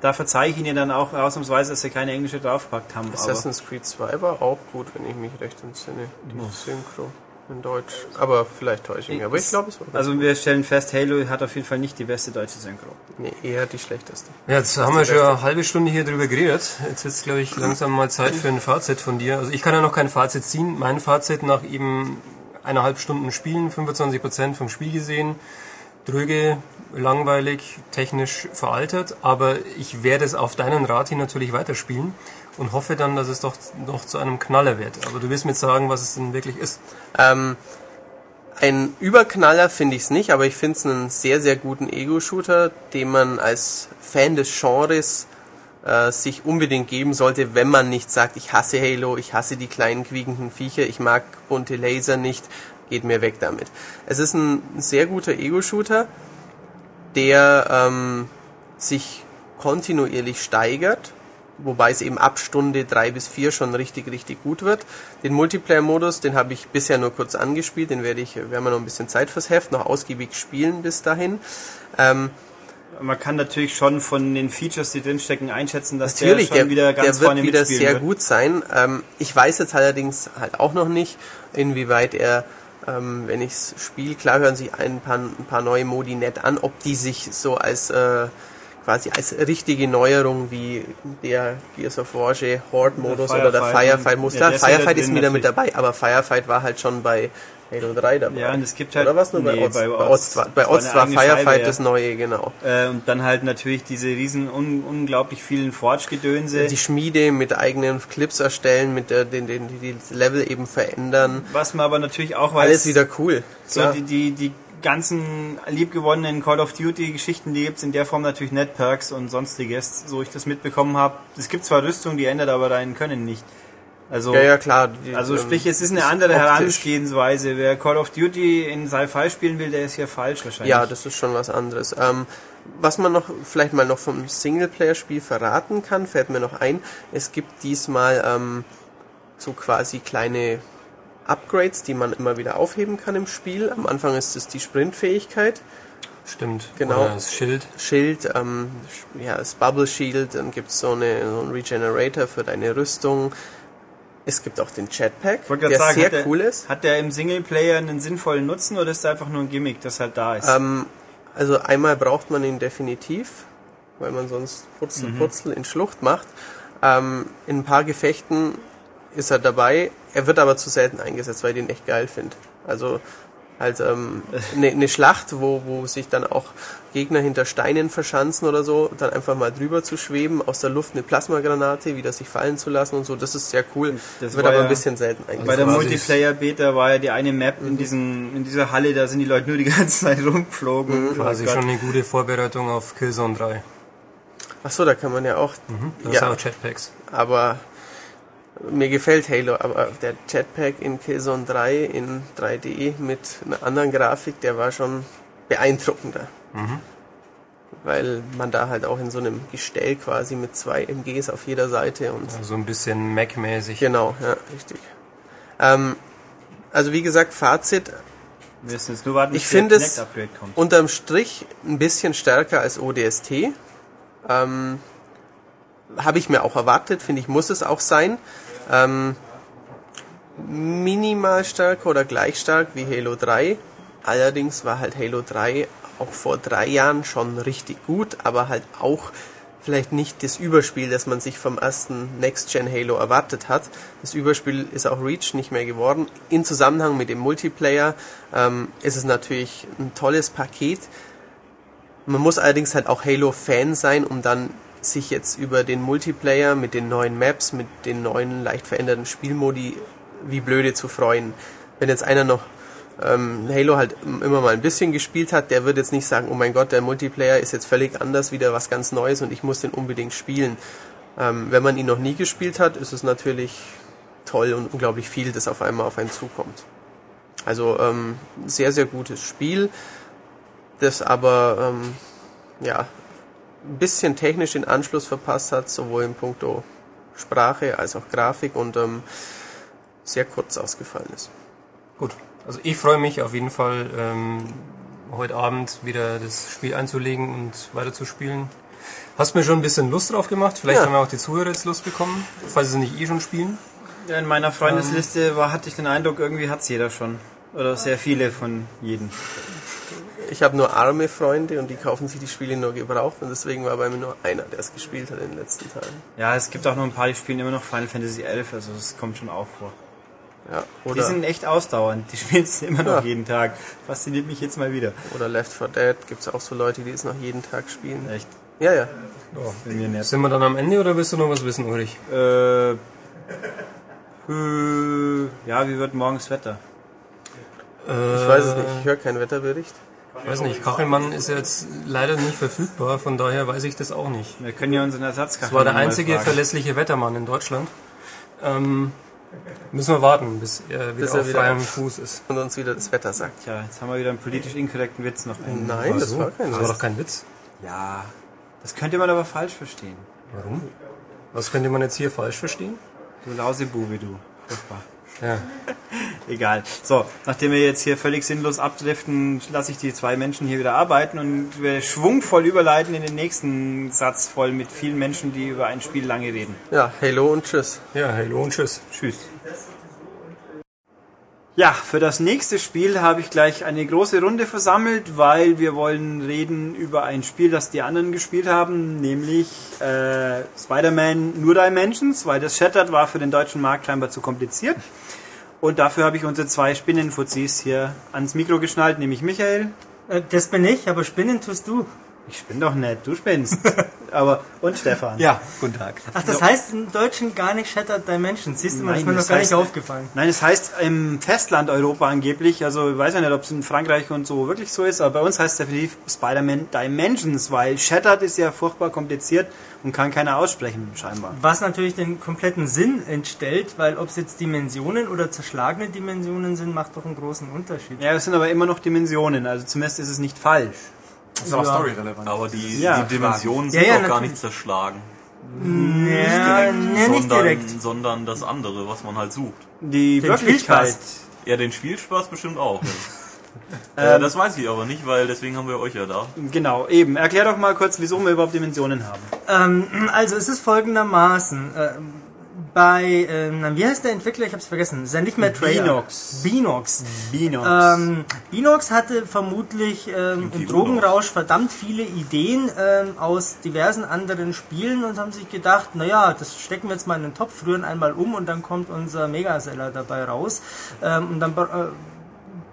da verzeihe ich Ihnen dann auch ausnahmsweise, dass sie keine englische draufgepackt haben. Aber Assassin's Creed 2 war auch gut, wenn ich mich recht entsinne. Die Synchro in Deutsch. Aber vielleicht täusche ich mich. Aber ich glaube, es war also wir stellen fest, Halo hat auf jeden Fall nicht die beste deutsche Synchro. Nee, eher die schlechteste. Ja, jetzt haben wir schon eine halbe Stunde hier drüber geredet. Jetzt ist glaube ich, langsam mal Zeit für ein Fazit von dir. Also ich kann ja noch kein Fazit ziehen. Mein Fazit nach eben eineinhalb Stunden Spielen, 25% vom Spiel gesehen, dröge, langweilig, technisch veraltet, aber ich werde es auf deinen Rat hin natürlich weiterspielen und hoffe dann, dass es doch noch zu einem Knaller wird. Aber du wirst mir jetzt sagen, was es denn wirklich ist. Ähm, ein Überknaller finde ich es nicht, aber ich finde es einen sehr, sehr guten Ego-Shooter, den man als Fan des Genres äh, sich unbedingt geben sollte, wenn man nicht sagt, ich hasse Halo, ich hasse die kleinen quiekenden Viecher, ich mag bunte Laser nicht, geht mir weg damit. Es ist ein sehr guter Ego-Shooter, der ähm, sich kontinuierlich steigert, wobei es eben ab Stunde drei bis vier schon richtig, richtig gut wird. Den Multiplayer-Modus, den habe ich bisher nur kurz angespielt, den werde ich, werden wir noch ein bisschen Zeit fürs Heft, noch ausgiebig spielen bis dahin. Ähm, Man kann natürlich schon von den Features, die drinstecken, einschätzen, dass Natürlich, der schon der, wieder ganz der wird vorne wieder mitspielen sehr wird. gut sein. Ähm, ich weiß jetzt allerdings halt auch noch nicht, inwieweit er, ähm, wenn ich es spiele, klar hören sich ein paar, ein paar neue Modi nett an, ob die sich so als äh, quasi als richtige Neuerung wie der Gears of War Horde-Modus Der oder der Firefight. Firefight-Modus. Ja, Klar, wieder Firefight ist wieder mit dabei, aber Firefight war halt schon bei Halo 3 dabei. Ja, und es gibt halt- Oder was nur bei nee, Oz? bei Bei Oz. Oz, war, bei Das war war Firefight ja. das neue, genau. Äh, und dann halt natürlich diese riesen, un unglaublich vielen Forge-Gedönse. Die Schmiede mit eigenen Clips erstellen, mit der, den, den, die die Level eben verändern. Was man aber natürlich auch weiß, Alles wieder cool. so Ja. die, die, die ganzen liebgewonnenen Call of Duty Geschichten, die gibt's in der Form natürlich nicht, Perks und sonstiges, so ich das mitbekommen habe. Es gibt zwar Rüstung, die ändert aber dein Können nicht. Also, ja, ja, klar. Die, also ähm, sprich, es ist eine andere optisch. Herangehensweise. Wer Call of Duty in Sci-Fi spielen will, der ist hier falsch wahrscheinlich. Ja, das ist schon was anderes. Ähm, was man noch vielleicht mal noch vom Singleplayer-Spiel verraten kann, fällt mir noch ein. Es gibt diesmal ähm, so quasi kleine Upgrades, die man immer wieder aufheben kann im Spiel. Am Anfang ist es die Sprintfähigkeit. Stimmt. Genau. Oder das Schild. Schild, ähm, ja, das Bubble Shield, dann gibt's so, eine, so einen Regenerator für deine Rüstung. Es gibt auch den Jetpack, der sagen, sehr der, cool ist. Hat der im Singleplayer einen sinnvollen Nutzen oder ist der einfach nur ein Gimmick, das halt da ist? Ähm, also einmal braucht man ihn definitiv, weil man sonst Putzel, Mhm. Putzel in Schlucht macht. Ähm, in ein paar Gefechten ist er dabei. Er wird aber zu selten eingesetzt, weil ich den echt geil finde. Also halt ähm, eine ne Schlacht, wo, wo sich dann auch Gegner hinter Steinen verschanzen oder so, dann einfach mal drüber zu schweben, aus der Luft eine Plasmagranate wieder sich fallen zu lassen und so, das ist sehr cool. Das wird aber ja ein bisschen selten eingesetzt. Bei der Multiplayer-Beta war ja die eine Map in, diesen, in dieser Halle, da sind die Leute nur die ganze Zeit rumgeflogen. Quasi Oh schon eine gute Vorbereitung auf Killzone 3. Achso, da kann man ja auch Da Ja. ist auch Jetpacks. aber mir gefällt Halo, aber der Jetpack in Killzone 3 in 3D mit einer anderen Grafik, der war schon beeindruckender. Weil man da halt auch in so einem Gestell quasi mit zwei MGs auf jeder Seite und So ein bisschen Mac-mäßig. genau, ja, richtig. Ähm, also wie gesagt, Fazit, Wir müssen jetzt nur warten, Ich finde es kommt. unterm Strich ein bisschen stärker als ODST. Ähm, Habe ich mir auch erwartet, finde ich, muss es auch sein. Ähm, minimal stärker oder gleich stark wie Halo 3. Allerdings war halt Halo 3 auch vor drei Jahren schon richtig gut, aber halt auch vielleicht nicht das Überspiel, das man sich vom ersten Next-Gen Halo erwartet hat. Das Überspiel ist auch Reach nicht mehr geworden. In Zusammenhang mit dem Multiplayer ähm, ist es natürlich ein tolles Paket. Man muss allerdings halt auch Halo-Fan sein, um dann sich jetzt über den Multiplayer mit den neuen Maps, mit den neuen leicht veränderten Spielmodi wie blöde zu freuen. Wenn jetzt einer noch ähm, Halo halt immer mal ein bisschen gespielt hat, der wird jetzt nicht sagen, oh mein Gott, der Multiplayer ist jetzt völlig anders, wieder was ganz Neues und ich muss den unbedingt spielen. Ähm, wenn man ihn noch nie gespielt hat, ist es natürlich toll und unglaublich viel, das auf einmal auf einen zukommt. Also ähm, sehr, sehr gutes Spiel, das aber ähm, ja ein bisschen technisch den Anschluss verpasst hat, sowohl in puncto Sprache als auch Grafik und ähm, sehr kurz ausgefallen ist. Gut. Also ich freue mich auf jeden Fall, ähm, heute Abend wieder das Spiel einzulegen und weiterzuspielen. Hast mir schon ein bisschen Lust drauf gemacht. Vielleicht Ja. haben wir auch die Zuhörer jetzt Lust bekommen, falls sie nicht eh schon spielen. Ja, in meiner Freundesliste war, hatte ich den Eindruck, irgendwie hat's jeder schon. Oder sehr viele von jedem. Ich habe nur arme Freunde und die kaufen sich die Spiele nur gebraucht und deswegen war bei mir nur einer, der es gespielt hat in den letzten Tagen. Ja, es gibt auch noch ein paar, die spielen immer noch Final Fantasy XI, also das kommt schon auch vor. Ja, Die oder, sind echt ausdauernd, die spielen es immer noch Ja. jeden Tag. Fasziniert mich jetzt mal wieder. oder Left 4 Dead gibt es auch so Leute, die es noch jeden Tag spielen. Echt, Ja, ja. nervt. Sind wir dann am Ende oder willst du noch was wissen, Ulrich? Äh, äh, ja, wie wird morgen das Wetter? Ich weiß es nicht, ich höre keinen Wetterbericht. Weiß nicht, Kachelmann ist jetzt leider nicht verfügbar, von daher weiß ich das auch nicht. Wir können ja unseren Ersatzkachel Das war der einzige verlässliche Wettermann in Deutschland. Ähm, müssen wir warten, bis er wieder Bis er auf wieder freiem auf- Fuß ist. Und uns wieder das Wetter sagt. Tja, jetzt haben wir wieder einen politisch inkorrekten Witz noch. ein. Nein, das So, war kein das war doch Witz. kein Witz. Ja, das könnte man aber falsch verstehen. Warum? Was könnte man jetzt hier falsch verstehen? Du Lausebube, du. Furchtbar. Ja. Egal. So, nachdem wir jetzt hier völlig sinnlos abdriften, lasse ich die zwei Menschen hier wieder arbeiten und werde schwungvoll überleiten in den nächsten Satz voll mit vielen Menschen, die über ein Spiel lange reden. Ja, Hello und Tschüss. Ja, hallo und tschüss. Tschüss. Ja, für das nächste Spiel habe ich gleich eine große Runde versammelt, weil wir wollen reden über ein Spiel, das die anderen gespielt haben, nämlich äh, Spider-Man Nur Dimensions, weil das Shattered war für den deutschen Markt scheinbar zu kompliziert. Und dafür habe ich unsere zwei Spinnenfuzis hier ans Mikro geschnallt, nämlich Michael. Äh, Das bin ich, aber spinnen tust du. Ich spinne doch nicht, du spinnst. Aber, und Stefan. Ja, guten Tag. Ach, das heißt im Deutschen gar nicht Shattered Dimensions. Siehst du mal, das ist mir das noch gar nicht heißt- aufgefallen. Nein, es heißt im Festland Europa angeblich, also ich weiß ja nicht, ob es in Frankreich und so wirklich so ist, aber bei uns heißt es definitiv Spider-Man Dimensions, weil Shattered ist ja furchtbar kompliziert und kann keiner aussprechen, scheinbar. Was natürlich den kompletten Sinn entstellt, weil ob es jetzt Dimensionen oder zerschlagene Dimensionen sind, macht doch einen großen Unterschied. Ja, es sind aber immer noch Dimensionen, also zumindest ist es nicht falsch. Das ist aber Ja. storyrelevant. Aber die, Ja, die Dimensionen sind ja, auch gar nicht zerschlagen. Ja, nee, nicht sondern, direkt. sondern das andere, was man halt sucht. Die Den Wirklichkeit. Spielspaß. Ja, den Spielspaß bestimmt auch. Äh, das weiß ich aber nicht, weil deswegen haben wir euch ja da. Genau, eben. Erklär doch mal kurz, wieso wir überhaupt Dimensionen haben. Ähm, also es ist folgendermaßen. Ähm, bei, ähm, wie heißt der Entwickler? Ich habe es vergessen. Es ist ja nicht mehr Trailer. Binox. Binox. Binox. Ähm, Binox hatte vermutlich ähm, im Drogenrausch verdammt viele Ideen ähm, aus diversen anderen Spielen und haben sich gedacht, naja, das stecken wir jetzt mal in den Topf, rühren einmal um und dann kommt unser Megaseller dabei raus. Ähm, und dann äh,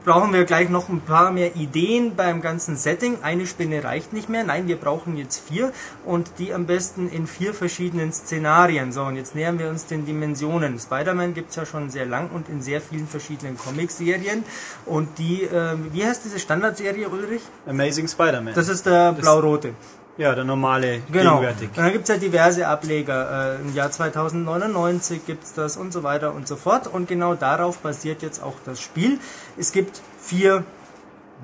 brauchen wir gleich noch ein paar mehr Ideen beim ganzen Setting. Eine Spinne reicht nicht mehr. Nein, wir brauchen jetzt vier und die am besten in vier verschiedenen Szenarien. So, und jetzt nähern wir uns den Dimensionen. Spider-Man gibt's ja schon sehr lang und in sehr vielen verschiedenen Comic-Serien. Und die, äh, wie heißt diese Standardserie, Ulrich? Amazing Spider-Man. Das ist der blau-rote. Ja, der normale Genau. gegenwärtig. Und dann gibt's ja diverse Ableger. Äh, Im Jahr 2099 gibt's das und so weiter und so fort. Und genau darauf basiert jetzt auch das Spiel. Es gibt vier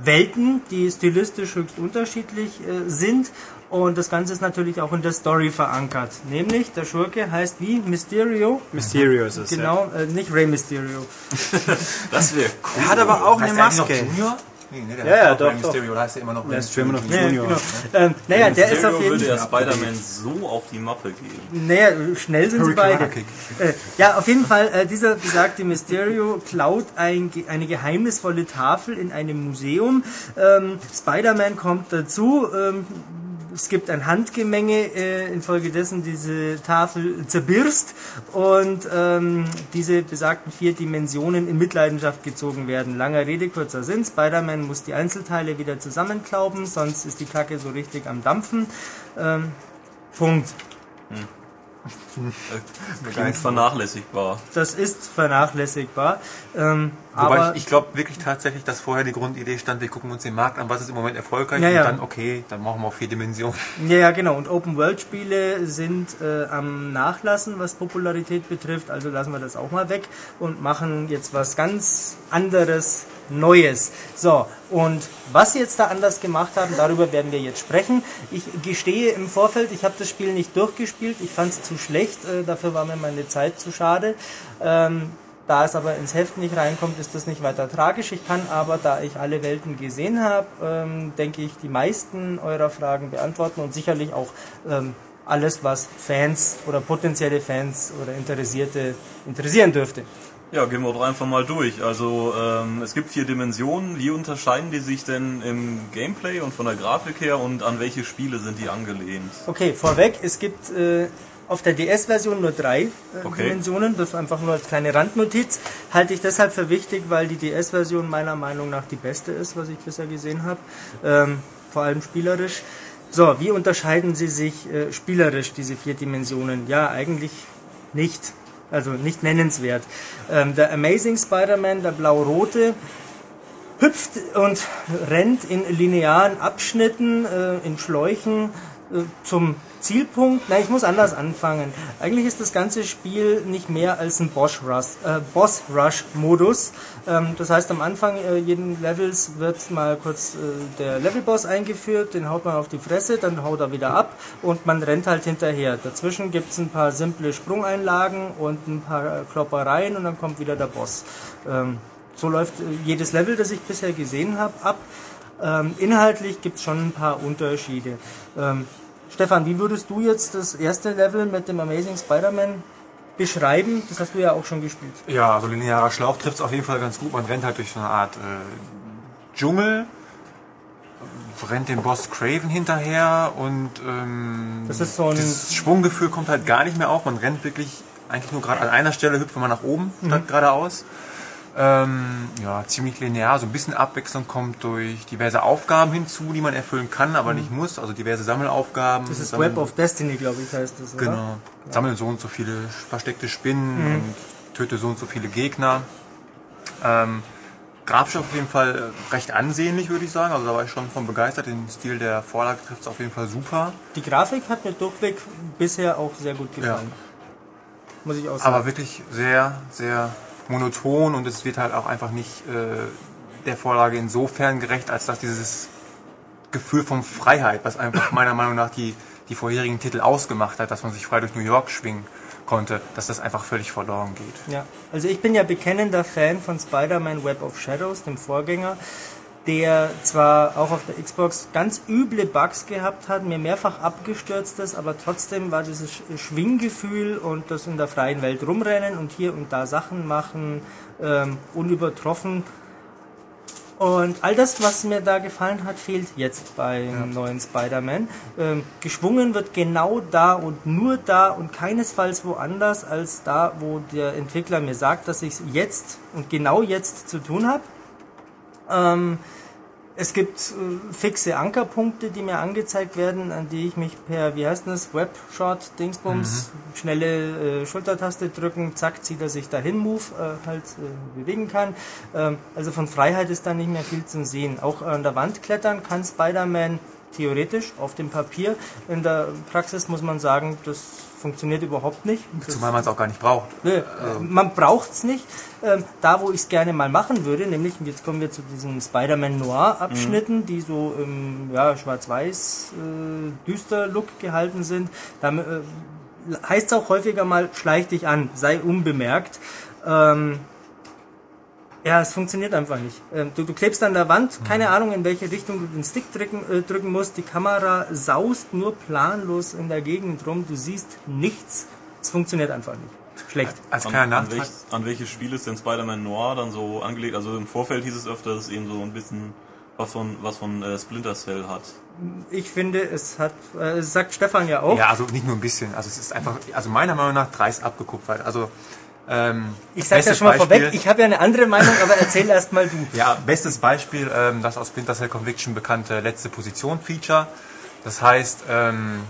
Welten, die stilistisch höchst unterschiedlich äh, sind. Und das Ganze ist natürlich auch in der Story verankert. Nämlich, der Schurke heißt wie? Mysterio? Mysterio ist es. Genau, äh, nicht Rey Mysterio. Das wäre cool. Er hat aber auch eine Heißt eigentlich Maske. Nee, nee, der Ja, ja, doch, Mysterio, da heißt er immer noch Der ist immer noch. Junior. genau. Ähm, naja, der ist auf jeden würde ja Fall. Spider-Man so auf die Mappe geben. Naja, schnell sind sie beide. Äh, ja, auf jeden Fall, äh, dieser besagte Mysterio klaut ein, eine geheimnisvolle Tafel in einem Museum. Ähm, Spider-Man kommt dazu. Ähm, es gibt ein Handgemenge, äh, infolgedessen diese Tafel zerbirst und ähm, diese besagten vier Dimensionen in Mitleidenschaft gezogen werden. Langer Rede, kurzer Sinn. Spider-Man muss die Einzelteile wieder zusammenklauben, sonst ist die Kacke so richtig am Dampfen. Ähm, Punkt. Klingt vernachlässigbar. Das ist vernachlässigbar. Ähm, Wobei aber ich, ich glaube wirklich tatsächlich, dass vorher die Grundidee stand, wir gucken uns den Markt an, was ist im Moment erfolgreich Ja, ja. und dann, okay, dann machen wir auch vier Dimensionen. ja, ja, genau. Und Open-World-Spiele sind äh, am Nachlassen, was Popularität betrifft. Also lassen wir das auch mal weg und machen jetzt was ganz anderes, Neues. So, und was sie jetzt da anders gemacht haben, darüber werden wir jetzt sprechen. Ich gestehe im Vorfeld, ich habe das Spiel nicht durchgespielt. Ich fand es zu schlecht. Äh, dafür war mir meine Zeit zu schade. Ähm, da es aber ins Heft nicht reinkommt, ist das nicht weiter tragisch. Ich kann aber, da ich alle Welten gesehen habe, ähm, denke ich, die meisten eurer Fragen beantworten und sicherlich auch ähm, alles, was Fans oder potenzielle Fans oder Interessierte interessieren dürfte. Ja, gehen wir doch einfach mal durch. Also ähm, es gibt vier Dimensionen. Wie unterscheiden die sich denn im Gameplay und von der Grafik her und an welche Spiele sind die angelehnt? Okay, vorweg, es gibt äh, auf der DS-Version nur drei äh, Okay. Dimensionen, das einfach nur als kleine Randnotiz. Halte ich deshalb für wichtig, weil die DS-Version meiner Meinung nach die beste ist, was ich bisher gesehen habe, ähm, vor allem spielerisch. So, wie unterscheiden sie sich äh, spielerisch, diese vier Dimensionen? Ja, eigentlich nicht. Also nicht nennenswert. Ähm, der Amazing Spider-Man, der blau-rote, hüpft und rennt in linearen Abschnitten, äh, in Schläuchen äh, zum Zielpunkt. Nein, ich muss anders anfangen. Eigentlich ist das ganze Spiel nicht mehr als ein Boss Rush, äh, Boss Rush Modus. Ähm, das heißt, am Anfang äh, jeden Levels wird mal kurz äh, der Levelboss eingeführt, den haut man auf die Fresse, dann haut er wieder ab und man rennt halt hinterher. Dazwischen gibt's ein paar simple Sprungeinlagen und ein paar Kloppereien und dann kommt wieder der Boss. Ähm, so läuft äh, jedes Level, das ich bisher gesehen habe, ab. Ähm, inhaltlich gibt es schon ein paar Unterschiede. Stefan, wie würdest du jetzt das erste Level mit dem Amazing Spider-Man beschreiben? Das hast du ja auch schon gespielt. Ja, also linearer Schlauch trifft es auf jeden Fall ganz gut. Man rennt halt durch so eine Art äh, Dschungel, rennt dem Boss Craven hinterher und ähm, Das ist so ein- das Schwunggefühl kommt halt gar nicht mehr auf. Man rennt wirklich eigentlich nur gerade an einer Stelle, hüpft man nach oben statt geradeaus. Ähm, ja, ziemlich linear. So ein bisschen Abwechslung kommt durch diverse Aufgaben hinzu, die man erfüllen kann, aber nicht muss. Also diverse Sammelaufgaben. Das ist Sammeln- Web of Destiny, glaube ich, heißt das, oder? Genau. Sammle so und so viele versteckte Spinnen und töte so und so viele Gegner. Ähm, grafisch auf jeden Fall recht ansehnlich, würde ich sagen. Also da war ich schon von begeistert. Den Stil der Vorlage trifft es auf jeden Fall super. Die Grafik hat mir durchweg bisher auch sehr gut gefallen. Muss ich auch sagen. Aber wirklich sehr, sehr monoton und es wird halt auch einfach nicht äh, der Vorlage insofern gerecht, als dass dieses Gefühl von Freiheit, was einfach meiner Meinung nach die, die vorherigen Titel ausgemacht hat, dass man sich frei durch New York schwingen konnte, dass das einfach völlig verloren geht. Ja, also ich bin ja bekennender Fan von Spider-Man Web of Shadows, dem Vorgänger. Der zwar auch auf der Xbox ganz üble Bugs gehabt hat, mir mehrfach abgestürzt ist, aber trotzdem war dieses Sch- Schwinggefühl und das in der freien Welt rumrennen und hier und da Sachen machen ähm, unübertroffen. Und all das, was mir da gefallen hat, fehlt jetzt beim neuen Spider-Man. Ähm, geschwungen wird genau da und nur da und keinesfalls woanders als da, wo der Entwickler mir sagt, dass ich es jetzt und genau jetzt zu tun habe. Ähm, es gibt äh, fixe Ankerpunkte, die mir angezeigt werden, an die ich mich per, wie heißt das, Webshot, Dingsbums, schnelle äh, Schultertaste drücken, zack, zieht er sich dahin, Move, äh, halt äh, bewegen kann. Ähm, also von Freiheit ist da nicht mehr viel zu sehen. Auch an der Wand klettern kann Spider-Man theoretisch auf dem Papier. In der Praxis muss man sagen, das funktioniert überhaupt nicht. Zumal man es auch gar nicht braucht. Nö, äh, man braucht es nicht. Ähm, da, wo ich es gerne mal machen würde, nämlich, jetzt kommen wir zu diesen Spider-Man Noir-Abschnitten, die so im ja, schwarz-weiß äh, düster Look gehalten sind. Da äh, heißt es auch häufiger mal, schleich dich an, sei unbemerkt. Ähm, ja, es funktioniert einfach nicht. Ähm, du, du klebst an der Wand, keine Ahnung, in welche Richtung du den Stick drücken, äh, drücken musst. Die Kamera saust nur planlos in der Gegend rum. Du siehst nichts. Es funktioniert einfach nicht. Schlecht. Als An, kleiner an, welch, an welches Spiel ist denn Spider-Man Noir dann so angelegt? Also im Vorfeld hieß es öfter, dass es eben so ein bisschen was von, was von äh, Splinter Cell hat. Ich finde, es hat, äh, es sagt Stefan ja auch. Ja, also nicht nur ein bisschen. Also es ist einfach, also meiner Meinung nach dreist abgekupfert. Also ähm, ich sage ja schon mal Beispiel- vorweg, ich habe ja eine andere Meinung, aber erzähl erst mal du. Ja, bestes Beispiel, ähm, das aus Splinter Cell Conviction bekannte letzte Position Feature. Das heißt, ähm,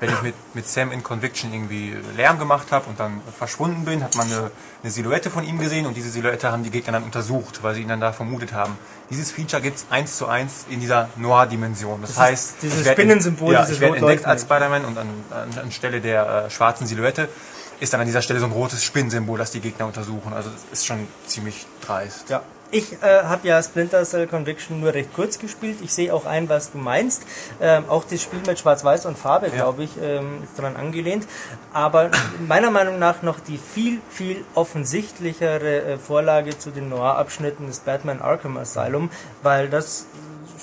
wenn ich mit, mit Sam in Conviction irgendwie Lärm gemacht habe und dann verschwunden bin, hat man eine, eine Silhouette von ihm gesehen und diese Silhouette haben die Gegner dann untersucht, weil sie ihn dann da vermutet haben. Dieses Feature gibt's eins zu eins in dieser Noir-Dimension. Das, ist heißt, dieses Spinnensymbol, ja, dieses ich werde entdeckt als Spider-Man und an, an, anstelle der äh, schwarzen Silhouette ist dann an dieser Stelle so ein rotes Spinnensymbol, das die Gegner untersuchen. Also das ist schon ziemlich dreist. Ja. Ich äh, habe ja Splinter Cell Conviction nur recht kurz gespielt. Ich sehe auch ein, was du meinst. Ähm, auch das Spiel mit Schwarz-Weiß und Farbe, glaube ich, ähm, ist daran angelehnt. Aber meiner Meinung nach noch die viel, viel offensichtlichere äh, Vorlage zu den Noir-Abschnitten ist Batman Arkham Asylum, weil das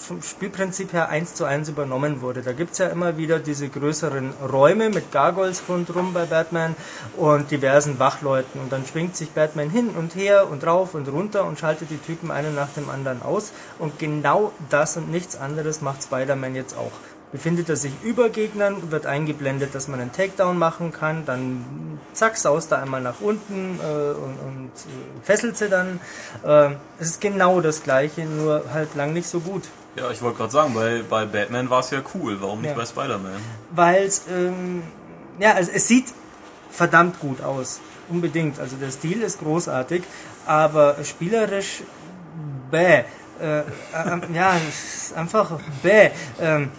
vom Spielprinzip her eins zu eins übernommen wurde. Da gibt's ja immer wieder diese größeren Räume mit Gargoyles rundherum bei Batman und diversen Wachleuten. Und dann schwingt sich Batman hin und her und rauf und runter und schaltet die Typen einen nach dem anderen aus. Und genau das und nichts anderes macht Spider-Man jetzt auch. Befindet er sich über Gegnern, wird eingeblendet, dass man einen Takedown machen kann, dann zack, saust er einmal nach unten äh, und, und äh, fesselt sie dann. Äh, es ist genau das gleiche, nur halt lang nicht so gut. Ja, ich wollte gerade sagen, bei, bei Batman war es ja cool. Warum nicht Ja. bei Spider-Man? weil es ähm, ja also es sieht verdammt gut aus unbedingt also der Stil ist großartig aber spielerisch bäh äh, äh, ja es ist einfach bäh ähm,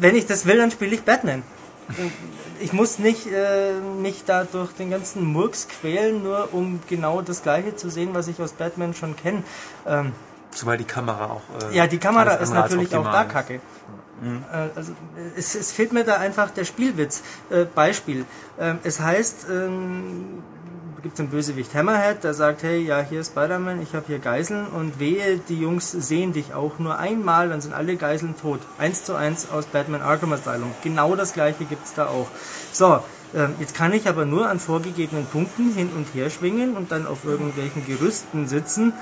wenn ich das will dann spiele ich Batman ich muss nicht äh, mich da durch den ganzen Murks quälen, nur um genau das Gleiche zu sehen, was ich aus Batman schon kenne. Ähm, Zumal die Kamera auch. Äh, ja, die Kamera ist natürlich auch da ist. kacke. Äh, Also, es, es fehlt mir da einfach der Spielwitz. Äh, Beispiel. Ähm, es heißt, ähm, gibt es einen Bösewicht Hammerhead, der sagt, hey, ja, hier ist Spider-Man, ich habe hier Geiseln und wehe, die Jungs sehen dich auch nur einmal, dann sind alle Geiseln tot. Eins zu eins aus Batman Arkham Asylum. Genau das gleiche gibt's da auch. So, ähm, jetzt kann ich aber nur an vorgegebenen Punkten hin und her schwingen und dann auf irgendwelchen Gerüsten sitzen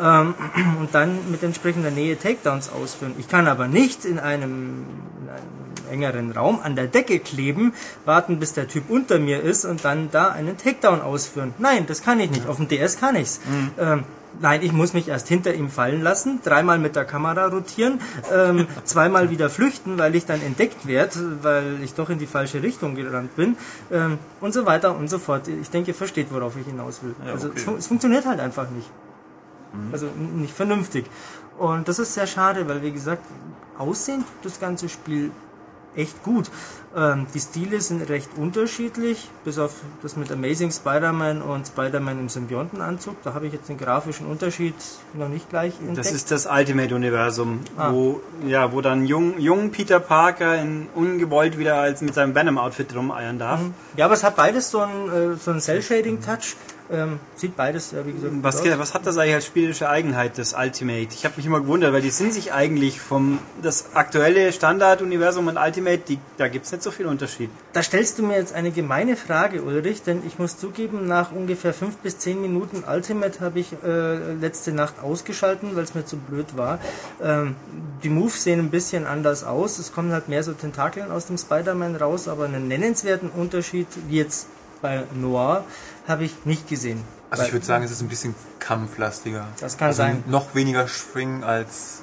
ähm, und dann mit entsprechender Nähe Takedowns ausführen. Ich kann aber nicht in einem, in einem engeren Raum an der Decke kleben, warten bis der Typ unter mir ist und dann da einen Takedown ausführen. Nein, das kann ich nicht. Auf dem DS kann ich's. Ähm, Nein, ich muss mich erst hinter ihm fallen lassen, dreimal mit der Kamera rotieren, ähm, zweimal wieder flüchten, weil ich dann entdeckt werde, weil ich doch in die falsche Richtung gerannt bin ähm, und so weiter und so fort. Ich denke, ihr versteht, worauf ich hinaus will. Ja, also okay. es, fun es funktioniert halt einfach nicht. Also n- nicht vernünftig. Und das ist sehr schade, weil wie gesagt, aussehen tut das ganze Spiel echt gut. Ähm, die Stile sind recht unterschiedlich, bis auf das mit Amazing Spider-Man und Spider-Man im Symbiontenanzug. Da habe ich jetzt den grafischen Unterschied noch nicht gleich entdeckt. Das ist das Ultimate-Universum, Ah. wo, ja, wo dann jung, jung Peter Parker in ungewollt wieder als mit seinem Venom-Outfit rumeiern darf. Ja, aber es hat beides so einen, äh, so einen Cell-Shading-Touch. Ähm, sieht beides, ja, wie gesagt, Was, was hat das eigentlich als spielerische Eigenheit, das Ultimate? Ich habe mich immer gewundert, weil die sind sich eigentlich vom das aktuelle Standard-Universum und Ultimate, die, da gibt's nicht so viel Unterschied. Da stellst du mir jetzt eine gemeine Frage, Ulrich, denn ich muss zugeben, nach ungefähr fünf bis zehn Minuten Ultimate habe ich äh, letzte Nacht ausgeschalten, weil es mir zu blöd war. Ähm, die Moves sehen ein bisschen anders aus. Es kommen halt mehr so Tentakeln aus dem Spider-Man raus, aber einen nennenswerten Unterschied, wie jetzt bei Noir, habe ich nicht gesehen. Also ich würde sagen, es ist ein bisschen kampflastiger. Das kann also sein. Noch weniger Schwingen als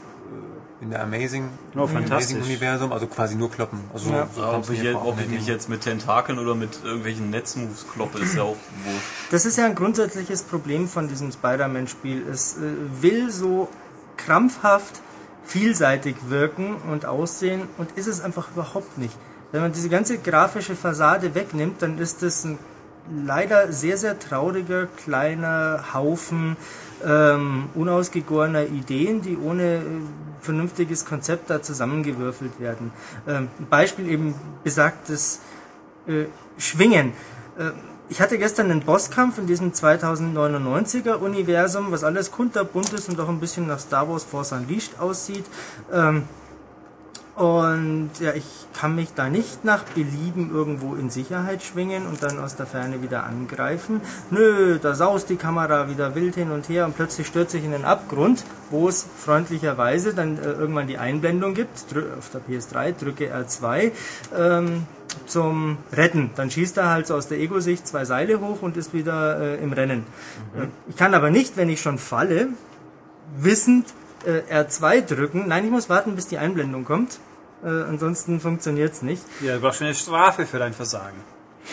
äh, in der Amazing, Oh, im fantastisch. Amazing-Universum, also quasi nur kloppen. Also Ja. so ob ich, jetzt, auch ob mit ich mich jetzt mit Tentakeln oder mit irgendwelchen Netzmoves kloppe, ist ja auch wurscht. Das ist ja ein grundsätzliches Problem von diesem Spider-Man-Spiel. Es äh, will so krampfhaft vielseitig wirken und aussehen und ist es einfach überhaupt nicht. Wenn man diese ganze grafische Fassade wegnimmt, dann ist es ein leider sehr, sehr trauriger kleiner Haufen ähm, unausgegorener Ideen, die ohne äh, vernünftiges Konzept da zusammengewürfelt werden. Ähm, Beispiel eben besagtes äh, Schwingen. Äh, ich hatte gestern einen Bosskampf in diesem 2099er Universum, was alles kunterbunt ist und auch ein bisschen nach Star Wars Force Unleashed aussieht. Ähm, und ja, ich kann mich da nicht nach Belieben irgendwo in Sicherheit schwingen und dann aus der Ferne wieder angreifen. Nö, da saust die Kamera wieder wild hin und her und plötzlich stürzt sich in den Abgrund, wo es freundlicherweise dann äh, irgendwann die Einblendung gibt, auf der PS3, drücke R2, ähm, zum Retten. Dann schießt er halt so aus der Ego-Sicht zwei Seile hoch und ist wieder äh, im Rennen. Äh, Ich kann aber nicht, wenn ich schon falle, wissend äh, R2 drücken. Nein, ich muss warten, bis die Einblendung kommt. Äh, ansonsten funktioniert's nicht. Ja, du brauchst schon eine Strafe für dein Versagen.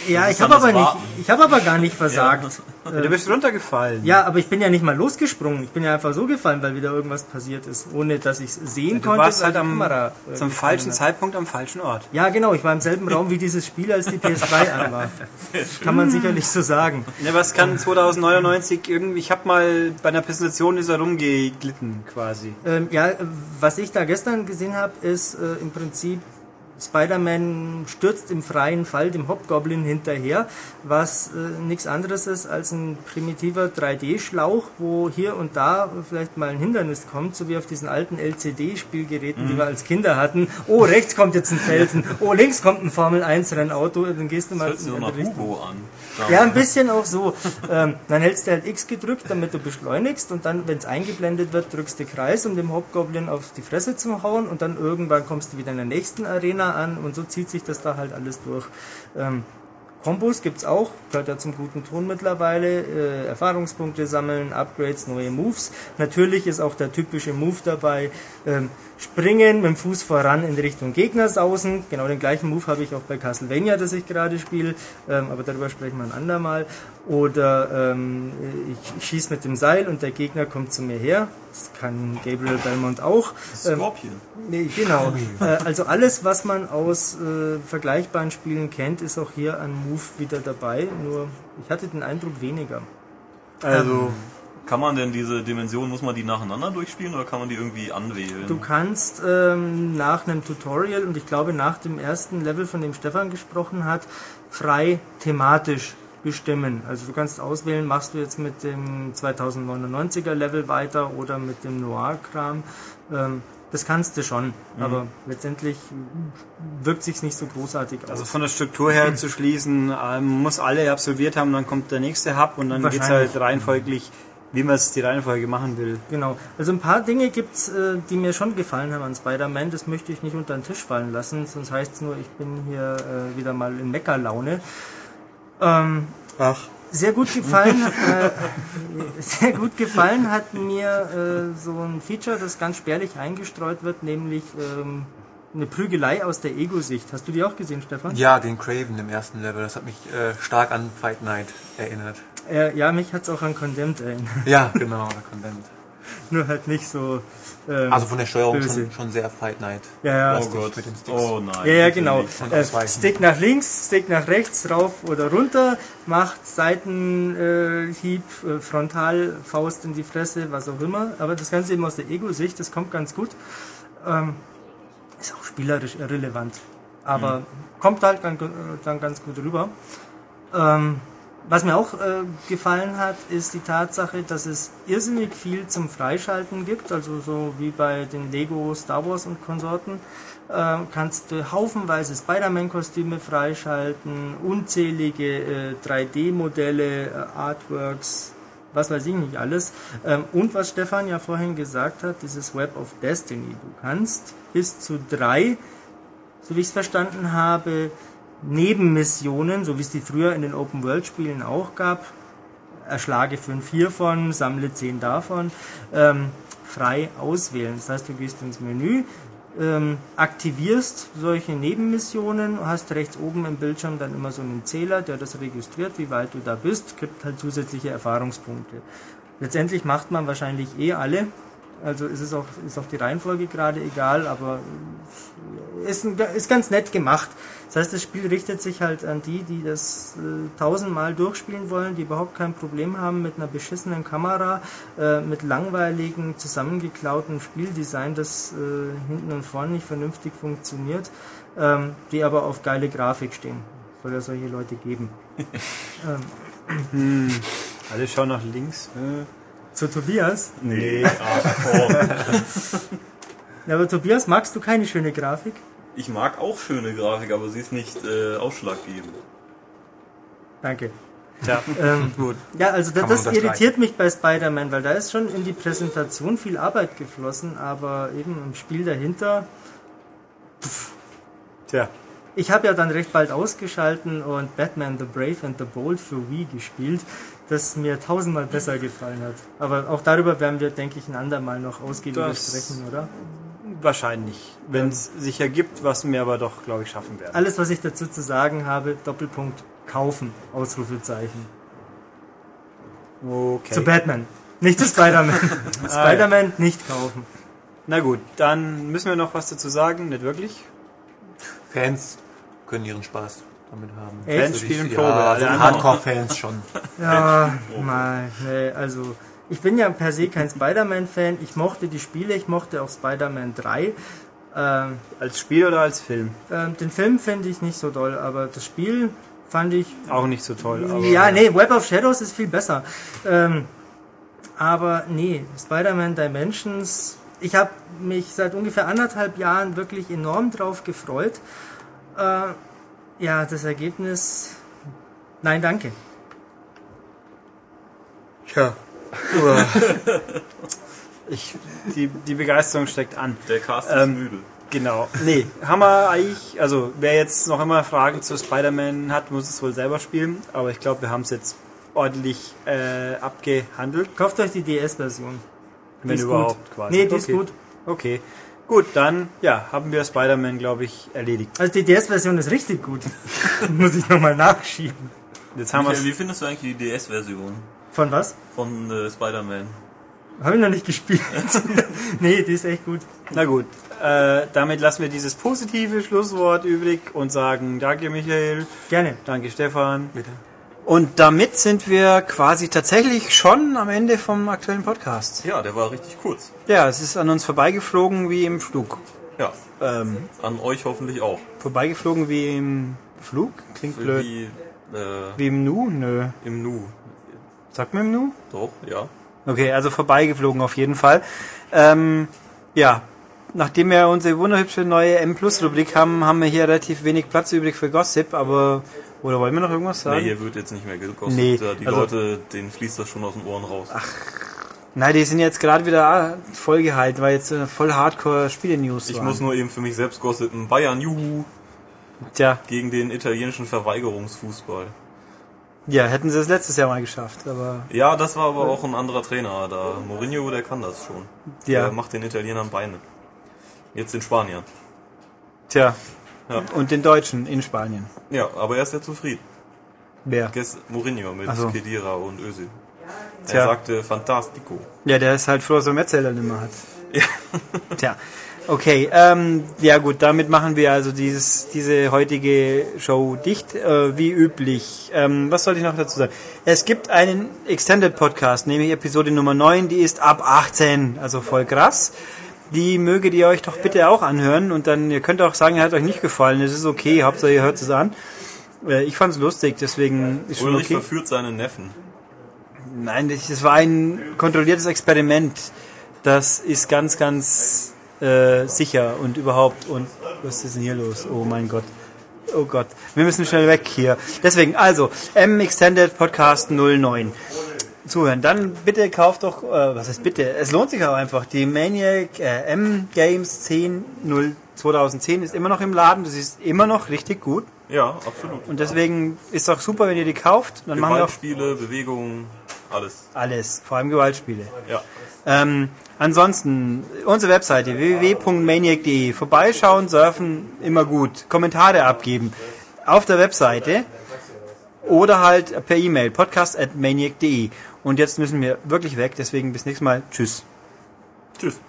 Ja, ich habe aber nicht, ich habe aber gar nicht versagt. Ja, du bist runtergefallen. Ja, aber ich bin ja nicht mal losgesprungen. Ich bin ja einfach so gefallen, weil wieder irgendwas passiert ist, ohne dass ich es sehen du konnte. warst weil halt am Kamera, äh, zum falschen hat. Zeitpunkt am falschen Ort. Ja, genau. Ich war im selben Raum wie dieses Spiel, als die PS3 an war. Kann man sicherlich so sagen. Ja, was kann 2099 irgendwie, ich habe mal bei einer Präsentation ist er rumgeglitten quasi. Ähm, ja, was ich da gestern gesehen habe, ist äh, im Prinzip Spider-Man stürzt im freien Fall dem Hobgoblin hinterher, was äh, nichts anderes ist als ein primitiver 3D-Schlauch, wo hier und da vielleicht mal ein Hindernis kommt, so wie auf diesen alten LCD-Spielgeräten, die wir als Kinder hatten. Oh, rechts kommt jetzt ein Felsen. Oh, links kommt ein Formel-1-Rennauto. Dann gehst du mal Das in die Richtung. Hugo an. Ja, ein bisschen auch so. Ähm, dann hältst du halt X gedrückt, damit du beschleunigst und dann, wenn es eingeblendet wird, drückst du Kreis, um dem Hobgoblin auf die Fresse zu hauen und dann irgendwann kommst du wieder in der nächsten Arena an und so zieht sich das da halt alles durch. Ähm, Kombos gibt's auch, gehört ja zum guten Ton mittlerweile. Äh, Erfahrungspunkte sammeln, Upgrades, neue Moves. Natürlich ist auch der typische Move dabei. Ähm, springen, mit dem Fuß voran in Richtung Gegner sausen. Genau den gleichen Move habe ich auch bei Castlevania, das ich gerade spiele. Ähm, aber darüber sprechen wir ein andermal. Oder ähm, ich schieße mit dem Seil und der Gegner kommt zu mir her. Das kann Gabriel Belmont auch. Ähm, Scorpion. Nee, genau. Äh, also alles, was man aus äh, vergleichbaren Spielen kennt, ist auch hier an Move wieder dabei. Nur ich hatte den Eindruck weniger. Also, Kann man denn diese Dimensionen, muss man die nacheinander durchspielen oder kann man die irgendwie anwählen? Du kannst ähm, nach einem Tutorial und ich glaube nach dem ersten Level, von dem Stefan gesprochen hat, frei thematisch bestimmen. Also du kannst auswählen, machst du jetzt mit dem 2099er Level weiter oder mit dem Noir-Kram. Ähm, das kannst du schon, aber letztendlich wirkt sich's nicht so großartig aus. also von der Struktur her zu schließen, ähm, muss alle absolviert haben, dann kommt der nächste Hub und dann geht's Wahrscheinlich. halt reihenfolglich, wie man es die Reihenfolge machen will. Genau. Also ein paar Dinge gibt's, äh, die mir schon gefallen haben an Spider-Man. Das möchte ich nicht unter den Tisch fallen lassen, sonst heißt's nur, ich bin hier äh, wieder mal in Meckerlaune. Ähm, Ach. sehr gut gefallen, äh, sehr gut gefallen hat mir äh, so ein Feature, das ganz spärlich eingestreut wird, nämlich ähm, eine Prügelei aus der Ego-Sicht. Hast du die auch gesehen, Stefan? Ja, den Craven im ersten Level. Das hat mich äh, stark an Fight Night erinnert. Äh, ja, mich hat's auch an Condemned erinnert. Ja, genau, der Convent. Nur halt nicht so. Ähm, Also von der Steuerung schon, schon sehr Fight Night. ja, ja. oh Gott. mit den Sticks. Oh nein. Ja, ja, genau. Äh. Stick nach links, Stick nach rechts, rauf oder runter, macht Seitenhieb, äh, äh, Frontal, Faust in die Fresse, was auch immer. Aber das Ganze eben aus der Ego-Sicht, das kommt ganz gut. Ähm, ist auch spielerisch irrelevant. Aber kommt halt dann, dann ganz gut rüber. Ähm, was mir auch äh, gefallen hat, ist die Tatsache, dass es irrsinnig viel zum Freischalten gibt, also so wie bei den Lego Star Wars und Konsorten. Äh, kannst du haufenweise Spider-Man-Kostüme freischalten, unzählige äh, 3D-Modelle, äh, Artworks, was weiß ich nicht alles. Ähm, und was Stefan ja vorhin gesagt hat, dieses Web of Destiny. Du kannst bis zu drei, so wie ich es verstanden habe, Nebenmissionen, so wie es die früher in den Open-World-Spielen auch gab, erschlage fünf hiervon, sammle zehn davon, ähm, frei auswählen. Das heißt, du gehst ins Menü, ähm, aktivierst solche Nebenmissionen, hast rechts oben im Bildschirm dann immer so einen Zähler, der das registriert, wie weit du da bist, gibt halt zusätzliche Erfahrungspunkte. Letztendlich macht man wahrscheinlich eh alle, also ist es auch, ist auch die Reihenfolge gerade egal, aber ist, ist ganz nett gemacht. Das heißt, das Spiel richtet sich halt an die, die das äh, tausendmal durchspielen wollen, die überhaupt kein Problem haben mit einer beschissenen Kamera, äh, mit langweiligen, zusammengeklauten Spieldesign, das äh, hinten und vorne nicht vernünftig funktioniert, ähm, die aber auf geile Grafik stehen. Soll ja solche Leute geben. ähm, Alle schauen nach links. Äh, zu Tobias. Nee, ach, komm. Ja, aber Tobias, magst du keine schöne Grafik? Ich mag auch schöne Grafik, aber sie ist nicht äh, ausschlaggebend. Danke. Tja, Ähm, gut. Ja, also da, das irritiert mich bei Spider-Man, weil da ist schon in die Präsentation viel Arbeit geflossen, aber eben im Spiel dahinter. Tja. Ich habe ja dann recht bald ausgeschalten und Batman the Brave and the Bold für Wii gespielt, das mir tausendmal besser gefallen hat. Aber auch darüber werden wir, denke ich, ein andermal noch ausgiebiger Das- sprechen, oder? Wahrscheinlich. Wenn es sich ergibt, was wir aber doch, glaube ich, schaffen werden. Alles, was ich dazu zu sagen habe, Doppelpunkt kaufen, Ausrufezeichen. Okay. Zu Batman, nicht zu Spider-Man. Ah, Spider-Man nicht kaufen. Na gut, dann müssen wir noch was dazu sagen. Nicht wirklich. Fans können ihren Spaß damit haben. Fans spielen ja, Probe. also alle anderen- Hardcore-Fans schon. Ja, mal, nee, also ich bin ja per se kein Spider-Man-Fan. Ich mochte die Spiele, ich mochte auch Spider-Man 3. Ähm, Als Spiel oder als Film? ähm, den Film finde ich nicht so doll, aber das Spiel fand ich. Auch nicht so toll. Aber ja, nee, Web of Shadows ist viel besser. Ähm, aber nee, Spider-Man Dimensions. Ich habe mich seit ungefähr anderthalb Jahren wirklich enorm drauf gefreut. Äh, ja, das Ergebnis. Nein, danke. Tja. ich, die, die Begeisterung steckt an. Der Cast Ähm, ist müde. Genau. Nee, haben wir eigentlich, also wer jetzt noch immer Fragen zu Spider-Man hat, muss es wohl selber spielen. Aber ich glaube, wir haben es jetzt ordentlich äh, abgehandelt. Kauft euch die DS-Version. Wenn ist überhaupt gut. quasi. Nee, die ist Okay. gut. Okay. Gut, dann ja, haben wir Spider-Man, glaube ich, erledigt. Also die DS-Version ist richtig gut. Muss ich nochmal nachschieben. Jetzt haben wir Michael, wie findest du eigentlich die DS-Version Von was? von äh, Spider-Man? Habe ich noch nicht gespielt. nee, die ist echt gut. Na gut, äh, damit lassen wir dieses positive Schlusswort übrig und sagen Danke Michael, Gerne. danke Stefan. Und damit sind wir quasi tatsächlich schon am Ende vom aktuellen Podcast. Ja, der war richtig kurz. Ja, es ist an uns vorbeigeflogen wie im Flug. Ja, Ähm, an euch hoffentlich auch. vorbeigeflogen wie im Flug? Klingt blöd. Wie, äh, Wie im Nu? Nö. im Nu. Sagt man Nu? Doch, ja. Okay, also vorbeigeflogen auf jeden Fall. Ähm, ja, nachdem wir unsere wunderhübsche neue M-Plus-Rubrik haben, haben wir hier relativ wenig Platz übrig für Gossip, aber... Oder wollen wir noch irgendwas sagen? Nee, hier wird jetzt nicht mehr gekostet. Nee, die also- Leute, denen fließt das schon aus den Ohren raus. Nein, die sind jetzt gerade wieder vollgehalten, weil jetzt voll Hardcore-Spiele-News ich waren. muss nur eben für mich selbst gossipen. Bayern, juhu, Tja, gegen den italienischen Verweigerungsfußball. Ja, hätten sie es letztes Jahr mal geschafft, aber... Ja, das war aber auch ein anderer Trainer da. Mourinho, der kann das schon. Ja. Der macht den Italienern Beine. Jetzt den Spaniern. Tja, Ja. und den Deutschen in Spanien. Ja, aber er ist ja zufrieden. Wer? Gest Mourinho mit Ach so. Kedira und Özil. Er Tja. sagte Fantastico. Ja, der ist halt froh, dass er Metzeler nicht mehr hat. Ja. Tja, okay. Ähm, ja gut, damit machen wir also dieses, diese heutige Show dicht, äh, wie üblich. Ähm, was soll ich noch dazu sagen? Es gibt einen Extended Podcast, nämlich Episode Nummer 9, die ist ab 18, also voll krass. Die möget ihr euch doch bitte auch anhören und dann, ihr könnt auch sagen, er hat euch nicht gefallen, das ist okay, Hauptsache ihr hört es an. Äh, ich fand's lustig, deswegen ist schon Ulrich okay. verführt seinen Neffen. Nein, das war ein kontrolliertes Experiment. Das ist ganz, ganz äh, sicher und überhaupt. Und was ist denn hier los? Oh mein Gott. Oh Gott. Wir müssen schnell weg hier. Deswegen, also, M Extended Podcast 09. Zuhören. Dann bitte kauft doch, äh, was heißt bitte? Es lohnt sich auch einfach. Die Maniac äh, M Games 10 0 2010 ist immer noch im Laden. Das ist immer noch richtig gut. Ja, absolut. Und deswegen ist es auch super, wenn ihr die kauft. Dann machen wir auch Gewaltspiele, Bewegungen, alles. alles. Vor allem Gewaltspiele. Ja. Ähm, Ansonsten, unsere Webseite www.maniac.de. Vorbeischauen, surfen, immer gut. Kommentare abgeben. Auf der Webseite oder halt per E-Mail podcast@maniac.de. Und jetzt müssen wir wirklich weg, deswegen bis nächstes Mal. Tschüss. Tschüss.